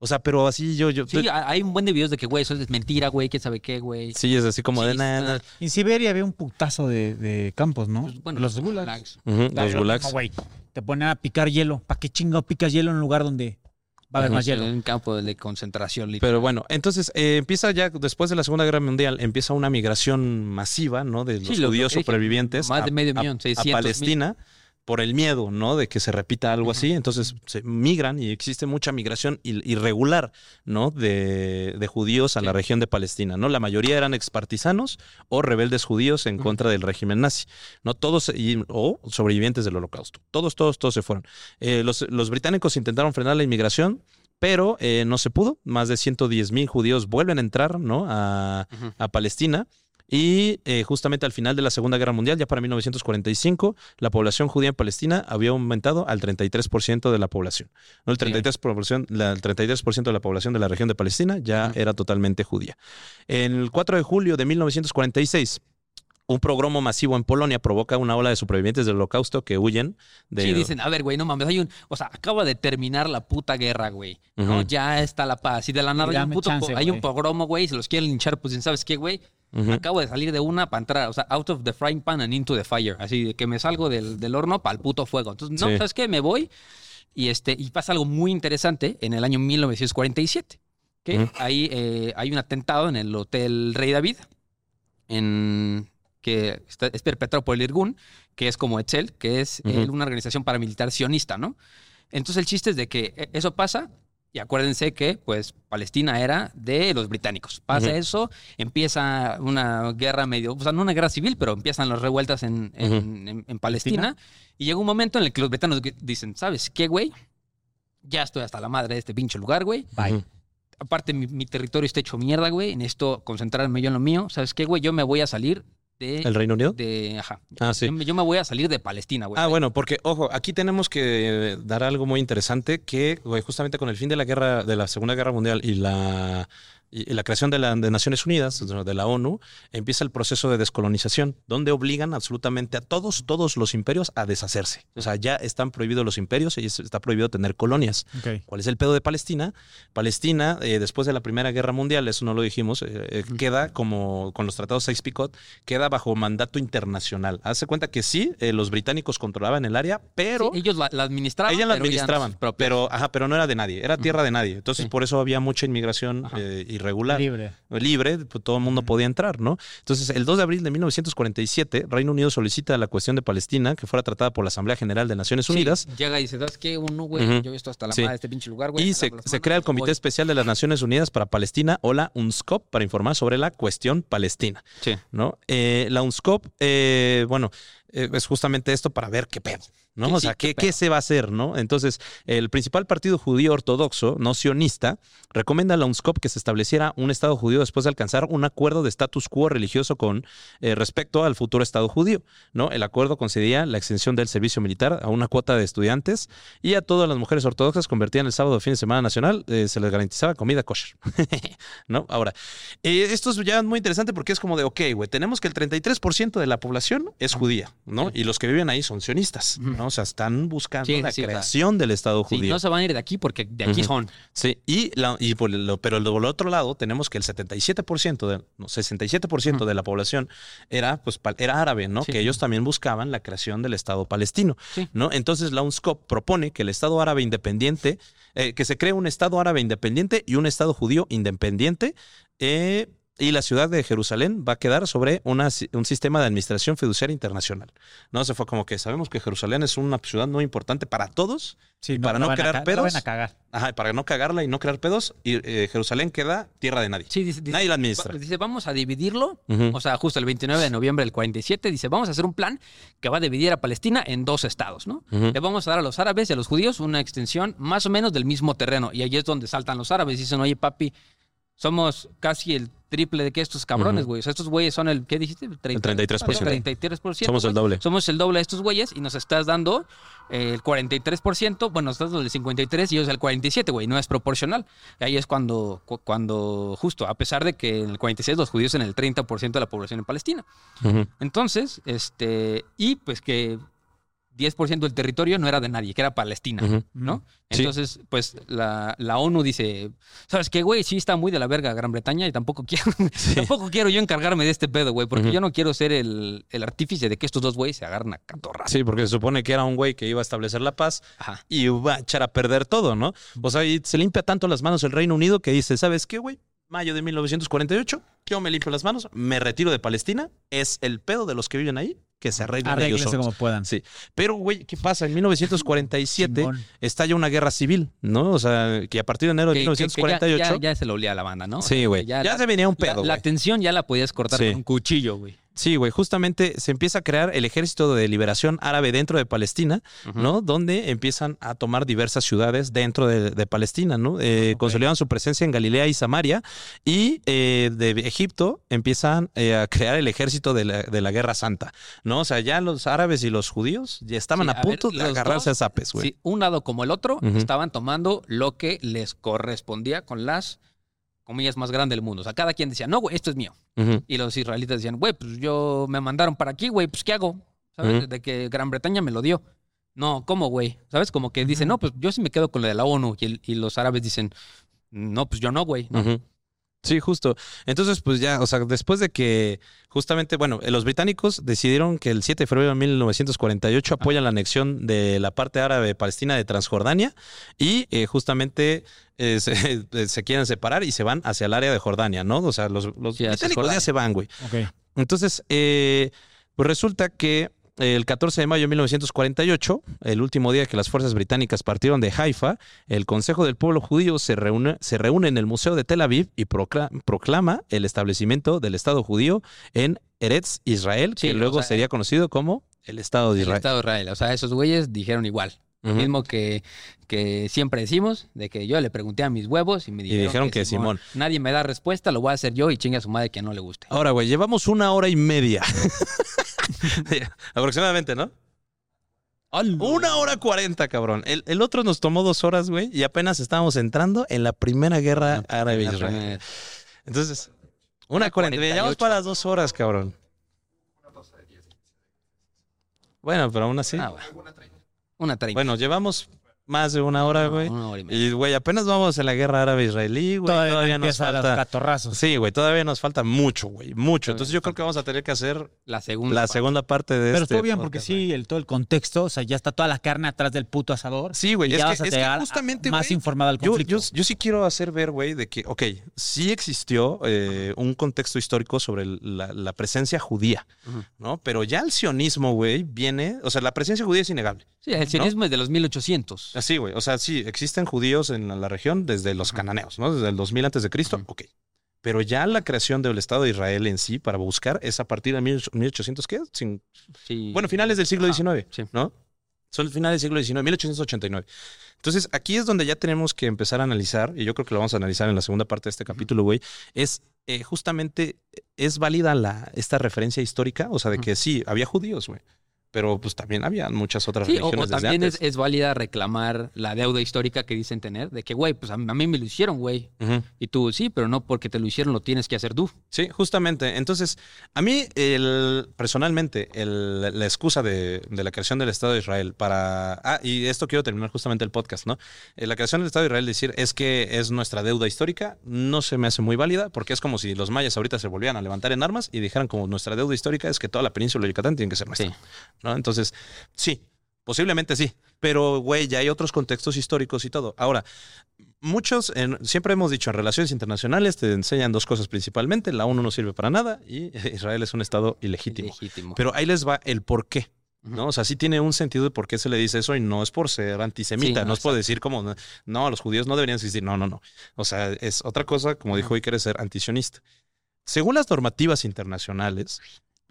O sea, pero así yo, yo, Sí, hay un buen de videos de que, güey, eso es mentira, güey, quién sabe qué, güey. sí, es así como de nada. En Siberia había un putazo de, de campos, ¿no? pues, bueno, los gulags. gulags. los gulags. no, güey. Te ponen a picar hielo. ¿Para qué chingado picas hielo en un lugar donde va a haber más hielo? Un campo de concentración, literal. Pero bueno, entonces eh, empieza ya después de la Segunda Guerra Mundial, empieza una migración masiva, ¿no? De los Sí, lo- lo judíos dije, supervivientes más a, de medio a- millón, a 600 mil. Palestina por el miedo, ¿no? De que se repita algo así. Entonces se migran y existe mucha migración irregular, ¿no? De, de judíos a la región de Palestina, ¿no? La mayoría eran expartisanos o rebeldes judíos en contra del régimen nazi, ¿no? Todos, y- o sobrevivientes del holocausto. Todos, todos, todos se fueron. Eh, los, los británicos intentaron frenar la inmigración, pero eh, no se pudo. Más de 110 mil judíos vuelven a entrar, ¿no? A Palestina. Y eh, justamente al final de la Segunda Guerra Mundial, ya para 1945, la población judía en Palestina había aumentado al 33% de la población. ¿no? El, 33%, población- la- el 33% de la población de la región de Palestina ya era totalmente judía. En el 4 de julio de 1946, un pogromo masivo en Polonia provoca una ola de supervivientes del holocausto que huyen de... Sí, dicen, a ver, güey, no mames, hay un, o sea, acaba de terminar la puta guerra, güey. ¿no? Ya está la paz. Y de la nada hay un, puto chance, hay un pogromo, güey, y se los quieren linchar, pues ¿sabes qué, güey? Acabo de salir de una para entrar, o sea, out of the frying pan and into the fire. Así de que me salgo del, del horno para el puto fuego. Entonces, no, Sí. ¿sabes qué? Me voy y este y pasa algo muy interesante en el año 1947. Que Ujú. ahí eh, hay un atentado en el Hotel Rey David, en, que está- es perpetrado por el Irgun, que es como Etzel, que es eh, Ujú. una organización paramilitar sionista, ¿no? Entonces el chiste es de que eh, eso pasa y acuérdense que pues Palestina era de los británicos. Pasa eso, empieza una guerra medio, o sea, no una guerra civil, pero empiezan las revueltas en, en- en- en Palestina. Y llega un momento en el que los británicos dicen, ¿sabes qué, güey? Ya estoy hasta la madre de este pinche lugar, güey. Bye. Aparte, mi, mi territorio está hecho mierda, güey. Necesito concentrarme yo en lo mío. ¿Sabes qué, güey? Yo me voy a salir de... ¿El Reino Unido? de ajá. Ah, sí. Yo, me- yo me voy a salir de Palestina, güey. Ah, bueno, porque, ojo, aquí tenemos que dar algo muy interesante que, güey, justamente con el fin de la guerra, de la Segunda Guerra Mundial y la, y y la creación de, la, de Naciones Unidas, de la ONU, empieza el proceso de descolonización, donde obligan absolutamente a todos, todos los imperios a deshacerse. O sea, ya están prohibidos los imperios y es- está prohibido tener colonias. ¿Cuál es el pedo de Palestina? Palestina, eh, después de la Primera Guerra Mundial, eso no lo dijimos, eh, eh, queda como con los tratados Sykes-Picot, queda bajo mandato internacional. Hace cuenta que sí, eh, los británicos controlaban el área, pero Sí, ellos la, la administraban. ellas la administraban, pero, ajá, pero no era de nadie, era tierra de nadie. Entonces, Sí. por eso había mucha inmigración Ajá. Irregular Libre. libre, pues, todo el mundo podía entrar, ¿no? Entonces, el 2 de abril de 1947, Reino Unido solicita la cuestión de Palestina que fuera tratada por la Asamblea General de Naciones Sí, Unidas llega y dice, ¿sabes qué? Uno, güey, yo estoy hasta la Sí. madre de este pinche lugar, güey. y se, se crea el voy. Comité Especial de las Naciones Unidas para Palestina o la UNSCOP para informar sobre la cuestión palestina, Sí. ¿no? Eh, la UNSCOP, eh, bueno, es justamente esto para ver qué pedo, ¿no? Sí, o sí, sea, qué ¿qué, se va a hacer, no? Entonces, el principal partido judío ortodoxo, no sionista, recomienda a la UNSCOP que se estableciera un Estado judío después de alcanzar un acuerdo de status quo religioso con eh, respecto al futuro Estado judío, ¿no? El acuerdo concedía la extensión del servicio militar a una cuota de estudiantes y a todas las mujeres ortodoxas convertían el sábado fin de semana nacional, eh, se les garantizaba comida kosher, [LAUGHS] ¿no? Ahora, eh, esto es ya muy interesante porque es como de, ok, güey, tenemos que el 33% de la población es judía, ¿no? Y los que viven ahí son sionistas, ¿no? O sea, están buscando Sí, la sí, creación del Estado judío. no se van a ir de aquí porque de aquí son. Sí, y, la, y por lo, pero por el otro lado tenemos que el 77% de, no, 67% Ujú. de la población era pues era árabe, ¿no? Que ellos también buscaban la creación del Estado palestino, Sí. ¿no? Entonces la UNSCOP propone que el Estado árabe independiente, eh, que se cree un Estado árabe independiente y un Estado judío independiente, eh, y la ciudad de Jerusalén va a quedar sobre una un sistema de administración fiduciaria internacional. No, se fue como que sabemos que Jerusalén es una ciudad muy importante para todos, Sí, para no a crear pedos. van a cagar. Ajá, para no cagarla y no crear pedos, y eh, Jerusalén queda tierra de nadie. Sí, dice, dice- Nadie la administra. dice, vamos a dividirlo. O sea, justo el 29 de noviembre del 47, dice, vamos a hacer un plan que va a dividir a Palestina en dos estados, ¿no? Le vamos a dar a los árabes y a los judíos una extensión más o menos del mismo terreno. Y ahí es donde saltan los árabes. Dicen, oye, papi, somos casi el triple de que estos cabrones, güey. O sea, estos güeyes son el, ¿qué dijiste? El 30, 33%. 33%. Somos el doble. Somos el doble de estos güeyes y nos estás dando eh, el 43%. Bueno, estás dando el 53% y ellos el 47%, güey. No es proporcional. Y ahí es cuando, cu- cuando, justo, a pesar de que en el 46 los judíos en el 30% de la población en Palestina. Entonces, este, y pues que 10% del territorio no era de nadie, que era Palestina. ¿no? Sí. Entonces, pues la, la ONU dice, ¿sabes qué, güey? Sí está muy de la verga Gran Bretaña y tampoco quiero, [LAUGHS] tampoco quiero yo encargarme de este pedo, güey, porque yo no quiero ser el, el artífice de que estos dos güeyes se agarren a catorras. Sí, porque se supone que era un güey que iba a establecer la paz Ajá. y iba a echar a perder todo, ¿no? O sea, y se limpia tanto las manos el Reino Unido que dice, ¿sabes qué, güey? Mayo de 1948, yo me limpio las manos, me retiro de Palestina, es el pedo de los que viven ahí, que se arreglen ellos como puedan. Sí. Pero, güey, ¿qué pasa? En 1947 Chingón. estalla una guerra civil, ¿no? O sea, que a partir de enero de Que- que- que ya- 1948... ya, ya se lo olía a la banda, ¿no? Sí, güey. Ya, Ya, la- se venía un la- pedo, La, güey. tensión ya la podías cortar Sí. con un cuchillo, güey. Sí, güey, justamente se empieza a crear el Ejército de Liberación Árabe dentro de Palestina, ¿no? Donde empiezan a tomar diversas ciudades dentro de, de Palestina, ¿no? Eh, Consolidan su presencia en Galilea y Samaria y eh, de Egipto empiezan eh, a crear el Ejército de la, de la Guerra Santa, ¿no? O sea, ya los árabes y los judíos ya estaban Sí, a a ver, punto de agarrarse dos, a zapes, güey. Sí, un lado como el otro estaban tomando lo que les correspondía con las comillas más grandes del mundo. O sea, cada quien decía, no, güey, esto es mío. Y los israelitas decían, güey, pues yo me mandaron para aquí, güey, pues ¿qué hago? ¿Sabes? Ujú. De que Gran Bretaña me lo dio. No, ¿cómo, güey? ¿Sabes? Como que dicen, no, pues yo sí me quedo con lo de la ONU. Y, el- y los árabes dicen, no, pues yo no, güey. ¿no? Sí, justo. Entonces, pues ya, o sea, después de que justamente, bueno, eh, los británicos decidieron que el 7 de febrero de 1948 apoyan la anexión de la parte árabe palestina de Transjordania y eh, justamente eh, se, [LAUGHS] se quieren separar y se van hacia el área de Jordania, ¿no? O sea, los, los Sí, británicos ya se van, güey. Ok. Entonces, eh, pues resulta que el 14 de mayo de 1948, el último día que las fuerzas británicas partieron de Haifa, el Consejo del Pueblo Judío se reúne, se reúne en el Museo de Tel Aviv y procla- proclama el establecimiento del Estado judío en Eretz, Israel, Sí, que o luego sea, sería conocido como el Estado de El Israel. Estado de Israel. O sea, esos güeyes dijeron igual. Ujú. Mismo que, que siempre decimos, de que yo le pregunté a mis huevos y me dijeron, dijeron que Simón. Nadie me da respuesta, lo voy a hacer yo y chingue a su madre que no le guste. Ahora, güey, llevamos una hora y media. [LAUGHS] Aproximadamente, ¿no? Una hora cuarenta, cabrón. El, el otro nos tomó dos horas, güey, y apenas estábamos entrando en la primera guerra árabe-israelí. Entonces, una cuarenta. Llevamos 48. para las dos horas, cabrón. Bueno, pero aún así. Ah, bueno. Una treinta. Bueno, llevamos más de una hora, güey. Una hora y media. Y, güey, apenas vamos en la guerra árabe-israelí, güey. Todavía, Todavía, nos empieza los falta. catorrazos. Sí, güey, todavía nos falta mucho, güey. Mucho. Entonces yo creo que vamos a tener que hacer La segunda. la parte. segunda parte de Pero este estuvo bien porque podcast, sí, el, todo el contexto, o sea, ya está toda la carne atrás del puto asador. Sí, güey. y Es, ya que, vas a es que llegar a- justamente, más güey, informado al yo, conflicto. yo, yo sí quiero hacer ver, güey, de que, ok, sí existió eh, un contexto histórico sobre el- la, la presencia judía. ¿no? Pero ya el sionismo, güey, viene, o sea, la presencia judía es innegable. Sí, el sionismo es de los 1800. Así, güey. O sea, sí, existen judíos en la, la región desde los cananeos, ¿no? Desde el 2000 antes de Cristo, ok. pero ya la creación del Estado de Israel en sí para buscar es a partir de 1800, ¿qué? Sin- Sí. bueno, finales del siglo XIX, sí. ¿no? Son finales del siglo XIX, 1889. Entonces, aquí es donde ya tenemos que empezar a analizar, y yo creo que lo vamos a analizar en la segunda parte de este capítulo, güey, es eh, justamente, ¿es válida la, esta referencia histórica? O sea, de que sí, había judíos, güey, pero pues también había muchas otras Sí, o, religiones o desde también es, antes. es válida reclamar la deuda histórica que dicen tener, de que, güey, pues a mí, a mí me lo hicieron, güey. Y tú, sí, pero no porque te lo hicieron, lo tienes que hacer tú. Sí, justamente. Entonces, a mí, el, personalmente, el- la excusa de, de la creación del Estado de Israel para... Ah, y esto quiero terminar justamente el podcast, ¿no? Eh, la creación del Estado de Israel, decir, es que es nuestra deuda histórica, no se me hace muy válida, porque es como si los mayas ahorita se volvieran a levantar en armas y dijeran como nuestra deuda histórica es que toda la península de Yucatán tiene que ser nuestra. Sí. ¿No? Entonces, sí, posiblemente sí. Pero, güey, ya hay otros contextos históricos y todo. Ahora, muchos, en- siempre hemos dicho, en relaciones internacionales te enseñan dos cosas principalmente. La ONU no sirve para nada y [LAUGHS] Israel es un Estado ilegítimo. Legítimo. Pero ahí les va el por qué. ¿no? O sea, sí tiene un sentido de por qué se le dice eso y no es por ser antisemita, Sí, no, no, es por decir como, no, los judíos no deberían existir, no, no, no. O sea, es otra cosa, como dijo Iker, es ser antisionista. Según las normativas internacionales,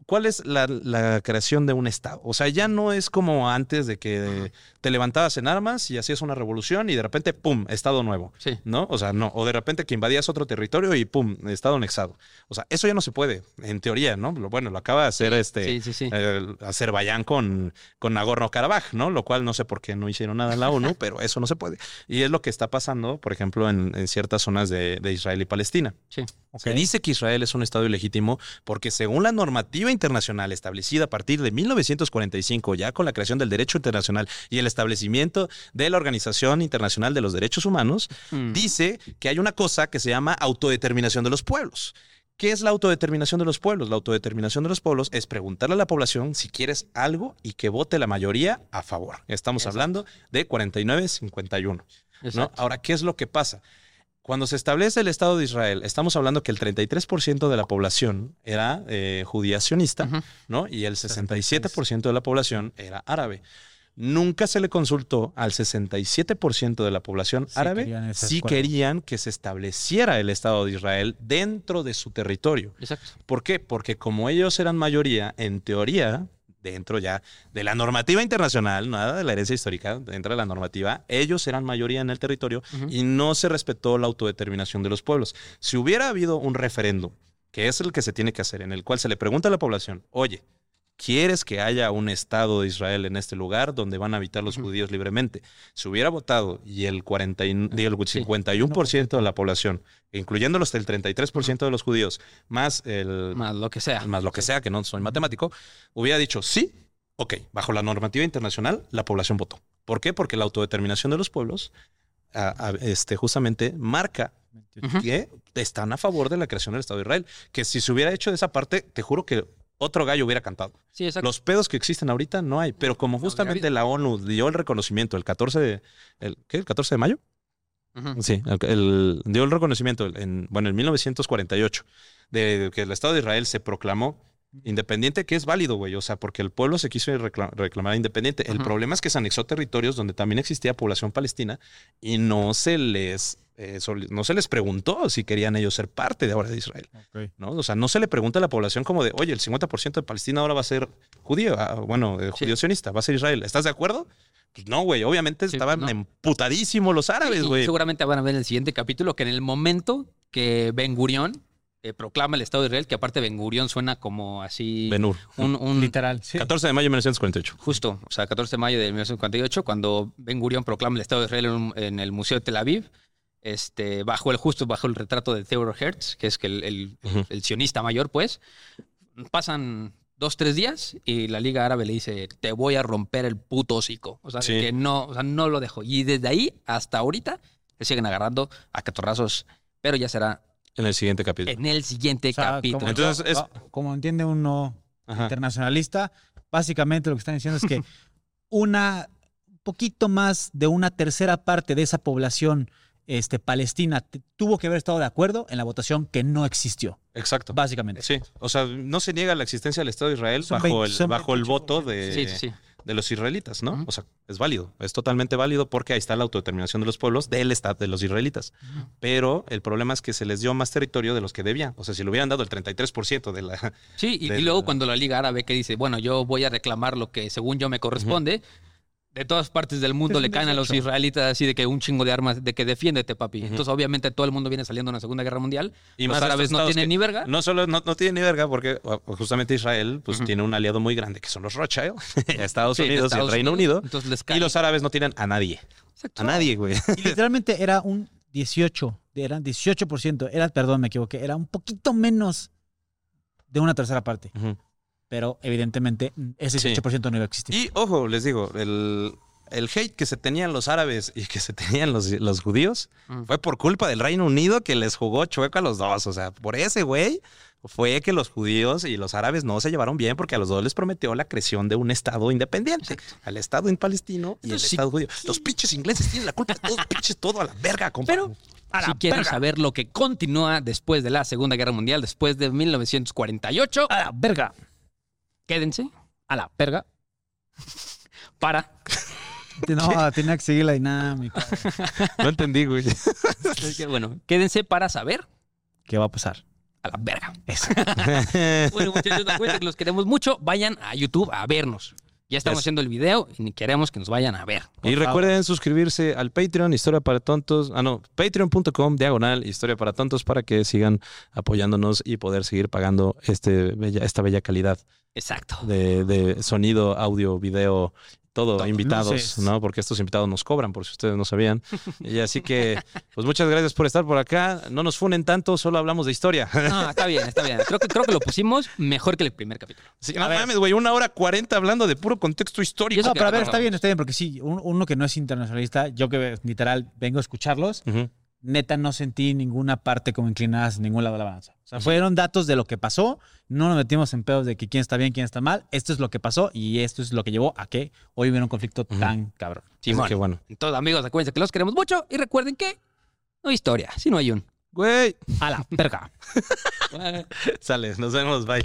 ¿cuál es la, la creación de un Estado? O sea, ya no es como antes de que te levantabas en armas y hacías una revolución y de repente, ¡pum!, Estado nuevo. Sí. ¿No? O sea, no. O de repente que invadías otro territorio y ¡pum!, Estado anexado. O sea, eso ya no se puede, en teoría, ¿no? Bueno, lo acaba de hacer este Sí, sí, sí. eh, Azerbaiyán con, con Nagorno-Karabaj, ¿no? Lo cual no sé por qué no hicieron nada en la ONU, [LAUGHS] pero eso no se puede. Y es lo que está pasando, por ejemplo, en, en ciertas zonas de, de Israel y Palestina. Sí. Se dice que Israel es un Estado ilegítimo porque según la normativa internacional establecida a partir de 1945, ya con la creación del derecho internacional y el establecimiento de la Organización Internacional de los Derechos Humanos, Mm. dice que hay una cosa que se llama autodeterminación de los pueblos. ¿Qué es la autodeterminación de los pueblos? La autodeterminación de los pueblos es preguntarle a la población si quieres algo y que vote la mayoría a favor. Estamos Exacto. hablando de 49-51. ¿no? Exacto. Ahora, ¿qué es lo que pasa? Cuando se establece el Estado de Israel, estamos hablando que el 33% de la población era eh, judía sionista. ¿no? Y el 67% de la población era árabe. Nunca se le consultó al 67% de la población Sí árabe querían si escuela. querían que se estableciera el Estado de Israel dentro de su territorio. Exacto. ¿Por qué? Porque como ellos eran mayoría, en teoría, dentro ya de la normativa internacional, nada de la herencia histórica, dentro de la normativa, ellos eran mayoría en el territorio y no se respetó la autodeterminación de los pueblos. Si hubiera habido un referéndum, que es el que se tiene que hacer, en el cual se le pregunta a la población, oye, ¿quieres que haya un Estado de Israel en este lugar donde van a habitar los judíos libremente? Si hubiera votado y el, 40 y- y el Sí. 51% de la población, incluyendo los del 33% de los judíos, más el Más lo que sea. más lo que sea, que no soy matemático, hubiera dicho sí, ok, bajo la normativa internacional, la población votó. ¿Por qué? Porque la autodeterminación de los pueblos a- a- este, justamente marca que están a favor de la creación del Estado de Israel. Que si se hubiera hecho de esa parte, te juro que otro gallo hubiera cantado. Sí, exacto. Los pedos que existen ahorita no hay, pero como justamente la ONU dio el reconocimiento el 14 de, el, ¿qué? ¿El 14 de mayo? Sí, el, el- dio el reconocimiento en, bueno, en 1948 de que el Estado de Israel se proclamó independiente, que es válido, güey. O sea, porque el pueblo se quiso recla- reclamar independiente. El problema es que se anexó territorios donde también existía población palestina y no se les eh, no se les preguntó si querían ellos ser parte de ahora de Israel. ¿no? O sea, no se le pregunta a la población como de, oye, el 50% de Palestina ahora va a ser judío, ah, bueno, eh, Sí. judío sionista, va a ser Israel. ¿Estás de acuerdo? Pues no, güey. Obviamente Sí, estaban no. emputadísimos los árabes, güey. seguramente van a ver en el siguiente capítulo que en el momento que Ben Gurión eh, proclama el Estado de Israel, que aparte Ben Gurión suena como así Benur. un, un- [LAUGHS] Literal, sí. 14 de mayo de 1948. justo, o sea, 14 de mayo de 1948, cuando Ben Gurión proclama el Estado de Israel en el Museo de Tel Aviv, este, bajo el justo bajo el retrato de Theodor Hertz, que es que el, el- Ujú. el sionista mayor, pues, pasan dos, tres días y la Liga Árabe le dice, te voy a romper el puto hocico. O sea, Sí. que no, o sea, no lo dejo. Y desde ahí hasta ahorita se siguen agarrando a catorrazos, pero ya será En el siguiente capítulo. en el siguiente O sea, capítulo. Como, Entonces, es- como entiende uno Ajá. internacionalista, básicamente lo que están diciendo es que [LAUGHS] una un poquito más de una tercera parte de esa población este, palestina tuvo que haber estado de acuerdo en la votación que no existió, Exacto. básicamente. Sí, o sea, no se niega la existencia del Estado de Israel Son bajo, 20 el, bajo el 28%. voto de, Sí, sí, sí. de los israelitas, ¿no? O sea, es válido, es totalmente válido porque ahí está la autodeterminación de los pueblos del Estado de los israelitas. Pero el problema es que se les dio más territorio de los que debían. O sea, si le hubieran dado el 33% de la... Sí, y, luego cuando la Liga Árabe que dice, bueno, yo voy a reclamar lo que según yo me corresponde, de todas partes del mundo le caen a los 18. israelitas así de que un chingo de armas, de que defiéndete, papi. Entonces, obviamente, todo el mundo viene saliendo en la Segunda Guerra Mundial. Y los más árabes no tienen ni verga. No solo no, no tienen ni verga porque justamente Israel pues tiene un aliado muy grande que son los Rothschild, [LAUGHS] [LAUGHS] Estados Sí, de Unidos y el Reino Unidos. Unido. Entonces les Y los árabes no tienen a nadie. Exacto. A nadie, güey. Y [LAUGHS] literalmente era un 18, eran 18%, era, perdón, me equivoqué, era un poquito menos de una tercera parte. Pero evidentemente ese Sí. 18% no iba a existir. Y ojo, les digo, el, el hate que se tenían los árabes y que se tenían los, los judíos Mm. fue por culpa del Reino Unido que les jugó chueco a los dos. O sea, por ese güey fue que los judíos y los árabes no se llevaron bien porque a los dos les prometió la creación de un Estado independiente. Al Estado en palestino y Entonces, sí. Estado judío. Los pinches ingleses tienen la culpa de todo, pinches todo a la verga, compa. Pero si quieren saber lo que continúa después de la Segunda Guerra Mundial, después de 1948, A la verga. Quédense A la verga. [LAUGHS] para... No, tenía que seguir la dinámica. no entendí, güey. [LAUGHS] es que, bueno, quédense para saber ¿Qué va a pasar? a la verga. Eso. [LAUGHS] Bueno, muchachos, que los queremos mucho. Vayan a YouTube a vernos. Ya estamos Yes. haciendo el video y queremos que nos vayan a ver. Y recuerden suscribirse al Patreon, Historia para Tontos. Ah, no, patreon.com, diagonal, Historia para Tontos, para que sigan apoyándonos y poder seguir pagando este bella, esta bella calidad Exacto. de, de sonido, audio, video, todo, Todo, invitados, luces. ¿no? Porque estos invitados nos cobran, por si ustedes no sabían. Y así que, pues muchas gracias por estar por acá. No nos funen tanto, solo hablamos de historia. No, está bien, está bien. Creo que, creo que lo pusimos mejor que el primer capítulo. Sí, no mames, güey, una hora cuarenta hablando de puro contexto histórico. No, pero a ver, está bien, está bien, porque sí, un- uno que no es internacionalista, yo que literal vengo a escucharlos, Ujú. Neta no sentí ninguna parte como inclinada hacia ningún lado de la balanza. O sea, fueron datos de lo que pasó, no nos metimos en pedos de que quién está bien, quién está mal, esto es lo que pasó y esto es lo que llevó a que hoy hubiera un conflicto tan cabrón. Simón. Qué bueno. Entonces, amigos, acuérdense que los queremos mucho y recuerden que no hay historia, si no hay un. Güey, A la verga. [LAUGHS] sale, nos vemos, bye.